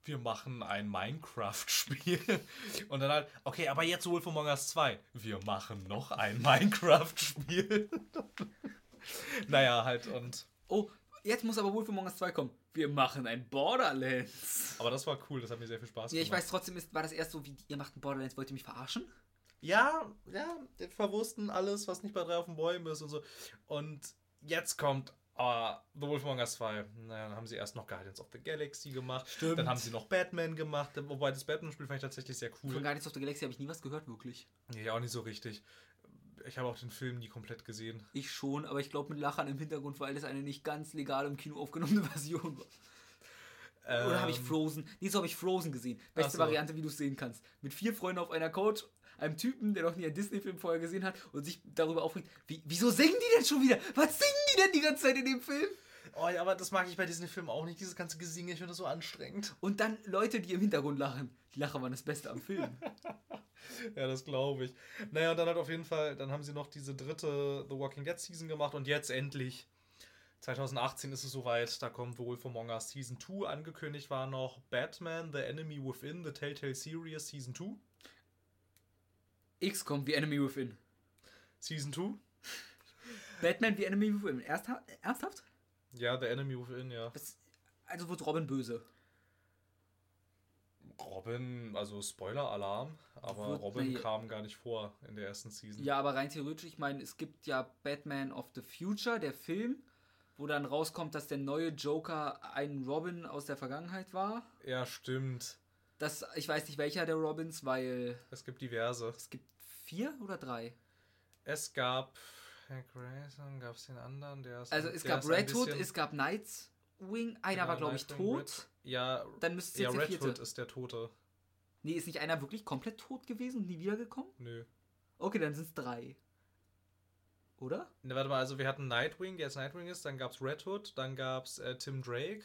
wir machen ein Minecraft-Spiel. Und dann halt, okay, aber jetzt Wolf Among Us 2. Wir machen noch ein Minecraft-Spiel. naja, halt und. Oh, jetzt muss aber Wolf Among Us 2 kommen. Wir machen ein Borderlands. Aber das war cool, das hat mir sehr viel Spaß Ja, gemacht. ich weiß trotzdem, ist, war das erst so wie, ihr macht ein Borderlands, wollt ihr mich verarschen? Ja, ja, die verwursten alles, was nicht bei drei auf den Bäumen ist und so. Und jetzt kommt ah, The Wolf Among Us 2. Naja, dann haben sie erst noch Guardians of the Galaxy gemacht. Stimmt. Dann haben sie noch Batman gemacht. Wobei das Batman-Spiel fand ich tatsächlich sehr Von cool. Guardians of the Galaxy habe ich nie was gehört, wirklich. Ja, auch nicht so richtig. Ich habe auch den Film nie komplett gesehen. Ich schon, aber ich glaube mit Lachern im Hintergrund, weil das eine nicht ganz legal im Kino aufgenommene Version war. Oder habe ich Ähm, Frozen? Nee, so habe ich Frozen gesehen. Beste so. Variante, wie du es sehen kannst. Mit vier Freunden auf einer Couch, einem Typen, der noch nie einen Disney-Film vorher gesehen hat und sich darüber aufregt, wie, wieso singen die denn schon wieder? Was singen die denn die ganze Zeit in dem Film? Oh ja, aber das mag ich bei Disney-Filmen auch nicht, dieses ganze Gesinge. Ich finde das so anstrengend. Und dann Leute, die im Hintergrund lachen. Die Lacher waren das Beste am Film. Ja, das glaube ich. Naja, und dann hat auf jeden Fall, dann haben sie noch diese dritte The Walking Dead Season gemacht und jetzt endlich, 2018 ist es soweit, da kommt The Wolf Among Us Season 2. Angekündigt war noch Batman, The Enemy Within, The Telltale Series Season 2. X kommt wie Enemy Within. Season 2? Batman wie Enemy Within. Ernstha ernsthaft? Ja, The Enemy Within, ja. Das, also wird Robin böse. Robin, also Spoiler-Alarm, aber Wird- Robin nee. kam gar nicht vor in der ersten Season. Ja, aber rein theoretisch, ich meine, es gibt ja Batman of the Future, der Film, wo dann rauskommt, dass der neue Joker ein Robin aus der Vergangenheit war. Ja, stimmt. Das, ich weiß nicht welcher der Robins, weil Es gibt diverse. es gibt vier oder drei. Es gab Hank Grayson, gab es den anderen, der ist Also es gab Red Hood, es gab Nightwing, einer Genau, war glaube ich tot. Red- Ja, Dann müsste es ja Red. Hood ist der Tote. Nee, ist nicht einer wirklich komplett tot gewesen und nie wiedergekommen? Nö. Okay, dann sind es drei. Oder? Ne, warte mal, also wir hatten Nightwing, der jetzt Nightwing ist, dann gab's Red Hood, dann gab's äh, Tim Drake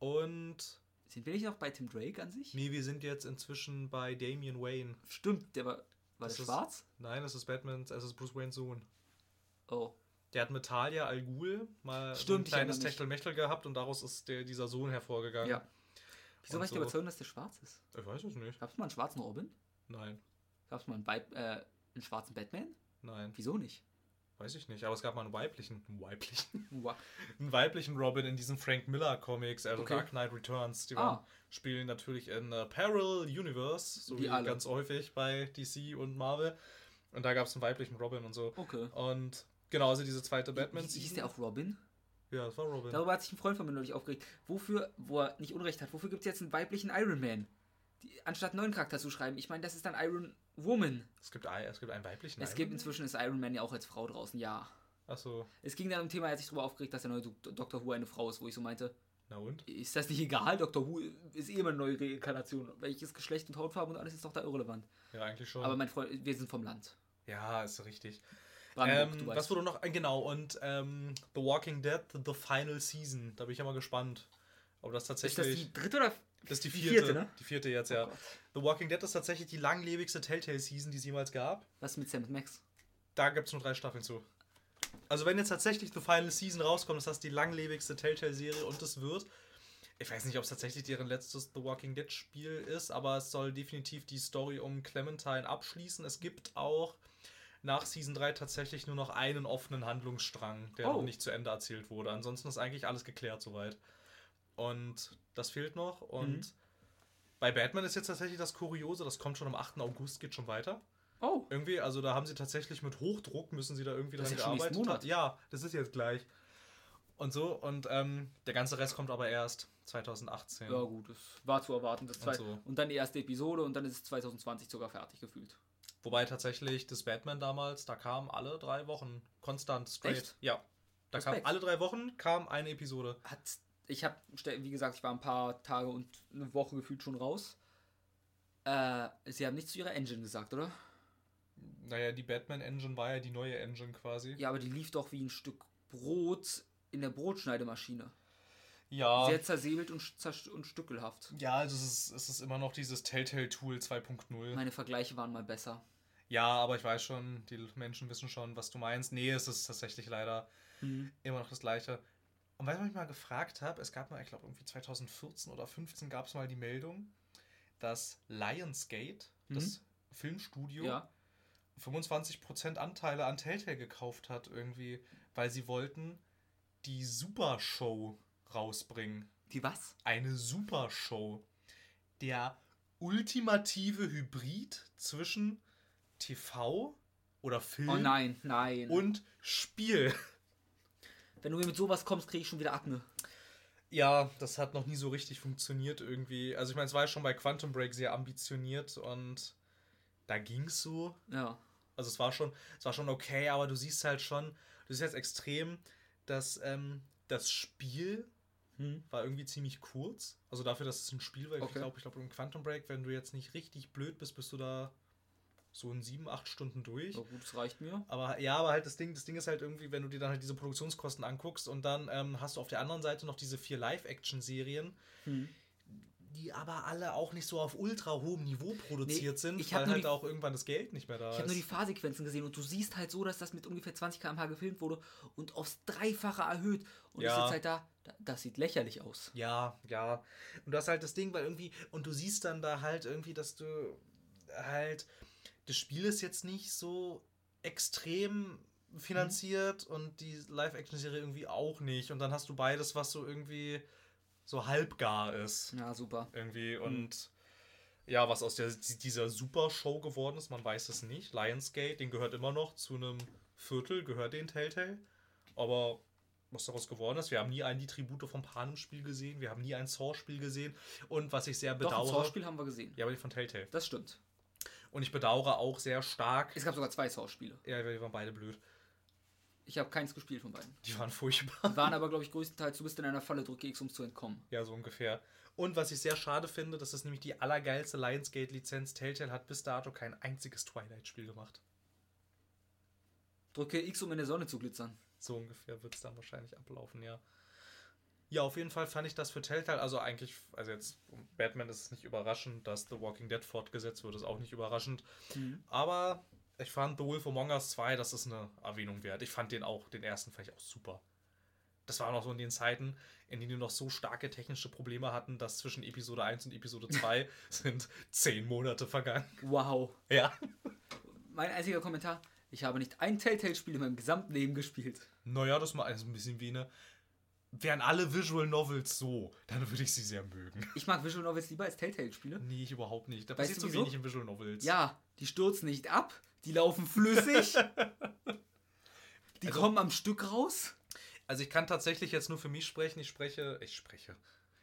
und Sind wir nicht noch bei Tim Drake an sich? nee, wir sind jetzt inzwischen bei Damian Wayne. Stimmt, der war. War Das der ist- schwarz? Nein, das ist Batman, es ist Bruce Waynes Sohn. Oh. Der hat mit Talia Al Ghul mal so ein Stimmt, kleines. Techtelmechtel gehabt und daraus ist der, dieser Sohn hervorgegangen. Ja. Wieso Und war ich so. der Überzeugung, dass der schwarz ist? Ich weiß es nicht. Gab es mal einen schwarzen Robin? Nein, Gab es mal einen, Weib, äh, einen schwarzen Batman? nein, Wieso nicht? weiß ich nicht. Aber es gab mal einen weiblichen, einen weiblichen, einen weiblichen Robin in diesen Frank Miller Comics, also Okay. Dark Knight Returns. Die Ah. spielen natürlich in äh, Parallel Universe, so Wie wie, ganz häufig bei DC und Marvel. Und da gab es einen weiblichen Robin und so. Okay. Und genau, also diese zweite Batman. Wie, hieß der auch Robin? Ja, das war Robin. Darüber hat sich ein Freund von mir neulich aufgeregt. Wofür, wo er nicht Unrecht hat, wofür gibt es jetzt einen weiblichen Iron Man? Die, anstatt einen neuen Charakter zu schreiben. Ich meine, das ist dann Iron Woman. Es gibt, es gibt einen weiblichen Es Iron gibt Man? inzwischen ist Iron Man ja auch als Frau draußen, ja. Achso, Es ging dann um Thema, er hat sich darüber aufgeregt, dass der neue Do- Dr. Who eine Frau ist, wo ich so meinte, na und? ist das nicht egal? Dr. Who ist eh immer eine neue Reinkarnation. Welches Geschlecht und Hautfarbe und alles ist doch da irrelevant. Ja, eigentlich schon. Aber mein Freund, wir sind vom Land. ja, ist richtig. Brandenburg, Ähm, was wurde noch? äh, Genau, und ähm, The Walking Dead, The Final Season. Da bin ich ja mal gespannt. Ob das Ist das tatsächlich. die dritte oder? das ist die die vierte. vierte, ne? Die vierte jetzt, ja. Oh Gott. The Walking Dead ist tatsächlich die langlebigste Telltale-Season, die es jemals gab. Was mit Sam Max? Da gibt es nur drei Staffeln zu. Also, wenn jetzt tatsächlich The Final Season rauskommt, ist das die langlebigste Telltale-Serie und es wird. Ich weiß nicht, ob es tatsächlich deren letztes The Walking Dead-Spiel ist, aber es soll definitiv die Story um Clementine abschließen. Es gibt auch nach Season 3 tatsächlich nur noch einen offenen Handlungsstrang, der Oh. noch nicht zu Ende erzählt wurde. Ansonsten ist eigentlich alles geklärt soweit. Und das fehlt noch. Und Mhm. bei Batman ist jetzt tatsächlich das Kuriose, das kommt schon am 8. August, geht schon weiter. Oh. Irgendwie, also da haben sie tatsächlich mit Hochdruck müssen sie da irgendwie Das dran ist ja gearbeitet. Monat. Ja, das ist jetzt gleich. Und so, und ähm, der ganze Rest kommt aber erst 2018. Ja gut, das war zu erwarten. Das Und so. und dann die erste Episode und dann ist es 2020 sogar fertig gefühlt. Wobei tatsächlich das Batman damals, da kam alle drei Wochen konstant straight. Echt? Ja. Da kam Respekt. alle drei Wochen kam eine Episode. Hat, ich habe, wie gesagt, ich war ein paar Tage und eine Woche gefühlt schon raus. Äh, sie haben nichts zu ihrer Engine gesagt, oder? Naja, die Batman Engine war ja die neue Engine quasi. Ja, aber die lief doch wie ein Stück Brot in der Brotschneidemaschine. Ja. Sehr zersäbelt und, und stückelhaft. Ja, also es ist, es ist immer noch dieses Telltale Tool 2.0. Meine Vergleiche waren mal besser. Ja, aber ich weiß schon, die Menschen wissen schon, was du meinst. Nee, es ist tatsächlich leider Mhm. immer noch das gleiche. Und weil ich mich mal gefragt habe, es gab mal, ich glaube irgendwie 2014 oder 15 gab es mal die Meldung, dass Lionsgate, das Filmstudio, Ja. 25% Anteile an Telltale gekauft hat irgendwie. weil sie wollten die Super Show rausbringen. Die was? Eine Super Show. Der ultimative Hybrid zwischen TV oder Film Oh nein, nein. und Spiel. Wenn du mir mit sowas kommst, kriege ich schon wieder Akne. Ja, das hat noch nie so richtig funktioniert irgendwie. Also ich meine, es war ja schon bei Quantum Break sehr ambitioniert und da ging es so. Ja. Also es war schon, es war schon okay, aber du siehst halt schon, du siehst jetzt extrem, dass ähm, das Spiel Hm. war irgendwie ziemlich kurz. Also dafür, dass es ein Spiel war. Ich Okay. glaube, ich glaube, im Quantum Break, wenn du jetzt nicht richtig blöd bist, bist du da so in sieben, acht Stunden durch. So gut, das reicht mir. Aber ja, aber halt das Ding, das Ding ist halt irgendwie, wenn du dir dann halt diese Produktionskosten anguckst und dann ähm, hast du auf der anderen Seite noch diese vier Live-Action-Serien, Hm. die aber alle auch nicht so auf ultra hohem Niveau produziert Nee, sind, ich weil halt die- auch irgendwann das Geld nicht mehr da Ich ist. habe nur die Fahrsequenzen gesehen und du siehst halt so, dass das mit ungefähr 20 km/h gefilmt wurde und aufs Dreifache erhöht. Und Ja. ich sitze halt da, da, das sieht lächerlich aus. Ja, ja. Und das ist halt das Ding, weil irgendwie, und du siehst dann da halt irgendwie, dass du halt, das Spiel ist jetzt nicht so extrem finanziert und die Live-Action-Serie irgendwie auch nicht. Und dann hast du beides, was so irgendwie so halbgar ist. Ja, super. Irgendwie. Und ja, was aus der, dieser Super-Show geworden ist, man weiß es nicht. Lionsgate, den gehört immer noch zu einem Viertel, gehört den Telltale. Aber was daraus geworden ist, wir haben nie ein die Tribute vom Panem-Spiel gesehen, wir haben nie ein Saw-Spiel gesehen. Und was ich sehr Doch, ein bedauere. Saw-Spiel haben wir gesehen. Ja, aber die von Telltale. Das stimmt. Und ich bedauere auch sehr stark. Es gab sogar zwei Saw-Spiele. Ja, die waren beide blöd. Ich habe keins gespielt von beiden. Die waren furchtbar. Die waren aber, glaube ich, größtenteils, du bist in einer Falle, drücke X, um zu entkommen. Ja, so ungefähr. Und was ich sehr schade finde, das ist nämlich die allergeilste Lionsgate-Lizenz. Telltale hat bis dato kein einziges Twilight-Spiel gemacht. Drücke X, um in der Sonne zu glitzern. So ungefähr wird es dann wahrscheinlich ablaufen, ja. Ja, auf jeden Fall fand ich das für Telltale, also eigentlich, also jetzt, Batman ist es nicht überraschend, dass The Walking Dead fortgesetzt wird, ist auch nicht überraschend. Aber ich fand The Wolf Among Us 2, das ist eine Erwähnung wert. Ich fand den auch, den ersten fand ich auch super. Das war noch so in den Zeiten, in denen die noch so starke technische Probleme hatten, dass zwischen Episode 1 und Episode 2 sind zehn Monate vergangen. Wow. Ja. Mein einziger Kommentar, ich habe nicht ein Telltale-Spiel in meinem gesamten Leben gespielt. Naja, das mal also ein bisschen wie eine. Wären alle Visual Novels so, dann würde ich sie sehr mögen. Ich mag Visual Novels lieber als Telltale-Spiele. Nee, ich überhaupt nicht. Da Weißt passiert so wieso? wenig in Visual Novels. Ja, die stürzen nicht ab, die laufen flüssig. die Also- kommen am Stück raus. Also ich kann tatsächlich jetzt nur für mich sprechen. Ich spreche. Ich spreche.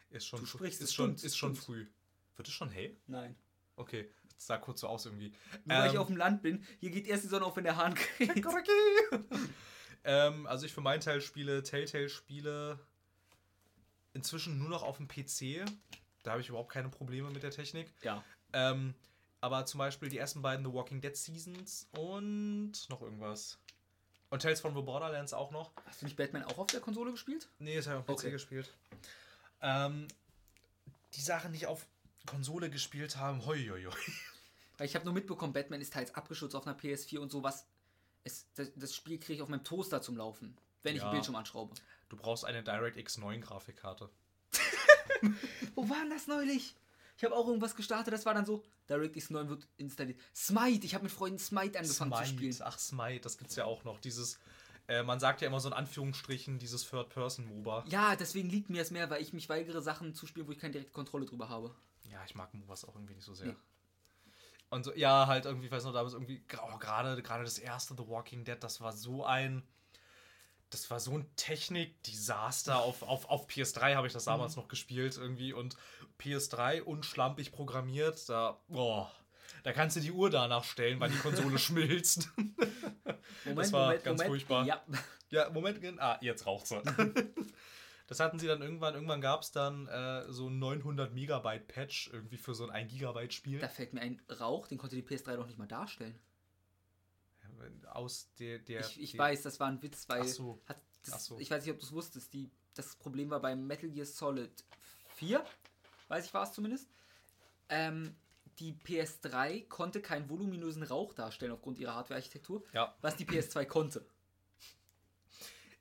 Ist schon, Du sprichst, ist schon, stimmt, ist schon stimmt. früh. Wird es schon hell? Nein. Okay, das sah kurz so aus irgendwie. Nur weil ich Ähm, auf dem Land bin. Hier geht erst die Sonne auf, wenn der Hahn kräht. Ähm, also ich für meinen Teil spiele Telltale-Spiele inzwischen nur noch auf dem PC. Da habe ich überhaupt keine Probleme mit der Technik. Ja. Ähm, aber zum Beispiel die ersten beiden The Walking Dead Seasons und noch irgendwas. Und Tales from the Borderlands auch noch. Hast du nicht Batman auch auf der Konsole gespielt? Nee, das habe ich auf PC Okay. gespielt. Ähm, die Sachen, die ich auf Konsole gespielt haben, hoi, hoi, hoi. Weil ich habe nur mitbekommen, Batman ist teils abgeschützt auf einer PS4 und sowas. Es, das, das Spiel kriege ich auf meinem Toaster zum Laufen, wenn ich Ja. den Bildschirm anschraube. Du brauchst eine DirectX 9 Grafikkarte. Wo war denn das neulich? Ich habe auch irgendwas gestartet, das war dann so, DirectX 9 wird installiert. Smite, ich habe mit Freunden Smite angefangen zu spielen. Smite, ach Smite, das gibt's ja auch noch. Dieses, äh, man sagt ja immer so in Anführungsstrichen, dieses Third-Person-MOBA. Ja, deswegen liegt mir es mehr, weil ich mich weigere, Sachen zu spielen, wo ich keine direkte Kontrolle drüber habe. Ja, ich mag MOBAs auch irgendwie nicht so sehr. Nee. Und so, ja, halt irgendwie, weiß noch, damals irgendwie, oh, gerade gerade das erste The Walking Dead, das war so ein, das war so ein Technik-Desaster. Auf, auf, auf PS3 habe ich das damals noch gespielt irgendwie und PS3 unschlampig programmiert, da, boah, da kannst du die Uhr danach stellen, weil die Konsole schmilzt. Moment, war ganz furchtbar. Ja, Ja, Moment, ah, jetzt raucht sie. Das hatten sie dann irgendwann, irgendwann gab es dann äh, so ein 900 Megabyte Patch irgendwie für so ein 1 Gigabyte Spiel. da fällt mir ein Rauch, den konnte die PS3 doch nicht mal darstellen. Aus der, der ich ich der- weiß, das war ein Witz, weil Ach so. das, Ach so. ich weiß nicht, ob du es wusstest, die, das Problem war bei Metal Gear Solid 4, weiß ich war es zumindest. Ähm, die PS3 konnte keinen voluminösen Rauch darstellen aufgrund ihrer Hardware-Architektur, Ja, was die PS2 konnte.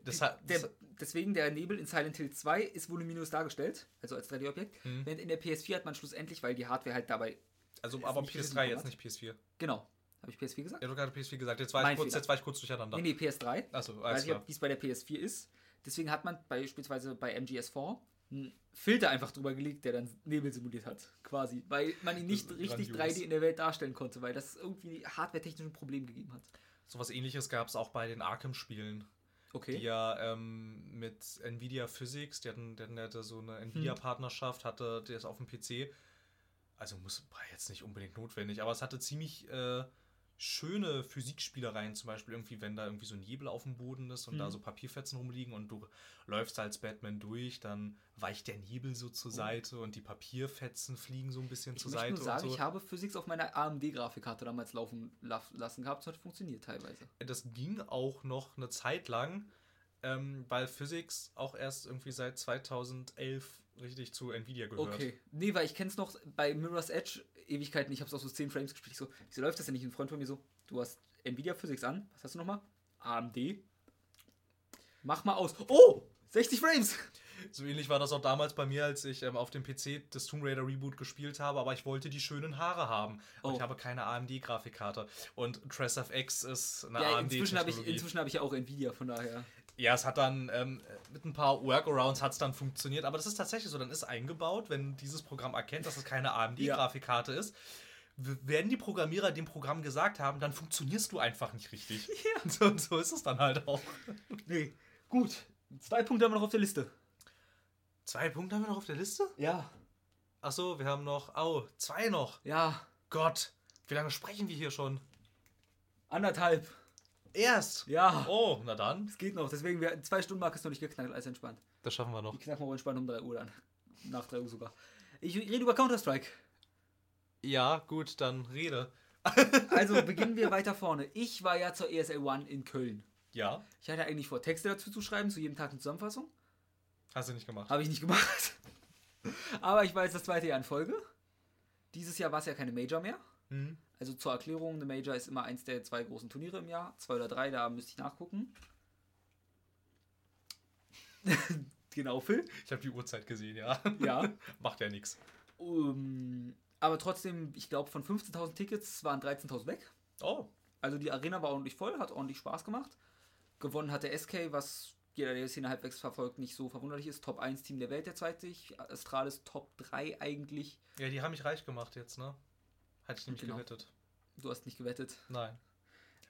Das hat. Der, das, deswegen der Nebel in Silent Hill 2 ist voluminös dargestellt, also als 3D-Objekt. Mhm. Während in der PS4 hat man schlussendlich, weil die Hardware halt dabei, also, ist aber nicht viel PS3 jetzt nicht PS4. genau, Habe ich PS4 gesagt? Ja, du hast gerade PS4 gesagt. Jetzt war, Mein ich kurz, Fehler. jetzt war ich kurz durcheinander. Nee, nee, PS3. Achso, alles klar. wie es bei der PS4 ist. Deswegen hat man beispielsweise bei MGS4 einen Filter einfach drüber gelegt, der dann Nebel simuliert hat, quasi. Weil man ihn nicht richtig grandios. 3D in der Welt darstellen konnte, weil das irgendwie hardware-technisch ein Problem gegeben hat. So was ähnliches gab es auch bei den Arkham-Spielen. Okay. die ja ähm, mit Nvidia Physics, die hatten, die hatten ja da so eine Nvidia-Partnerschaft, hatte das auf dem PC. Also muss, war jetzt nicht unbedingt notwendig, aber es hatte ziemlich äh, schöne Physikspielereien, zum Beispiel irgendwie, wenn da irgendwie so ein Nebel auf dem Boden ist und da Mhm. so Papierfetzen rumliegen und du läufst als Batman durch, dann weicht der Nebel so zur Seite und die Papierfetzen fliegen so ein bisschen Oh. Ich zur Seite nur sagen, so. ich habe Physics auf meiner AMD-Grafikkarte damals laufen la- lassen gehabt. Das hat funktioniert teilweise. das ging auch noch eine Zeit lang, ähm, weil Physics auch erst irgendwie seit 2011 richtig zu Nvidia gehört. Okay. Nee, weil ich kenne es noch bei Mirror's Edge Ewigkeiten. Ich habe es auch so 10 Frames gespielt. Ich so, wieso läuft das denn nicht? Ein Freund von mir so, du hast Nvidia Physics an. Was hast du nochmal? AMD. Mach mal aus. Oh! 60 Frames! So ähnlich war das auch damals bei mir, als ich ähm, auf dem PC das Tomb Raider Reboot gespielt habe, aber ich wollte die schönen Haare haben. Und Oh. ich habe keine AMD-Grafikkarte. Und Tress of X ist eine Ja, AMD. inzwischen habe ich, inzwischen hab ich ja auch Nvidia, von daher. Ja, es hat dann ähm, mit ein paar Workarounds hat es dann funktioniert, aber das ist tatsächlich so, dann ist eingebaut, wenn dieses Programm erkennt, dass es keine AMD-Grafikkarte ist, w- werden die Programmierer dem Programm gesagt haben, dann funktionierst du einfach nicht richtig. Ja. So, so ist es dann halt auch. Nee. Gut. Zwei Punkte haben wir noch auf der Liste. Zwei Punkte haben wir noch auf der Liste? Ja. Achso, wir haben noch, au, zwei noch. Ja. Gott, wie lange sprechen wir hier schon? Anderthalb. Erst. Ja. Oh, na dann. Es geht noch. Deswegen, wir, zwei Stunden Marke ist noch nicht geknackt. Alles entspannt. Das schaffen wir noch. Die knacken wir entspannt um 3 Uhr dann. Nach 3 Uhr sogar. Ich rede über Counter-Strike. Ja, gut, dann rede. Also beginnen wir weiter vorne. Ich war ja zur ESL One in Köln. Ja, Ich hatte eigentlich vor, Texte dazu zu schreiben, zu jedem Tag eine Zusammenfassung. hast du nicht gemacht. Habe ich nicht gemacht. Aber ich war jetzt das zweite Jahr in Folge. Dieses Jahr war es ja keine Major mehr. Hm. Also zur Erklärung, eine Major ist immer eins der zwei großen Turniere im Jahr. Zwei oder drei, da müsste ich nachgucken. genau, Phil. Ich habe die Uhrzeit gesehen, ja. Ja. Macht ja nichts. Um, aber trotzdem, ich glaube, von 15.000 Tickets waren 13.000 weg. Oh, Also die Arena war ordentlich voll, hat ordentlich Spaß gemacht. Gewonnen hat der SK, was jeder, der die Szene halbwegs verfolgt, nicht so verwunderlich ist. Top 1 Team der Welt derzeit sich. Astralis Top 3 eigentlich. ja, die haben mich reich gemacht jetzt, ne? Hatte ich nämlich Genau. gewettet. Du hast nicht gewettet. Nein.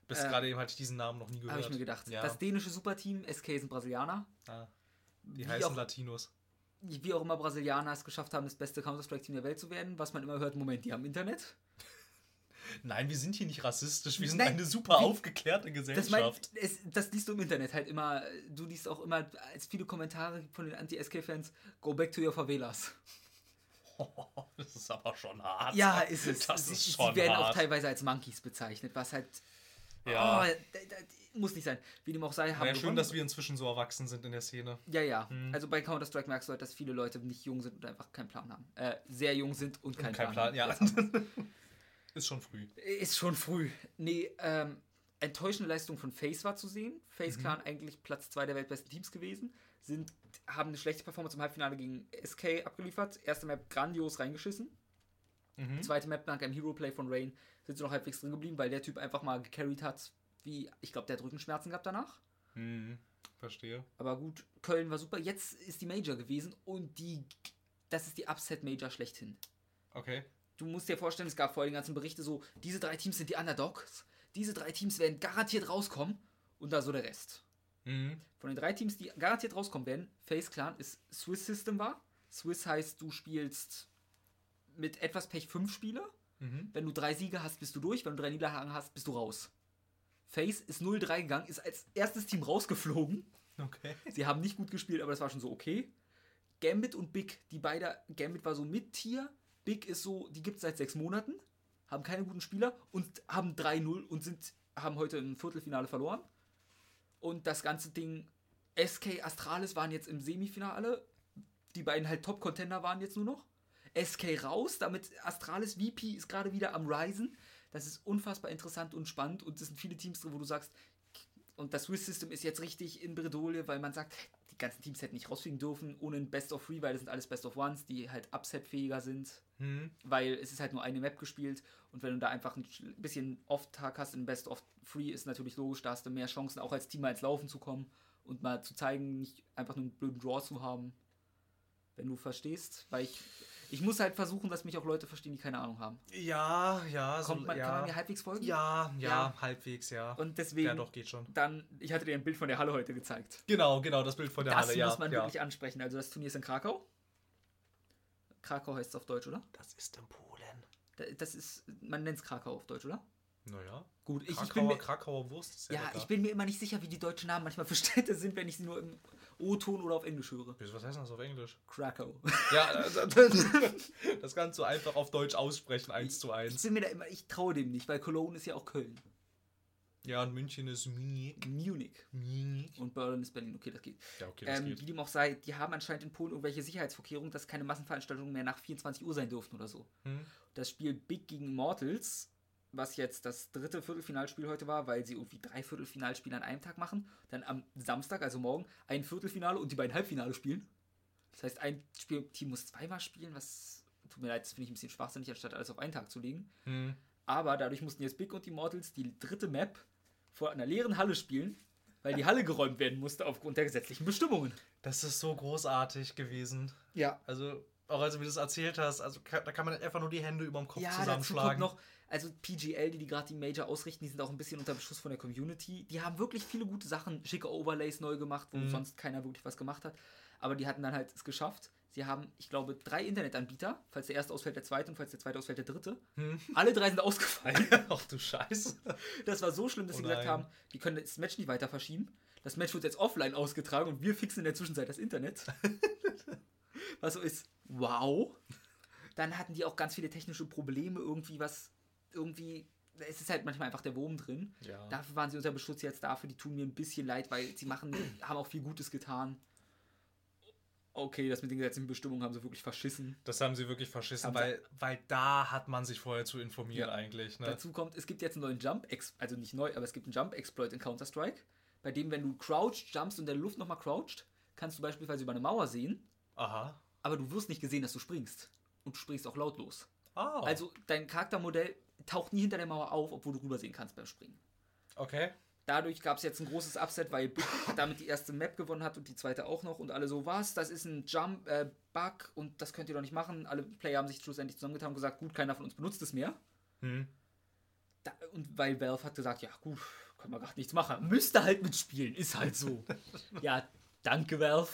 Bis Äh, gerade eben hatte ich diesen Namen noch nie gehört. Habe ich mir gedacht. Ja, Das dänische Superteam, SK sind Brasilianer. ah, die Wie heißen auch, Latinos. wie auch immer Brasilianer es geschafft haben, das beste Counter-Strike-Team der Welt zu werden. Was man immer hört, Moment, die haben Internet. Nein, wir sind hier nicht rassistisch. Wir sind Nein, eine super wie- aufgeklärte Das, Gesellschaft. meint, es, das liest du im Internet halt immer. Du liest auch immer als viele Kommentare von den Anti-SK-Fans, go back to your favelas. das ist aber schon hart. Ja, ist es. Das sie, ist sie schon werden auch hart. teilweise als Monkeys bezeichnet, was halt. Ja. Oh, muss nicht sein. Wie dem auch sei, haben Ja, schön, gewonnen. dass wir inzwischen so erwachsen sind in der Szene. Ja, ja. Hm. Also bei Counter-Strike merkst du halt, dass viele Leute nicht jung sind und einfach keinen Plan haben. Äh, sehr jung sind und keinen Kein Plan, Plan, ja. haben. ist schon früh. Ist schon früh. Nee, ähm, enttäuschende Leistung von FaZe war zu sehen. FaZe Mhm. Clan eigentlich Platz 2 der weltbesten Teams gewesen. Sind, haben eine schlechte Performance im Halbfinale gegen SK abgeliefert. Erste Map grandios reingeschissen. Mhm. Zweite Map nach einem Hero Play von Rain sind sie noch halbwegs drin geblieben, weil der Typ einfach mal gecarried hat, wie, ich glaube, der hat Rückenschmerzen gehabt danach. Mhm. Verstehe. Aber gut, Köln war super. Jetzt ist die Major gewesen und die, das ist die Upset Major schlechthin. Okay. Du musst dir vorstellen, es gab vorher die ganzen Berichte so, diese drei Teams sind die Underdogs, diese drei Teams werden garantiert rauskommen und da so der Rest. Mhm. Von den drei Teams, die garantiert rauskommen werden, Face Clan ist Swiss System war. Swiss heißt, du spielst mit etwas Pech fünf Spiele. Mhm. Wenn du drei Siege hast, bist du durch. Wenn du drei Niederlagen hast, bist du raus. Face ist 0-3 gegangen, ist als erstes Team rausgeflogen. Okay. Sie haben nicht gut gespielt, aber das war schon so okay. Gambit und Big, die beide, Gambit war so Mit-Tier, Big ist so, die gibt es seit sechs Monaten, haben keine guten Spieler und haben 3-0 und sind, haben heute im Viertelfinale verloren. Und das ganze Ding, SK Astralis waren jetzt im Semifinale, die beiden halt Top-Contender waren jetzt nur noch. SK raus, damit Astralis VP ist gerade wieder am Risen. Das ist unfassbar interessant und spannend und es sind viele Teams drin, wo du sagst, und das Swiss System ist jetzt richtig in Bredouille, weil man sagt, die ganzen Teams hätten nicht rausfliegen dürfen ohne ein Best of Three, weil das sind alles Best of Ones, die halt upset-fähiger sind. Hm. Weil es ist halt nur eine Map gespielt und wenn du da einfach ein sch- bisschen Off-Tag hast in Best of Three, ist natürlich logisch, da hast du mehr Chancen, auch als Team mal ins Laufen zu kommen und mal zu zeigen, nicht einfach nur einen blöden Draw zu haben. Wenn du verstehst, weil ich. Ich muss halt versuchen, dass mich auch Leute verstehen, die keine Ahnung haben. Ja, ja, so, Kommt man, ja. Kann man mir halbwegs folgen? ja, ja, Ja. halbwegs, ja. Und deswegen, ja, doch, geht schon. dann, ich hatte dir ein Bild von der Halle heute gezeigt. Genau, genau, das Bild von der das Halle, ja. muss man ja. wirklich ansprechen. Also das Turnier ist in Krakau. Krakau heißt es auf Deutsch, oder? Das ist in Polen. Da- Das ist, man nennt es Krakau auf Deutsch, oder? Naja. Gut, ich, ich bin Krakauer, mir, Krakauer Wurst ist ja, lecker. ich bin mir immer nicht sicher, wie die deutschen Namen manchmal für Städte sind, wenn ich sie nur im O-Ton oder auf Englisch höre. Was heißt das auf Englisch? Krakau. Ja, das, das, das kannst du einfach auf Deutsch aussprechen, eins zu Ich eins. bin mir da immer, ich traue dem nicht, weil Cologne ist ja auch Köln. Ja, und München ist Munich. Munich. Munich. Und Berlin ist Berlin. Okay, das geht. Ja, okay, das Ähm, geht. wie dem auch sei, die haben anscheinend in Polen irgendwelche Sicherheitsvorkehrungen, dass keine Massenveranstaltungen mehr nach 24 Uhr sein dürften oder so. Hm? Das Spiel Big gegen Immortals, was jetzt das dritte Viertelfinalspiel heute war, weil sie irgendwie drei Viertelfinalspiele an einem Tag machen, dann am Samstag, also morgen, ein Viertelfinale und die beiden Halbfinale spielen. Das heißt, ein Spielteam muss zweimal spielen, was tut mir leid, das finde ich ein bisschen schwachsinnig, anstatt alles auf einen Tag zu legen. Hm. Aber dadurch mussten jetzt Big und Immortals die dritte Map vor einer leeren Halle spielen, weil die Halle geräumt werden musste aufgrund der gesetzlichen Bestimmungen. Das ist so großartig gewesen. Ja. Also, auch als du mir das erzählt hast, also da kann man einfach nur die Hände über dem Kopf Ja, dazu kommt zusammenschlagen. noch, also PGL, die die gerade die Major ausrichten, die sind auch ein bisschen unter Beschuss von der Community. Die haben wirklich viele gute Sachen, schicke Overlays neu gemacht, wo Mhm. sonst keiner wirklich was gemacht hat. Aber die hatten dann halt es geschafft. Sie haben, ich glaube, drei Internetanbieter. Falls der erste ausfällt, der zweite und falls der zweite ausfällt, der dritte. Hm? Alle drei sind ausgefallen. Ach du Scheiße. Das war so schlimm, dass Oh sie gesagt haben, die können das Match nicht weiter verschieben. Das Match wird jetzt offline ausgetragen und wir fixen in der Zwischenzeit das Internet. was so ist, wow. Dann hatten die auch ganz viele technische Probleme, irgendwie was, irgendwie, es ist halt manchmal einfach der Wurm drin. Ja. Dafür waren sie unter Beschutz jetzt dafür, die tun mir ein bisschen leid, weil sie machen, haben auch viel Gutes getan. Okay, das mit den gesetzlichen Bestimmungen haben sie wirklich verschissen. Das haben sie wirklich verschissen, Haben weil, weil da hat man sich vorher zu informieren Ja. eigentlich. Ne? Dazu kommt, es gibt jetzt einen neuen Jump, also nicht neu, aber es gibt einen Jump-Exploit in Counter-Strike, bei dem, wenn du crouched, jumpst und in der Luft nochmal crouched, kannst du beispielsweise über eine Mauer sehen, Aha. aber du wirst nicht gesehen, dass du springst. Und du springst auch lautlos. Ah. Also dein Charaktermodell taucht nie hinter der Mauer auf, obwohl du rübersehen kannst beim Springen. Okay. Dadurch gab es jetzt ein großes Upset, weil Big damit die erste Map gewonnen hat und die zweite auch noch und alle so, was, das ist ein Jump-Bug und das könnt ihr doch nicht machen. Alle Player haben sich schlussendlich zusammengetan und gesagt, gut, keiner von uns benutzt es mehr. Hm. Da, und weil Valve hat gesagt, ja gut, können wir gar nichts machen. Müsste halt mitspielen, ist halt so. ja, danke Valve.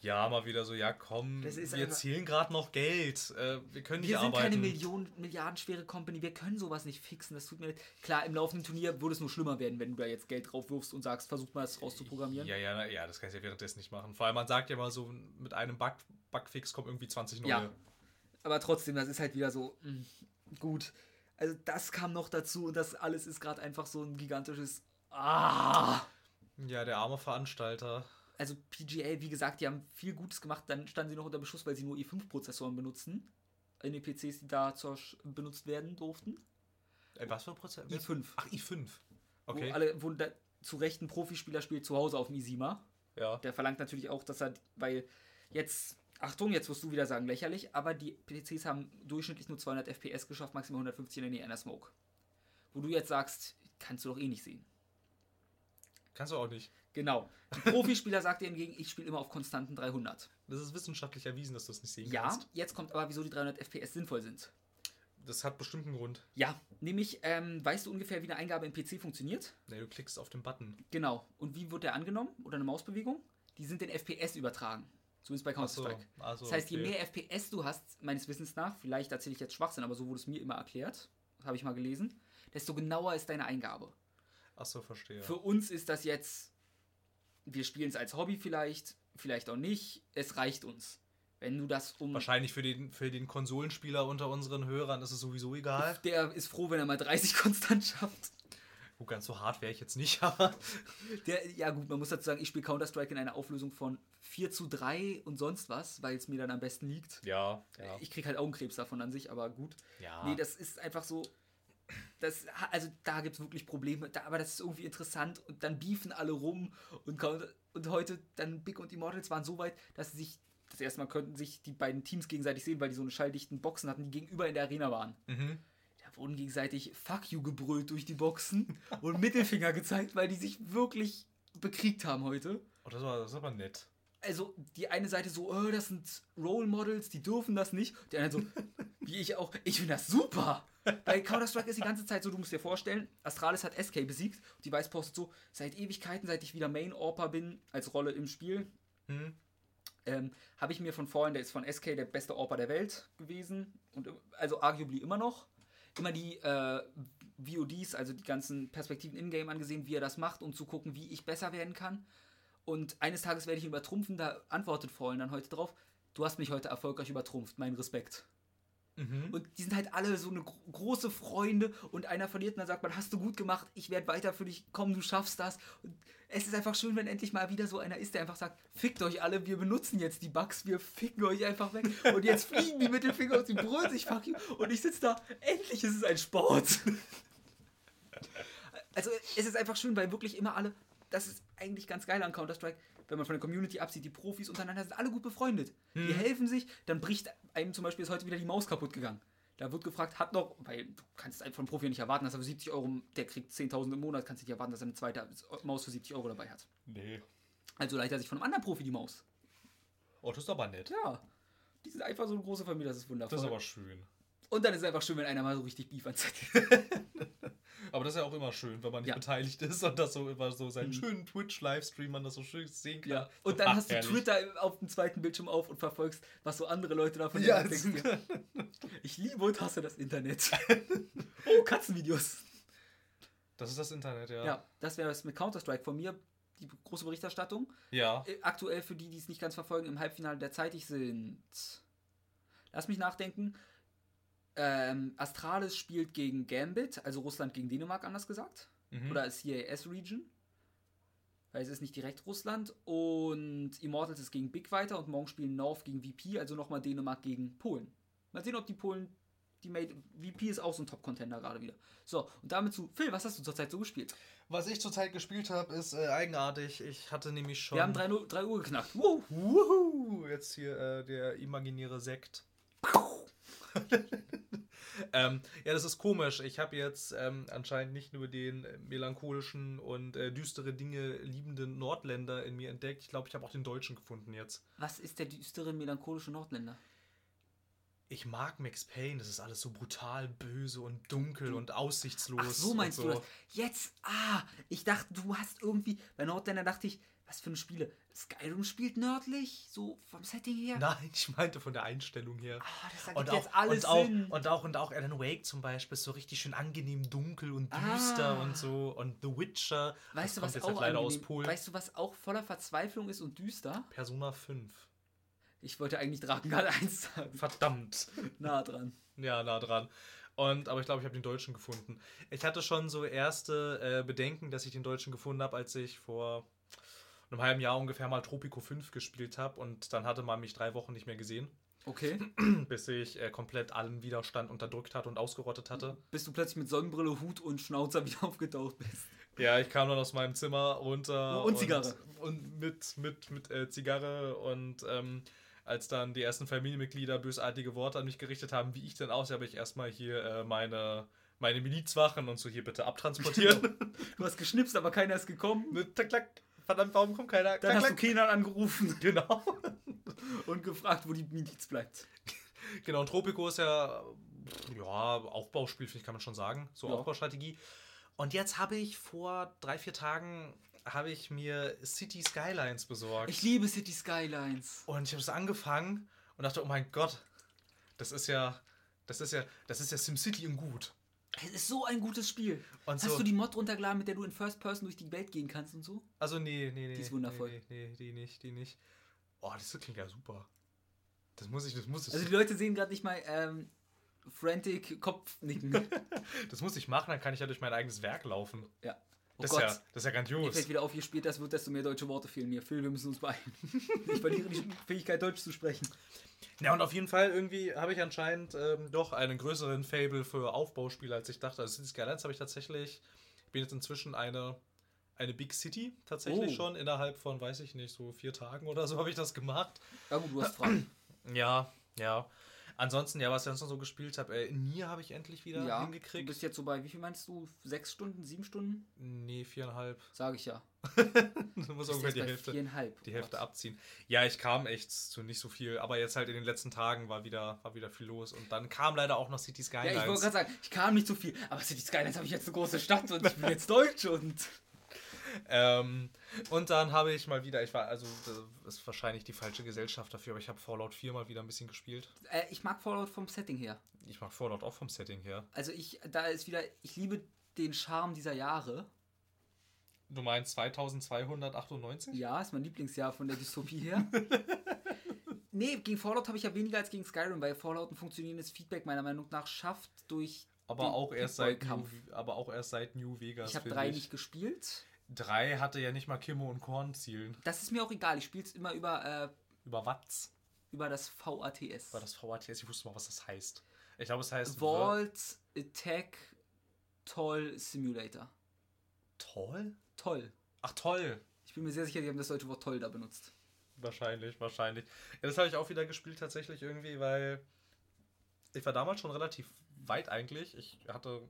Ja, mal wieder so, ja komm, wir zielen gerade noch Geld. Äh, wir können nicht Wir sind arbeiten. keine Millionen, milliardenschwere Company, wir können sowas nicht fixen. Das tut mir leid. Klar, im laufenden Turnier würde es nur schlimmer werden, wenn du da jetzt Geld drauf wirfst und sagst, versuch mal es rauszuprogrammieren. Ja, ja, ja, das kannst du ja währenddessen nicht machen. Vor allem, man sagt ja mal so, mit einem Bug, Bugfix kommen irgendwie 20 neue. Ja. Aber trotzdem, das ist halt wieder so, mh, gut. Also das kam noch dazu und das alles ist gerade einfach so ein gigantisches Ah! Ja, der arme Veranstalter. Also PGA, wie gesagt, die haben viel Gutes gemacht, dann standen sie noch unter Beschuss, weil sie nur i5-Prozessoren benutzen. In den PCs, die da zur benutzt werden durften. Äh, was für ein Prozent? i5. Ach, i5. Okay. Wo, alle, wo da, zu Recht ein Profispieler spielt zu Hause auf dem i7er. ja. Der verlangt natürlich auch, dass er, weil jetzt, Achtung, jetzt wirst du wieder sagen lächerlich, aber die PCs haben durchschnittlich nur 200 FPS geschafft, maximal 150 in der einer Smoke. Wo du jetzt sagst, kannst du doch eh nicht sehen. Kannst du auch nicht. Genau. Ein Profispieler sagt dir hingegen, ich spiele immer auf konstanten 300. Das ist wissenschaftlich erwiesen, dass du es nicht sehen Ja, kannst. jetzt kommt aber, wieso die 300 FPS sinnvoll sind. Das hat bestimmt einen Grund. Ja, nämlich, ähm, weißt du ungefähr, wie eine Eingabe im PC funktioniert? Nee, du klickst auf den Button. Genau. Und wie wird der angenommen? Oder eine Mausbewegung? Die sind in FPS übertragen. Zumindest bei Counter-Strike. also, Das heißt, je okay. mehr FPS du hast, meines Wissens nach, vielleicht erzähle ich jetzt Schwachsinn, aber so wurde es mir immer erklärt, habe ich mal gelesen, desto genauer ist deine Eingabe. Achso, verstehe. Für uns ist das jetzt, wir spielen es als Hobby vielleicht, vielleicht auch nicht, es reicht uns. Wenn du das um... Wahrscheinlich für den, für den Konsolenspieler unter unseren Hörern ist es sowieso egal. Der ist froh, wenn er mal 30 konstant schafft. Gut, ganz so hart wäre ich jetzt nicht, aber. Der, ja gut, man muss dazu sagen, ich spiele Counter-Strike in einer Auflösung von 4 zu 3 und sonst was, weil es mir dann am besten liegt. Ja, ja. Ich krieg halt Augenkrebs davon an sich, aber gut. ja. Nee, das ist einfach so. Das, also da gibt es wirklich Probleme, da, aber das ist irgendwie interessant und dann beefen alle rum und, und heute dann Big und Immortals waren so weit, dass sie sich das erste Mal könnten sich die beiden Teams gegenseitig sehen, weil die so eine schalldichten Boxen hatten, die gegenüber in der Arena waren. Mhm. Da wurden gegenseitig Fuck you gebrüllt durch die Boxen und Mittelfinger gezeigt, weil die sich wirklich bekriegt haben heute. Oh, das war, das war aber nett. Also die eine Seite so, oh, das sind Role Models, die dürfen das nicht. Die andere so, wie ich auch, ich finde das super. Bei Counter-Strike ist die ganze Zeit so, du musst dir vorstellen, Astralis hat SK besiegt. Die Weiß postet so, seit Ewigkeiten, seit ich wieder Main-Orper bin, als Rolle im Spiel, Hm? ähm, habe ich mir von vorhin, der ist von SK der beste Orper der Welt gewesen. Und also arguably immer noch. Immer die äh, VODs, also die ganzen Perspektiven in-game angesehen, wie er das macht, um zu gucken, wie ich besser werden kann. Und eines Tages werde ich ihn übertrumpfen, da antwortet Fallen dann heute drauf, du hast mich heute erfolgreich übertrumpft, mein Respekt. Mhm. Und die sind halt alle so eine gro große Freunde und einer verliert und dann sagt man, hast du gut gemacht, ich werde weiter für dich kommen, du schaffst das. Und es ist einfach schön, wenn endlich mal wieder so einer ist, der einfach sagt, fickt euch alle, wir benutzen jetzt die Bugs, wir ficken euch einfach weg. Und jetzt fliegen die Mittelfinger und die brüllen sich, fuck you. Und ich sitze da, endlich ist es ein Sport. Also es ist einfach schön, weil wirklich immer alle, das ist eigentlich ganz geil an Counter-Strike, wenn man von der Community absieht, die Profis untereinander sind alle gut befreundet. Die helfen sich, dann bricht einem zum Beispiel ist heute wieder die Maus kaputt gegangen. Da wird gefragt, hat noch, weil du kannst einfach von Profi nicht erwarten, dass er für 70 Euro, der kriegt 10.000 im Monat, kannst du nicht erwarten, dass er eine zweite Maus für 70 Euro dabei hat. Nee. Also leiht er sich von einem anderen Profi die Maus. Oh, das ist aber nett. Ja. Die sind einfach so eine große Familie, das ist wundervoll. Das ist aber schön. Und dann ist es einfach schön, wenn einer mal so richtig Beef anzettelt. Aber das ist ja auch immer schön, wenn man nicht Ja. beteiligt ist und das so über so seinen Mhm. schönen Twitch-Livestream man das so schön sehen kann. Ja. Und dann Ach, hast du herrlich. Twitter auf dem zweiten Bildschirm auf und verfolgst, was so andere Leute davon Ja, denken. Ich liebe und hasse das Internet. oh, Katzenvideos. Das ist das Internet, ja. Ja, das wäre es mit Counter-Strike von mir. Die große Berichterstattung. Ja. Äh, Aktuell für die, die es nicht ganz verfolgen, im Halbfinale der zeitig sind. Lass mich nachdenken. Ähm, Astralis spielt gegen Gambit, also Russland gegen Dänemark, anders gesagt. Mhm. Oder ist CAS Region. Weil es ist nicht direkt Russland. Und Immortals ist gegen Big weiter und morgen spielen North gegen VP, also nochmal Dänemark gegen Polen. Mal sehen, ob die Polen. Die Made, VP ist auch so ein Top-Contender gerade wieder. So, und damit zu. Phil, was hast du zurzeit so gespielt? Was ich zurzeit gespielt habe, ist äh, eigenartig. Ich hatte nämlich schon. Wir haben 3 Uhr, drei Uhr geknackt. Wuhu! Jetzt hier äh, der imaginäre Sekt. ähm, ja, das ist komisch. Ich habe jetzt ähm, anscheinend nicht nur den melancholischen und äh, düstere Dinge liebenden Nordländer in mir entdeckt. Ich glaube, ich habe auch den Deutschen gefunden jetzt. Was ist der düstere melancholische Nordländer? Ich mag Max Payne. Das ist alles so brutal böse und dunkel und aussichtslos. Ach, so meinst und du das? Jetzt, ah, ich dachte, du hast irgendwie, bei Nordländer dachte ich, was für eine Spiele? Skyrim spielt nördlich, so vom Setting her. Nein, ich meinte von der Einstellung her. Ah, das ergibt Und auch, jetzt alles und, auch, Sinn. und auch und auch Alan Wake zum Beispiel ist so richtig schön angenehm dunkel und düster Ah. und so und The Witcher weißt du, was jetzt auch halt leider aus angenehm- Polen Weißt du, was auch voller Verzweiflung ist und düster? Persona 5 Ich wollte eigentlich Drakengard 1 sagen. verdammt Nah dran. ja nah dran und aber ich glaube ich habe den deutschen gefunden ich hatte schon so erste äh, Bedenken dass ich den deutschen gefunden habe als ich vor einem halben Jahr ungefähr mal Tropico 5 gespielt habe und dann hatte man mich drei Wochen nicht mehr gesehen Okay. bis ich äh, komplett allen Widerstand unterdrückt hatte und ausgerottet hatte Bis du plötzlich mit Sonnenbrille, Hut und Schnauzer wieder aufgetaucht bist. Ja, ich kam dann aus meinem Zimmer runter. Und Zigarre. Und, und mit, mit, mit äh, Zigarre. Und ähm, als dann die ersten Familienmitglieder bösartige Worte an mich gerichtet haben, wie ich denn aussehe, habe ich erstmal hier äh, meine, meine Milizwachen und so hier bitte abtransportieren. Du hast geschnipst, aber keiner ist gekommen. Mit Klack, klack. Verdammt, warum kommt keiner? Dann hast du. Kenan angerufen Genau. und gefragt, wo die Miliz bleibt. genau, und Tropico ist ja, ja, Aufbauspiel, finde ich, kann man schon sagen. So Ja. Aufbaustrategie. Und jetzt habe ich vor drei, vier Tagen habe ich mir City Skylines besorgt. Ich liebe City Skylines. Und ich habe es angefangen und dachte, oh mein Gott, das ist ja, das ist ja, das ist ja SimCity in gut. Es ist so ein gutes Spiel. Und Hast so, du die Mod runtergeladen, mit der du in First Person durch die Welt gehen kannst und so? also nee, nee, nee. Die ist wundervoll. Nee, nee, nee, die nicht, die nicht. Oh, das klingt ja super. Das muss ich, das muss ich, Also die Leute sehen gerade nicht mal ähm, Frantic Kopfnicken. das muss ich machen, dann kann ich ja durch mein eigenes Werk laufen. ja. Oh Das, Gott. ist ja, das ist ja Mir grandios. fällt wieder auf, je später es wird, desto mehr deutsche Worte fehlen mir. Phil, wir müssen uns beeilen. ich verliere die Fähigkeit, Deutsch zu sprechen. Ja, und auf jeden Fall irgendwie habe ich anscheinend ähm, doch einen größeren Fable für Aufbauspiele, als ich dachte. Also Cities Skylines habe ich tatsächlich, ich bin jetzt inzwischen eine, eine Big City tatsächlich Oh. schon. Innerhalb von, weiß ich nicht, so vier Tagen oder so habe ich das gemacht. Ja gut, du hast Fragen. Ja, ja. Ansonsten, ja, was ich sonst noch so gespielt habe, äh, Nier habe ich endlich wieder ja, du hingekriegt. bist jetzt so bei, wie viel meinst du? Sechs Stunden, sieben Stunden? Nee, viereinhalb. Sage ich ja. Du musst Du ungefähr die Hälfte. Viereinhalb. die Hälfte abziehen. Ja, ich kam echt zu nicht so viel, aber jetzt halt in den letzten Tagen war wieder, war wieder viel los und dann kam leider auch noch City Ja, Skylines. ich wollte gerade sagen, ich kam nicht so viel, aber City Skylines habe ich jetzt eine große Stadt und ich bin jetzt Deutsch und. Ähm, und dann habe ich mal wieder, ich war, also das ist wahrscheinlich die falsche Gesellschaft dafür, aber ich habe Fallout 4 mal wieder ein bisschen gespielt. Äh, ich mag Fallout vom Setting her. Ich mag Fallout auch vom Setting her. Also ich, da ist wieder, ich liebe den Charme dieser Jahre. Du meinst 2298? Ja, ist mein Lieblingsjahr von der Dystopie her. nee, gegen Fallout habe ich ja weniger als gegen Skyrim, weil Fallout ein funktionierendes Feedback meiner Meinung nach schafft durch. Aber auch erst seit New, aber auch erst seit New Vegas. Ich habe drei ich. nicht gespielt. Drei hatte ja nicht mal Kimme und Korn zielen. Das ist mir auch egal. Ich spiele es immer über, äh, Über Watts. über das VATS. War das VATS? Ich wusste mal, was das heißt. Ich glaube, es heißt Vault Attack Toll Simulator. Toll? Toll. Ach toll. Ich bin mir sehr sicher, die haben das deutsche Wort toll da benutzt. Wahrscheinlich, wahrscheinlich. Ja, das habe ich auch wieder gespielt tatsächlich irgendwie, weil ich war damals schon relativ weit eigentlich. Ich hatte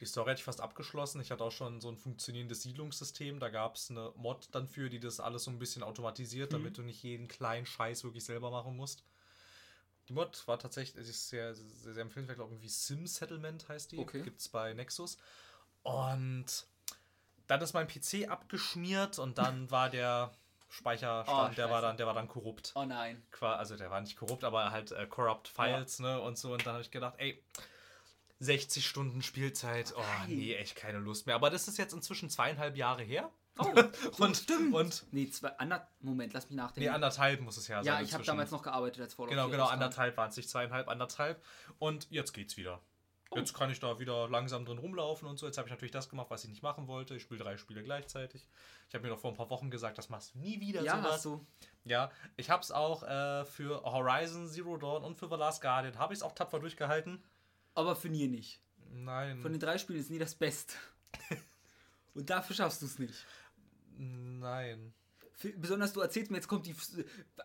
die Story hatte ich fast abgeschlossen. Ich hatte auch schon so ein funktionierendes Siedlungssystem. Da gab es eine Mod dann für, die das alles so ein bisschen automatisiert, damit du nicht jeden kleinen Scheiß wirklich selber machen musst. Die Mod war tatsächlich sehr, sehr, sehr empfehlenswert, glaube ich, irgendwie Sim Settlement heißt die. Okay. Gibt es bei Nexus. Und dann ist mein PC abgeschmiert und dann war der Speicherstand, Oh, der war dann, der war dann korrupt. Oh nein. Also der war nicht korrupt, aber halt äh, corrupt Files, ne? Und so. Und dann habe ich gedacht, ey, 60 Stunden Spielzeit, oh nee, echt keine Lust mehr. Aber das ist jetzt inzwischen zweieinhalb Jahre her. Oh, und stimmt. Und Nee, zwei, ander, Moment, lass mich nee, nachdenken. anderthalb muss es ja sein. ja, ich habe damals noch gearbeitet als Fallout Genau, 4 genau, anderthalb waren es nicht zweieinhalb, anderthalb. Und jetzt geht's wieder. Oh. Jetzt kann ich da wieder langsam drin rumlaufen und so. Jetzt habe ich natürlich das gemacht, was ich nicht machen wollte. Ich spiele drei Spiele gleichzeitig. Ich habe mir noch vor ein paar Wochen gesagt, das machst du nie wieder Ja, sowas. hast du. Ja, ich habe es auch äh, für Horizon Zero Dawn und für The Last Guardian habe ich es auch tapfer durchgehalten. Aber für Nier nicht. Nein. Von den drei Spielen ist nie das Beste. Und dafür schaffst du es nicht. Nein. Besonders du erzählst mir, jetzt kommt die,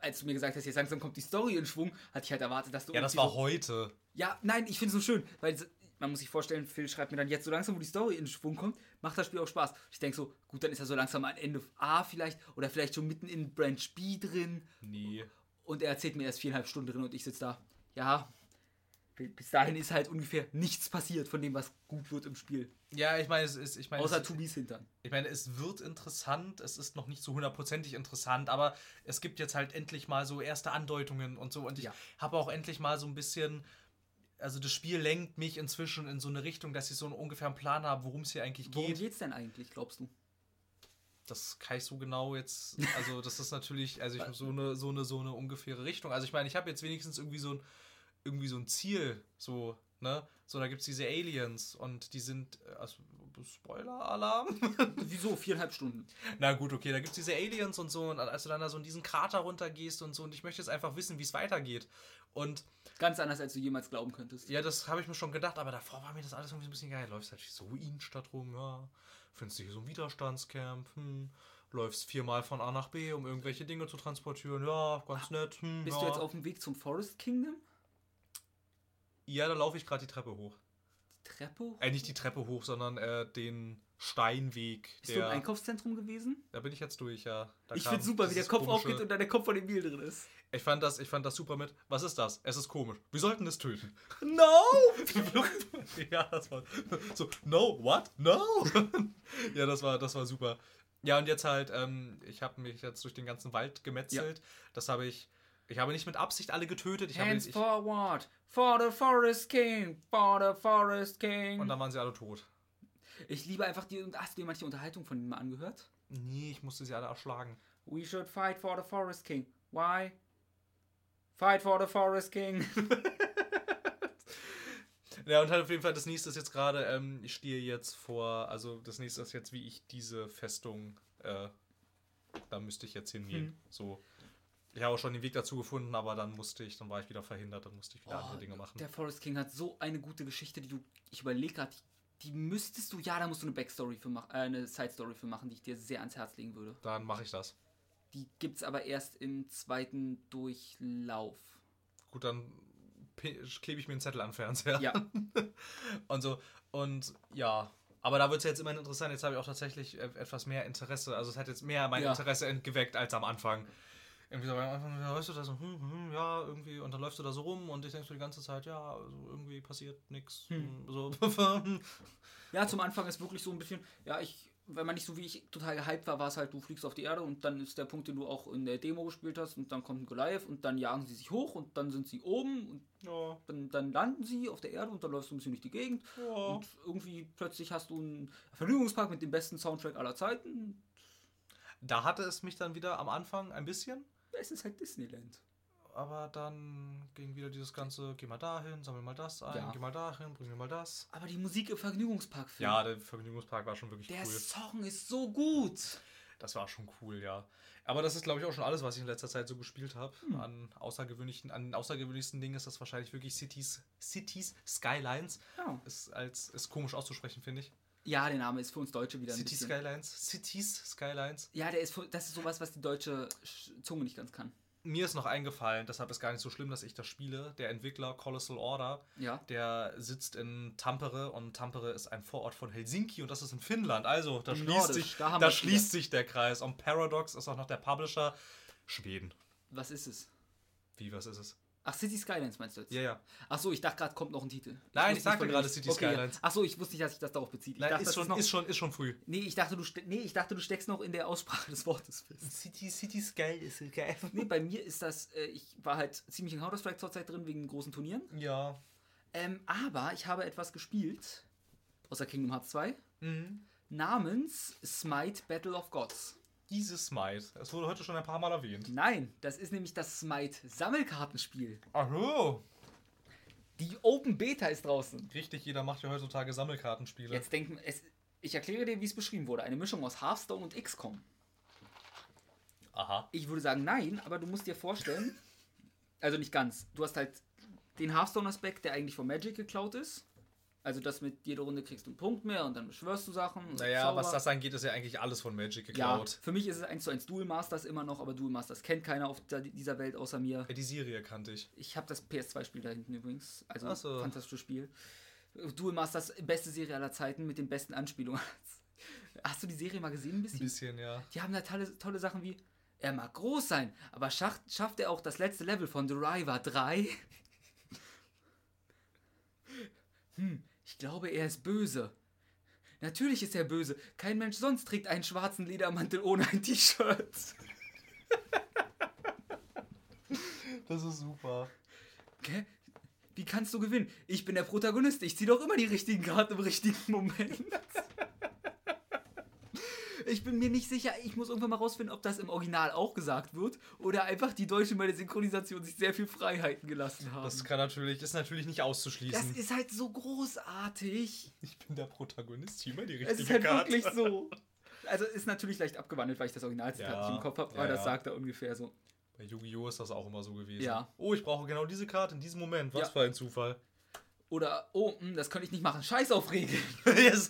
als du mir gesagt hast, jetzt langsam kommt die Story in Schwung, hatte ich halt erwartet, dass du Ja, das war so, heute. Ja, nein, ich finde es so schön, weil man muss sich vorstellen, Phil schreibt mir dann jetzt so langsam, wo die Story in Schwung kommt, macht das Spiel auch Spaß. Ich denke so, gut, dann ist er so langsam am Ende A vielleicht oder vielleicht schon mitten in Branch B drin Nee. und er erzählt mir erst viereinhalb Stunden drin und ich sitze da. Ja, bis dahin ist halt ungefähr nichts passiert von dem, was gut wird im Spiel. Ja, ich meine, es ist, ich meine, Außer es, Tubis Hintern. ich meine, es wird interessant, es ist noch nicht so hundertprozentig interessant, aber es gibt jetzt halt endlich mal so erste Andeutungen und so und ich Ja. habe auch endlich mal so ein bisschen also das Spiel lenkt mich inzwischen in so eine Richtung, dass ich so einen ungefähren Plan habe, worum es hier eigentlich Worum geht. geht's denn eigentlich, glaubst du? das kann ich so genau jetzt, also das ist natürlich, also ich so eine, so eine, so eine ungefähre Richtung. Also ich meine, ich habe jetzt wenigstens irgendwie so ein, irgendwie so ein Ziel, so, ne? So, da gibt es diese Aliens und die sind, äh, also, Spoiler-Alarm? Wieso? Viereinhalb Stunden. Na gut, okay, da gibt es diese Aliens und so und als du dann da so in diesen Krater runtergehst und so und ich möchte jetzt einfach wissen, wie es weitergeht. Und Ganz anders, als du jemals glauben könntest. ja, das habe ich mir schon gedacht, aber davor war mir das alles irgendwie so ein bisschen geil. Läufst halt so Innenstadt rum, ja. Findest du hier so ein Widerstandscamp, hm. Läufst viermal von A nach B, um irgendwelche Dinge zu transportieren, ja, ganz nett, hm, Bist ja. du jetzt auf dem Weg zum Forest Kingdom? Ja, da laufe ich gerade die Treppe hoch. Die Treppe? hoch? Äh, nicht die Treppe hoch, sondern äh, den Steinweg. Bist du im Einkaufszentrum gewesen? da bin ich jetzt durch, ja. Da ich finde super, wie der Kopf komische- aufgeht und dann der Kopf von Emil drin ist. Ich fand, das, ich fand das super mit. Was ist das? Es ist komisch. Wir sollten es töten. No! ja, das war so, no, what? No! ja, das war, das war super. Ja, und jetzt halt, ähm, ich habe mich jetzt durch den ganzen Wald gemetzelt. Das habe ich, ich habe nicht mit Absicht alle getötet. Ich habe, Hands ich, forward! For the Forest King! For the Forest King! und dann waren sie alle tot. ich liebe einfach die. Hast du dir manche Unterhaltung von ihm mal angehört? Nee, ich musste sie alle erschlagen. We should fight for the Forest King. Why? Fight for the Forest King. Ja, und halt auf jeden Fall, das nächste ist jetzt gerade, ähm, ich stehe jetzt vor, also das nächste ist jetzt, wie ich diese Festung, äh, da müsste ich jetzt hingehen. Hm. So. Ich habe auch schon den Weg dazu gefunden, aber dann musste ich, dann war ich wieder verhindert, dann musste ich wieder andere Dinge machen. Oh, Der Forest King hat so eine gute Geschichte, die du, ich überlege gerade, die, die müsstest du, ja, da musst du eine Backstory für machen, äh, eine Side Story für machen, die ich dir sehr ans Herz legen würde. Dann mache ich das. Die gibt's aber erst im zweiten Durchlauf. Gut, dann klebe ich mir einen Zettel an den Fernseher. Ja, und so. Und ja. Aber da wird es jetzt immer interessant. Jetzt habe ich auch tatsächlich e- etwas mehr Interesse. Also es hat jetzt mehr mein Ja. Interesse entgeweckt als am Anfang. Irgendwie so, am Anfang, weißt du das so, hm, hm, ja, irgendwie, und dann läufst du da so rum und ich denke so die ganze Zeit, ja, also irgendwie passiert nichts. Hm. So. ja, zum Anfang ist wirklich so ein bisschen, ja, ich, wenn man nicht so wie ich total gehypt war, war es halt, du fliegst auf die Erde und dann ist der Punkt, den du auch in der Demo gespielt hast und dann kommt ein Goliath und dann jagen sie sich hoch und dann sind sie oben und ja, dann, dann landen sie auf der Erde und dann läufst du ein bisschen durch die Gegend ja. und irgendwie plötzlich hast du einen Vergnügungspark mit dem besten Soundtrack aller Zeiten. Da hatte es mich dann wieder am Anfang ein bisschen. Es ist halt Disneyland. Aber dann ging wieder dieses ganze, geh mal dahin, sammel mal das ein, Ja. geh mal dahin, bring mir mal das. Aber die Musik im Vergnügungspark Ja, der Vergnügungspark war schon wirklich der cool. Song ist so gut. Das war schon cool, ja. Aber das ist, glaube ich, auch schon alles, was ich in letzter Zeit so gespielt habe. Hm. An außergewöhnlichen, an den außergewöhnlichsten Dingen ist das wahrscheinlich wirklich Cities, Cities Skylines. Ja. Ist als ist komisch auszusprechen, finde ich. Ja, der Name ist für uns Deutsche wieder ein Cities bisschen. Skylines, Cities Skylines. Ja, der ist, für- das ist sowas, was die deutsche Sch- Zunge nicht ganz kann. Mir ist noch eingefallen, deshalb ist gar nicht so schlimm, dass ich das spiele. Der Entwickler Colossal Order, Ja. der sitzt in Tampere und Tampere ist ein Vorort von Helsinki und das ist in Finnland. Also, da schließt, Nordisch, sich, da da schließt sich der Kreis. Und Paradox ist auch noch der Publisher. Schweden. Was ist es? Wie, was ist es? Ach, City Skylines meinst du jetzt? Ja, ja. Ach so, ich dachte gerade kommt noch ein Titel. Nein, wusste ich sagte gerade City okay. Skylines. Ach so, ich wusste nicht, dass sich das darauf bezieht. Ich Nein, dachte, ist, das schon, ist noch, ist, schon, ist schon früh. nee, ich dachte, du nee, ich dachte, du steckst noch in der Aussprache des Wortes fest. City, City Sky ist geil. Nee, bei mir ist das, äh, ich war halt ziemlich in Counter-Strike zurzeit drin wegen großen Turnieren. Ja. Ähm, aber ich habe etwas gespielt, außer Kingdom Hearts 2, Mhm. namens Smite Battle of Gods. Dieses Smite. Es wurde heute schon ein paar Mal erwähnt. Nein, das ist nämlich das Smite Sammelkartenspiel. Ach so. Die Open Beta ist draußen. Richtig, jeder macht ja heutzutage Sammelkartenspiele. Jetzt denken, es, ich erkläre dir, wie es beschrieben wurde. Eine Mischung aus Hearthstone und XCOM. Aha. Ich würde sagen nein, aber du musst dir vorstellen, also nicht ganz. Du hast halt den Hearthstone-Aspekt, der eigentlich von Magic geklaut ist. Also das mit jeder Runde kriegst du einen Punkt mehr und dann beschwörst du Sachen. Naja, Zauber. was das angeht, ist ja eigentlich alles von Magic Ja, geklaut. für mich ist es 1 zu 1 Duel Masters immer noch, aber Duel Masters kennt keiner auf dieser Welt außer mir. Ja. Die Serie kannte ich. Ich habe das PS2-Spiel da hinten übrigens. Also Ach so. fantastisches Spiel. Duel Masters, beste Serie aller Zeiten mit den besten Anspielungen. Hast du die Serie mal gesehen ein Ein bisschen? bisschen, ja. Die haben da tolle, tolle Sachen wie, er mag groß sein, aber schafft, schafft er auch das letzte Level von The River 3? hm, ich glaube, er ist böse. Natürlich ist er böse. Kein Mensch sonst trägt einen schwarzen Ledermantel ohne ein T-Shirt. Das ist super. Hä? Wie kannst du gewinnen? Ich bin der Protagonist. Ich ziehe doch immer die richtigen Karten im richtigen Moment. Ich bin mir nicht sicher. Ich muss irgendwann mal rausfinden, ob das im Original auch gesagt wird oder einfach die Deutschen bei der Synchronisation sich sehr viel Freiheiten gelassen haben. Das kann natürlich, ist natürlich nicht Das auszuschließen. ist halt so großartig. ich bin der Protagonist, hier mal die richtige Es ist halt Karte. wirklich so. Also ist natürlich leicht abgewandelt, weil ich das Originalzitat Ja, nicht im Kopf habe, ja, aber das ja. sagt er ungefähr so. Bei Yu-Gi-Oh! ist das auch immer so gewesen. Ja. Oh, ich brauche genau diese Karte in diesem Moment. Was Ja. für ein Zufall. Oder, oh, hm, das könnte ich nicht machen. Scheiß auf Regeln. yes.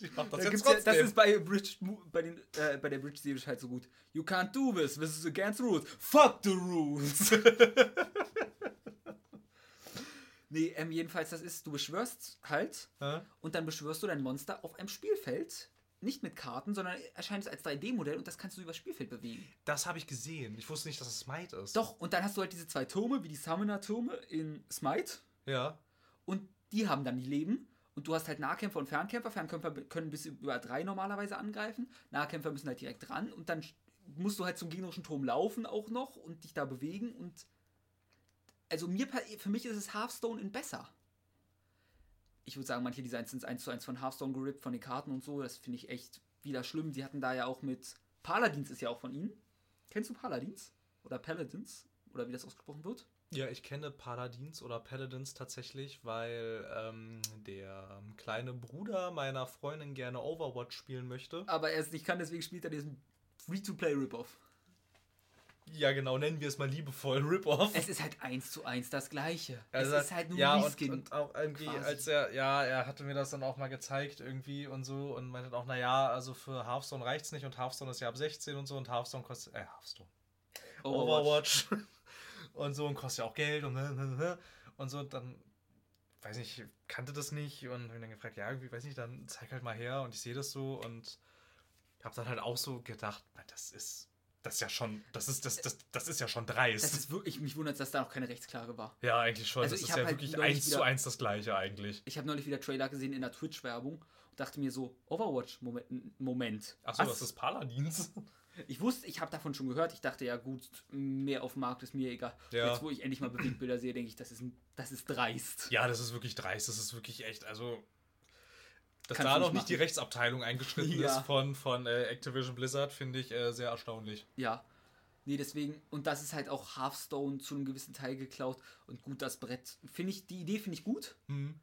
ich mach das Da jetzt ja, das ist bei, Bridge, bei, den, äh, bei der Bridge-Serie halt so gut. You can't do this. This is against rules. Fuck the rules. nee, ähm, jedenfalls, das ist, du beschwörst halt Hä? und dann beschwörst du dein Monster auf einem Spielfeld. Nicht mit Karten, sondern erscheint es als 3D-Modell und das kannst du übers Spielfeld bewegen. das habe ich gesehen. Ich wusste nicht, dass es Smite ist. Doch, und dann hast du halt diese zwei Türme, wie die Summoner-Türme in Smite. Ja. Und die haben dann die Leben. Und du hast halt Nahkämpfer und Fernkämpfer. Fernkämpfer können bis über drei normalerweise angreifen. Nahkämpfer müssen halt direkt ran. Und dann musst du halt zum gegnerischen Turm laufen auch noch und dich da bewegen. Und also mir, für mich ist es Hearthstone in besser. Ich würde sagen, manche Designs sind 1 zu 1 von Hearthstone gerippt, von den Karten und so. Das finde ich echt wieder schlimm. Sie hatten da ja auch mit. Paladins ist ja auch von ihnen. Kennst du Paladins? Oder Paladins? Oder wie das ausgesprochen wird? Ja, ich kenne Paladins oder Paladins tatsächlich, weil ähm, der kleine Bruder meiner Freundin gerne Overwatch spielen möchte. Aber er es nicht kann, deswegen spielt er diesen Free-to-Play-Rip-Off. Ja, genau, nennen wir es mal liebevoll Rip-Off. Es ist halt eins zu eins das gleiche. Also, es ist halt nur ja, ein und, Reskin. und auch irgendwie, quasi. als er, ja, er hatte mir das dann auch mal gezeigt irgendwie und so und meinte auch, naja, also für Hearthstone reicht's nicht und Hearthstone ist ja ab 16 und so und Hearthstone kostet, äh, Hearthstone. Overwatch. Und so und kostet ja auch Geld und, und so dann, weiß nicht, kannte das nicht und hab ihn dann gefragt, ja, irgendwie, weiß nicht, dann zeig halt mal her und ich sehe das so und hab dann halt auch so gedacht, das ist, das ist ja schon, das ist, das, das, das ist ja schon dreist. Das ist wirklich, mich wundert, dass da noch keine Rechtsklage war. ja, eigentlich schon. Also das ist ja halt wirklich eins zu eins das gleiche eigentlich. Ich habe neulich wieder Trailer gesehen in der Twitch-Werbung und dachte mir so, Overwatch-Moment. Moment. Achso, Was? das ist Paladins. Ich wusste, ich habe davon schon gehört. Ich dachte, ja gut, mehr auf dem Markt ist mir egal. Ja. Jetzt, wo ich endlich mal Bewegtbilder sehe, denke ich, das ist, das ist dreist. Ja, das ist wirklich dreist. Das ist wirklich echt, also. Dass Kannst da noch nicht nicht die machen. Rechtsabteilung eingeschritten Ja. ist von, von äh, Activision Blizzard, finde ich äh, sehr erstaunlich. Ja. Nee, deswegen, und das ist halt auch Hearthstone zu einem gewissen Teil geklaut. Und gut, das Brett, finde ich, die Idee finde ich gut. Hm.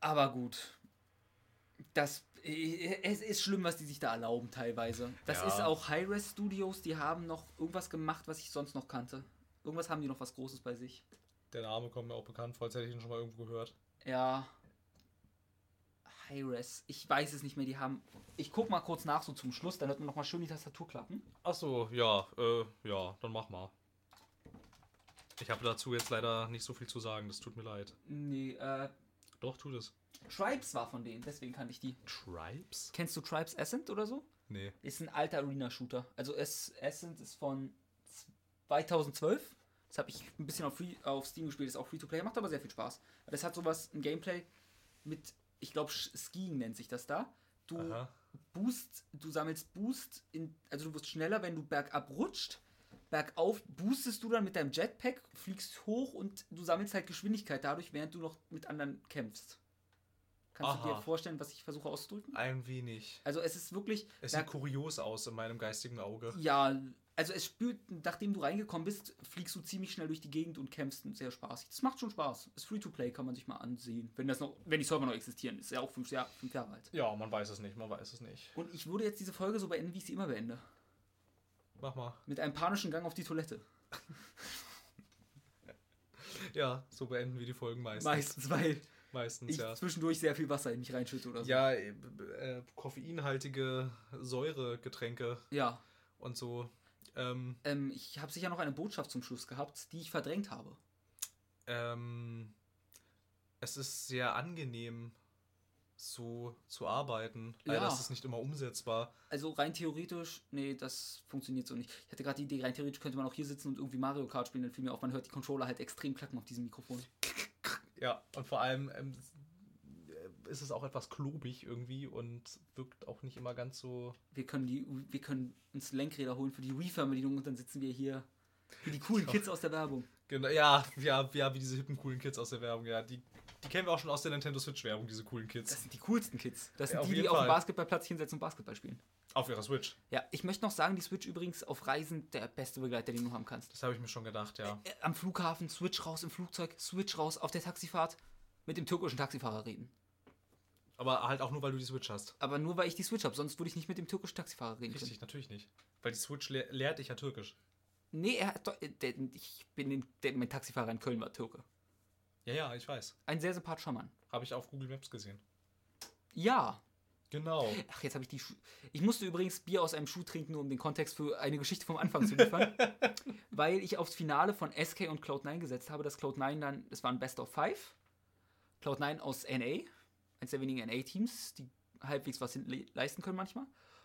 Aber gut. Das, äh, es ist schlimm, was die sich da erlauben teilweise. Das Ja. ist auch Hi-Res Studios, die haben noch irgendwas gemacht, was ich sonst noch kannte. Irgendwas haben die noch was Großes bei sich. Der Name kommt mir auch bekannt vor, als hätte ich ihn schon mal irgendwo gehört. Ja. Hi-Res, ich weiß es nicht mehr, die haben... Ich guck mal kurz nach, so zum Schluss, dann hört man noch mal schön die Tastatur klappen. Achso, ja, äh, ja, dann mach mal. Ich habe dazu jetzt leider nicht so viel zu sagen, das tut mir leid. Nee, äh, Doch, tut es. Tribes war von denen, deswegen kannte ich die. Tribes? Kennst du Tribes Ascent oder so? Nee. Ist ein alter Arena-Shooter. Also es, Ascent ist von 2012. Das habe ich ein bisschen auf, Free, auf Steam gespielt. Ist auch Free-to-Play, macht aber sehr viel Spaß. Das hat sowas, ein Gameplay mit, ich glaube, Skiing nennt sich das da. Du Aha. Boost, du sammelst Boost, in, also du wirst schneller, wenn du bergab rutscht. Bergauf boostest du dann mit deinem Jetpack, fliegst hoch und du sammelst halt Geschwindigkeit dadurch, während du noch mit anderen kämpfst. Kannst du Aha. dir vorstellen, was ich versuche auszudrücken? Ein wenig. Also es ist wirklich. Es sieht kurios aus in meinem geistigen Auge. ja, also es spürt, nachdem du reingekommen bist, fliegst du ziemlich schnell durch die Gegend und kämpfst sehr spaßig. Das macht schon Spaß. Ist Free-to-Play, kann man sich mal ansehen. Wenn das noch, wenn die Server noch existieren. Ist ja auch fünf, Jahr, fünf Jahre alt. Ja, man weiß es nicht, man weiß es nicht. Und ich würde jetzt diese Folge so beenden, wie ich sie immer beende. Mach mal. Mit einem panischen Gang auf die Toilette. Ja, so beenden wir die Folgen meistens. Meistens, weil Meistens, ich ja. zwischendurch sehr viel Wasser in mich reinschütte oder so. Ja, äh, äh, koffeinhaltige Säuregetränke Ja. und so. Ähm, Ähm, ich habe sicher noch eine Botschaft zum Schluss gehabt, die ich verdrängt habe. ähm, es ist sehr angenehm, so zu arbeiten. Leider Ja. ist es nicht immer umsetzbar. Also rein theoretisch, nee, das funktioniert so nicht. Ich hatte gerade die Idee, rein theoretisch könnte man auch hier sitzen und irgendwie Mario Kart spielen, dann fiel mir auf, man hört die Controller halt extrem klacken auf diesem Mikrofon. Ja, und vor allem ähm, ist es auch etwas klobig irgendwie und wirkt auch nicht immer ganz so. Wir können, die, wir können uns Lenkräder holen für die Wii-Fernbedienung und dann sitzen wir hier wie die coolen Kids aus der Werbung. Genau, ja, ja, ja, wie diese hippen, coolen Kids aus der Werbung, ja. Die, die kennen wir auch schon aus der Nintendo Switch-Werbung, diese coolen Kids. Das sind die coolsten Kids. Das sind Ja, die, die auf dem. Basketballplatz hinsetzen und Basketball spielen. Auf ihrer Switch. Ja, ich möchte noch sagen, die Switch übrigens auf Reisen der beste Begleiter, den du haben kannst. Das habe ich mir schon gedacht, ja. Äh, am Flughafen, Switch raus im Flugzeug, Switch raus auf der Taxifahrt, mit dem türkischen Taxifahrer reden. Aber halt auch nur, weil du die Switch hast. Aber nur weil ich die Switch habe, sonst würde ich nicht mit dem türkischen Taxifahrer reden können. Richtig, natürlich nicht. Weil die Switch le lehrt dich ja Türkisch. Nee, er hat äh, der, ich bin in, der, mein Taxifahrer in Köln war Türke. Ja, ja, ich weiß. Ein sehr sympathischer Mann. Habe ich auf Google Maps gesehen. Ja. Genau. Ach, jetzt habe ich die Schuhe. Ich musste übrigens Bier aus einem Schuh trinken, um den Kontext für eine Geschichte vom Anfang zu liefern. weil ich aufs Finale von SK und Cloud9 gesetzt habe, dass Cloud9 dann, es war ein Best of Five. Cloud9 aus NA, eines der wenigen NA-Teams, die halbwegs was le- leisten können manchmal.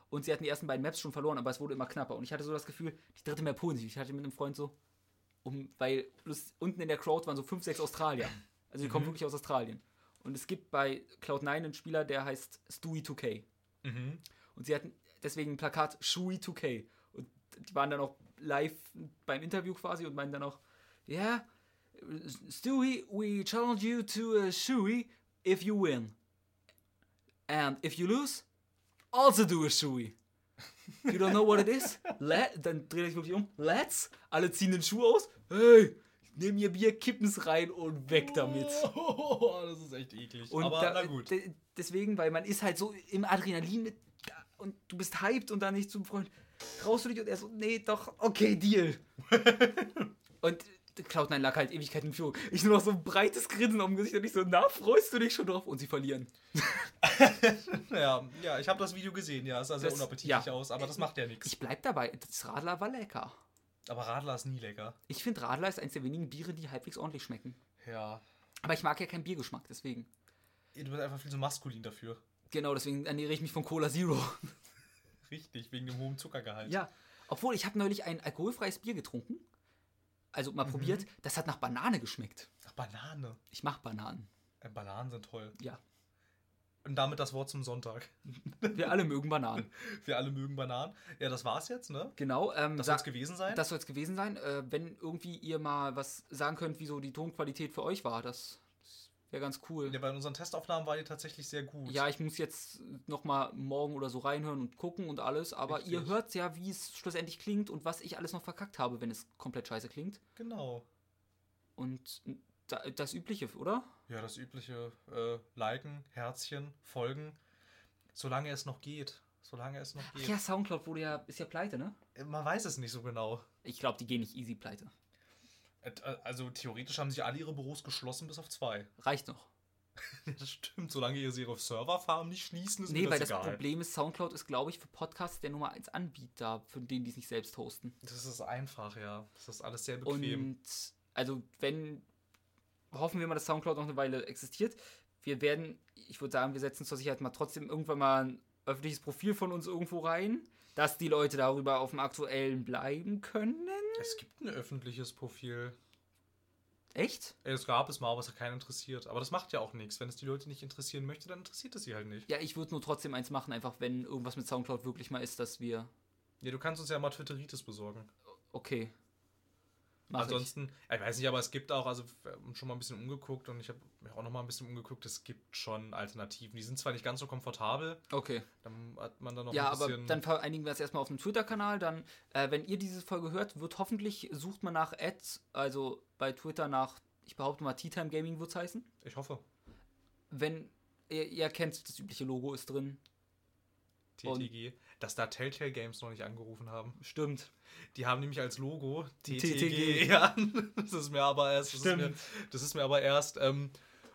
Und sie hatten die ersten beiden Maps schon verloren, aber es wurde immer knapper. Und ich hatte so das Gefühl, die dritte Map holen sie. Ich hatte mit einem Freund so, um, weil plus unten in der Crowd waren so fünf, sechs Australier. Also die kommen wirklich aus Australien. Und es gibt bei Cloud9 einen Spieler, der heißt Stewie2K. Mhm. Und sie hatten deswegen ein Plakat Shui2K. Und die waren dann auch live beim Interview quasi und meinten dann auch, ja, yeah, Stewie, we challenge you to a Shui if you win. And if you lose, also do a Shui. You don't know what it is? Let, dann dreht er sich wirklich um. Let's. Alle ziehen den Schuh aus. hey, nimm mir Bier, kippen's rein und weg damit. Oh, das ist echt eklig. Und Aber da, na gut. de- deswegen, weil man ist halt so im Adrenalin mit und du bist hyped und dann nicht zum Freund. Traust du dich? Und er so, nee, doch, okay, Deal. und Cloud9 lag halt Ewigkeiten in Führung. Ich nur noch so ein breites Grinsen am Gesicht und ich so, na, freust du dich schon drauf? Und sie verlieren. Ja, ja ich habe das Video gesehen, ja. Es sah sehr Das- unappetitlich ja. aus, aber das macht ja nichts. Ich bleib dabei, das Radler war lecker. Aber Radler ist nie lecker. Ich finde Radler ist eines der wenigen Biere, die halbwegs ordentlich schmecken. Ja. Aber ich mag ja keinen Biergeschmack, deswegen. Du bist einfach viel zu maskulin dafür. Genau, deswegen ernähre ich mich von Cola Zero. Richtig, wegen dem hohen Zuckergehalt. Ja, obwohl ich habe neulich ein alkoholfreies Bier getrunken. Also mal probiert. Das hat nach Banane geschmeckt. Ach, Banane. Ich mag Bananen. Äh, Bananen sind toll. Ja. Und damit das Wort zum Sonntag. Wir alle mögen Bananen. Wir alle mögen Bananen. Ja, das war's jetzt, ne? Genau. Ähm, Das soll's gewesen sein. das soll es gewesen sein. Äh, wenn irgendwie ihr mal was sagen könnt, wieso die Tonqualität für euch war, das, das wäre ganz cool. ja, bei unseren Testaufnahmen war die tatsächlich sehr gut. Ja, ich muss jetzt noch mal morgen oder so reinhören und gucken und alles, aber Richtig. ihr hört ja, wie es schlussendlich klingt und was ich alles noch verkackt habe, wenn es komplett scheiße klingt. Genau. Und das Übliche, oder? Ja, das übliche äh, Liken, Herzchen, Folgen. Solange es noch geht. Solange es noch Ach geht. ja, Soundcloud wurde ja, ist ja pleite, ne? Äh, Man weiß es nicht so genau. Ich glaube, die gehen nicht easy pleite. Äh, Also theoretisch haben sie alle ihre Büros geschlossen, bis auf zwei. Reicht noch. Das stimmt. Solange ihr ihre Serverfarm nicht schließen, ist Nee, mir weil das das egal. Problem ist, Soundcloud ist, glaube ich, für Podcasts der Nummer 1 Anbieter, für den, die es nicht selbst hosten. Das ist einfach, ja. Das ist alles sehr bequem. Und also, wenn, hoffen wir mal, dass Soundcloud noch eine Weile existiert. Wir werden, ich würde sagen, wir setzen zur Sicherheit mal trotzdem irgendwann mal ein öffentliches Profil von uns irgendwo rein, dass die Leute darüber auf dem aktuellen bleiben können. es gibt ein öffentliches Profil. Echt? Es gab es mal, aber es hat keinen interessiert. Aber das macht ja auch nichts. Wenn es die Leute nicht interessieren möchte, dann interessiert es sie halt nicht. Ja, ich würde nur trotzdem eins machen, einfach wenn irgendwas mit Soundcloud wirklich mal ist, dass wir. Ja, du kannst uns ja mal Twitteritis besorgen. Okay. Mach Ansonsten, ja, ich weiß nicht, aber es gibt auch, also schon mal ein bisschen umgeguckt und ich habe mir auch noch mal ein bisschen umgeguckt, es gibt schon Alternativen. Die sind zwar nicht ganz so komfortabel, ich. Okay. dann hat man dann noch Ja, ein aber bisschen... dann vereinigen wir es erstmal auf dem Twitter-Kanal. Dann, äh, wenn ihr diese Folge hört, wird hoffentlich, sucht man nach Ads, also bei Twitter nach, ich behaupte mal, Tea Time Gaming wird es heißen. ich hoffe, Wenn ihr, ihr kennt, das übliche Logo ist drin. TTG, dass da Telltale Games noch nicht angerufen haben. Stimmt. Die haben nämlich als Logo TTG. Ja, das ist mir aber erst, das ist mir, das ist mir aber erst ähm,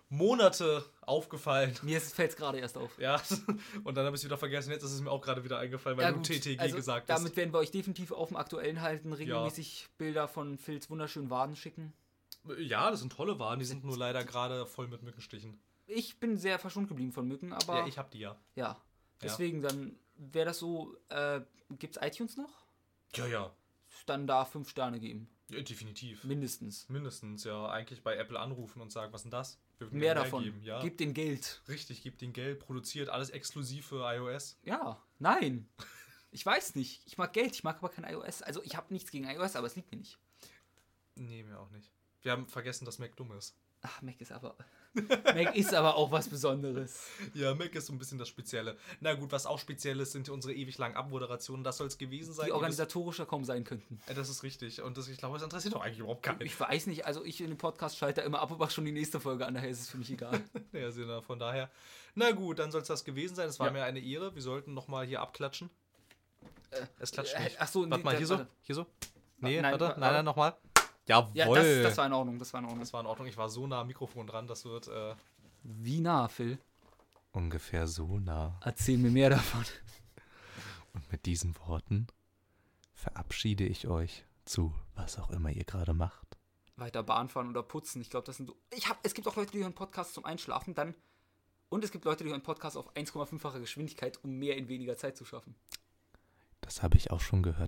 Monate aufgefallen. Mir fällt es gerade erst auf. Ja, und dann habe ich es wieder vergessen. Jetzt ist es mir auch gerade wieder eingefallen, weil Ja, du TTG also gesagt hast. Damit werden wir euch definitiv auf dem Aktuellen halten, regelmäßig Bilder von Phils wunderschönen Waden schicken. Ja, das sind tolle Waren, die sind nur leider gerade voll mit Mückenstichen. Ich bin sehr verschont geblieben von Mücken, aber Ja, ich hab die ja. ja. Deswegen, dann wäre das so, äh, gibt's iTunes noch? Ja, ja. Dann da fünf Sterne geben. ja definitiv. Mindestens. Mindestens, ja. Eigentlich bei Apple anrufen und sagen, was ist denn das? Mehr davon. Geben. Ja. Gib den Geld. Richtig, gibt den Geld, produziert alles exklusiv für iOS. Ja, nein. Ich weiß nicht. Ich mag Geld, ich mag aber kein iOS. Also ich habe nichts gegen iOS, aber es liegt mir nicht. Nee, mir auch nicht. Wir haben vergessen, dass Mac dumm ist. Ach, Mac ist aber. Mac ist aber auch was Besonderes. Ja, Mac ist so ein bisschen das Spezielle. Na gut, was auch speziell ist, sind unsere ewig langen Abmoderationen. Das soll es gewesen sein. Die organisatorischer kaum sein könnten. Äh, Das ist richtig. Und das, ich glaube, das interessiert doch eigentlich überhaupt keinen. Ich weiß nicht, also ich in dem Podcast schalte immer ab und mache schon die nächste Folge an, daher ist es für mich egal. Ja, Sinne, von daher. Na gut, dann soll es das gewesen sein. Es war Ja. mir eine Ehre. Wir sollten nochmal hier abklatschen. es klatscht äh, nicht. ach so, warte nee, mal, hier so? Hier so? Nee, nein, warte. Nein, nein, nochmal. Jawohl. Ja, das, das war in Ordnung, das war in Ordnung. Das war in Ordnung. Ich war so nah am Mikrofon dran, das wird äh, Wie nah, Phil? ungefähr so nah. Erzähl mir mehr davon. Und mit diesen Worten verabschiede ich euch zu was auch immer ihr gerade macht. Weiter Bahn fahren oder putzen. Ich glaube, das sind so. Ich hab, es gibt auch Leute, die hören Podcasts zum Einschlafen, dann. Und es gibt Leute, die hören Podcasts auf 1,5-fache Geschwindigkeit, um mehr in weniger Zeit zu schaffen. Das habe ich auch schon gehört.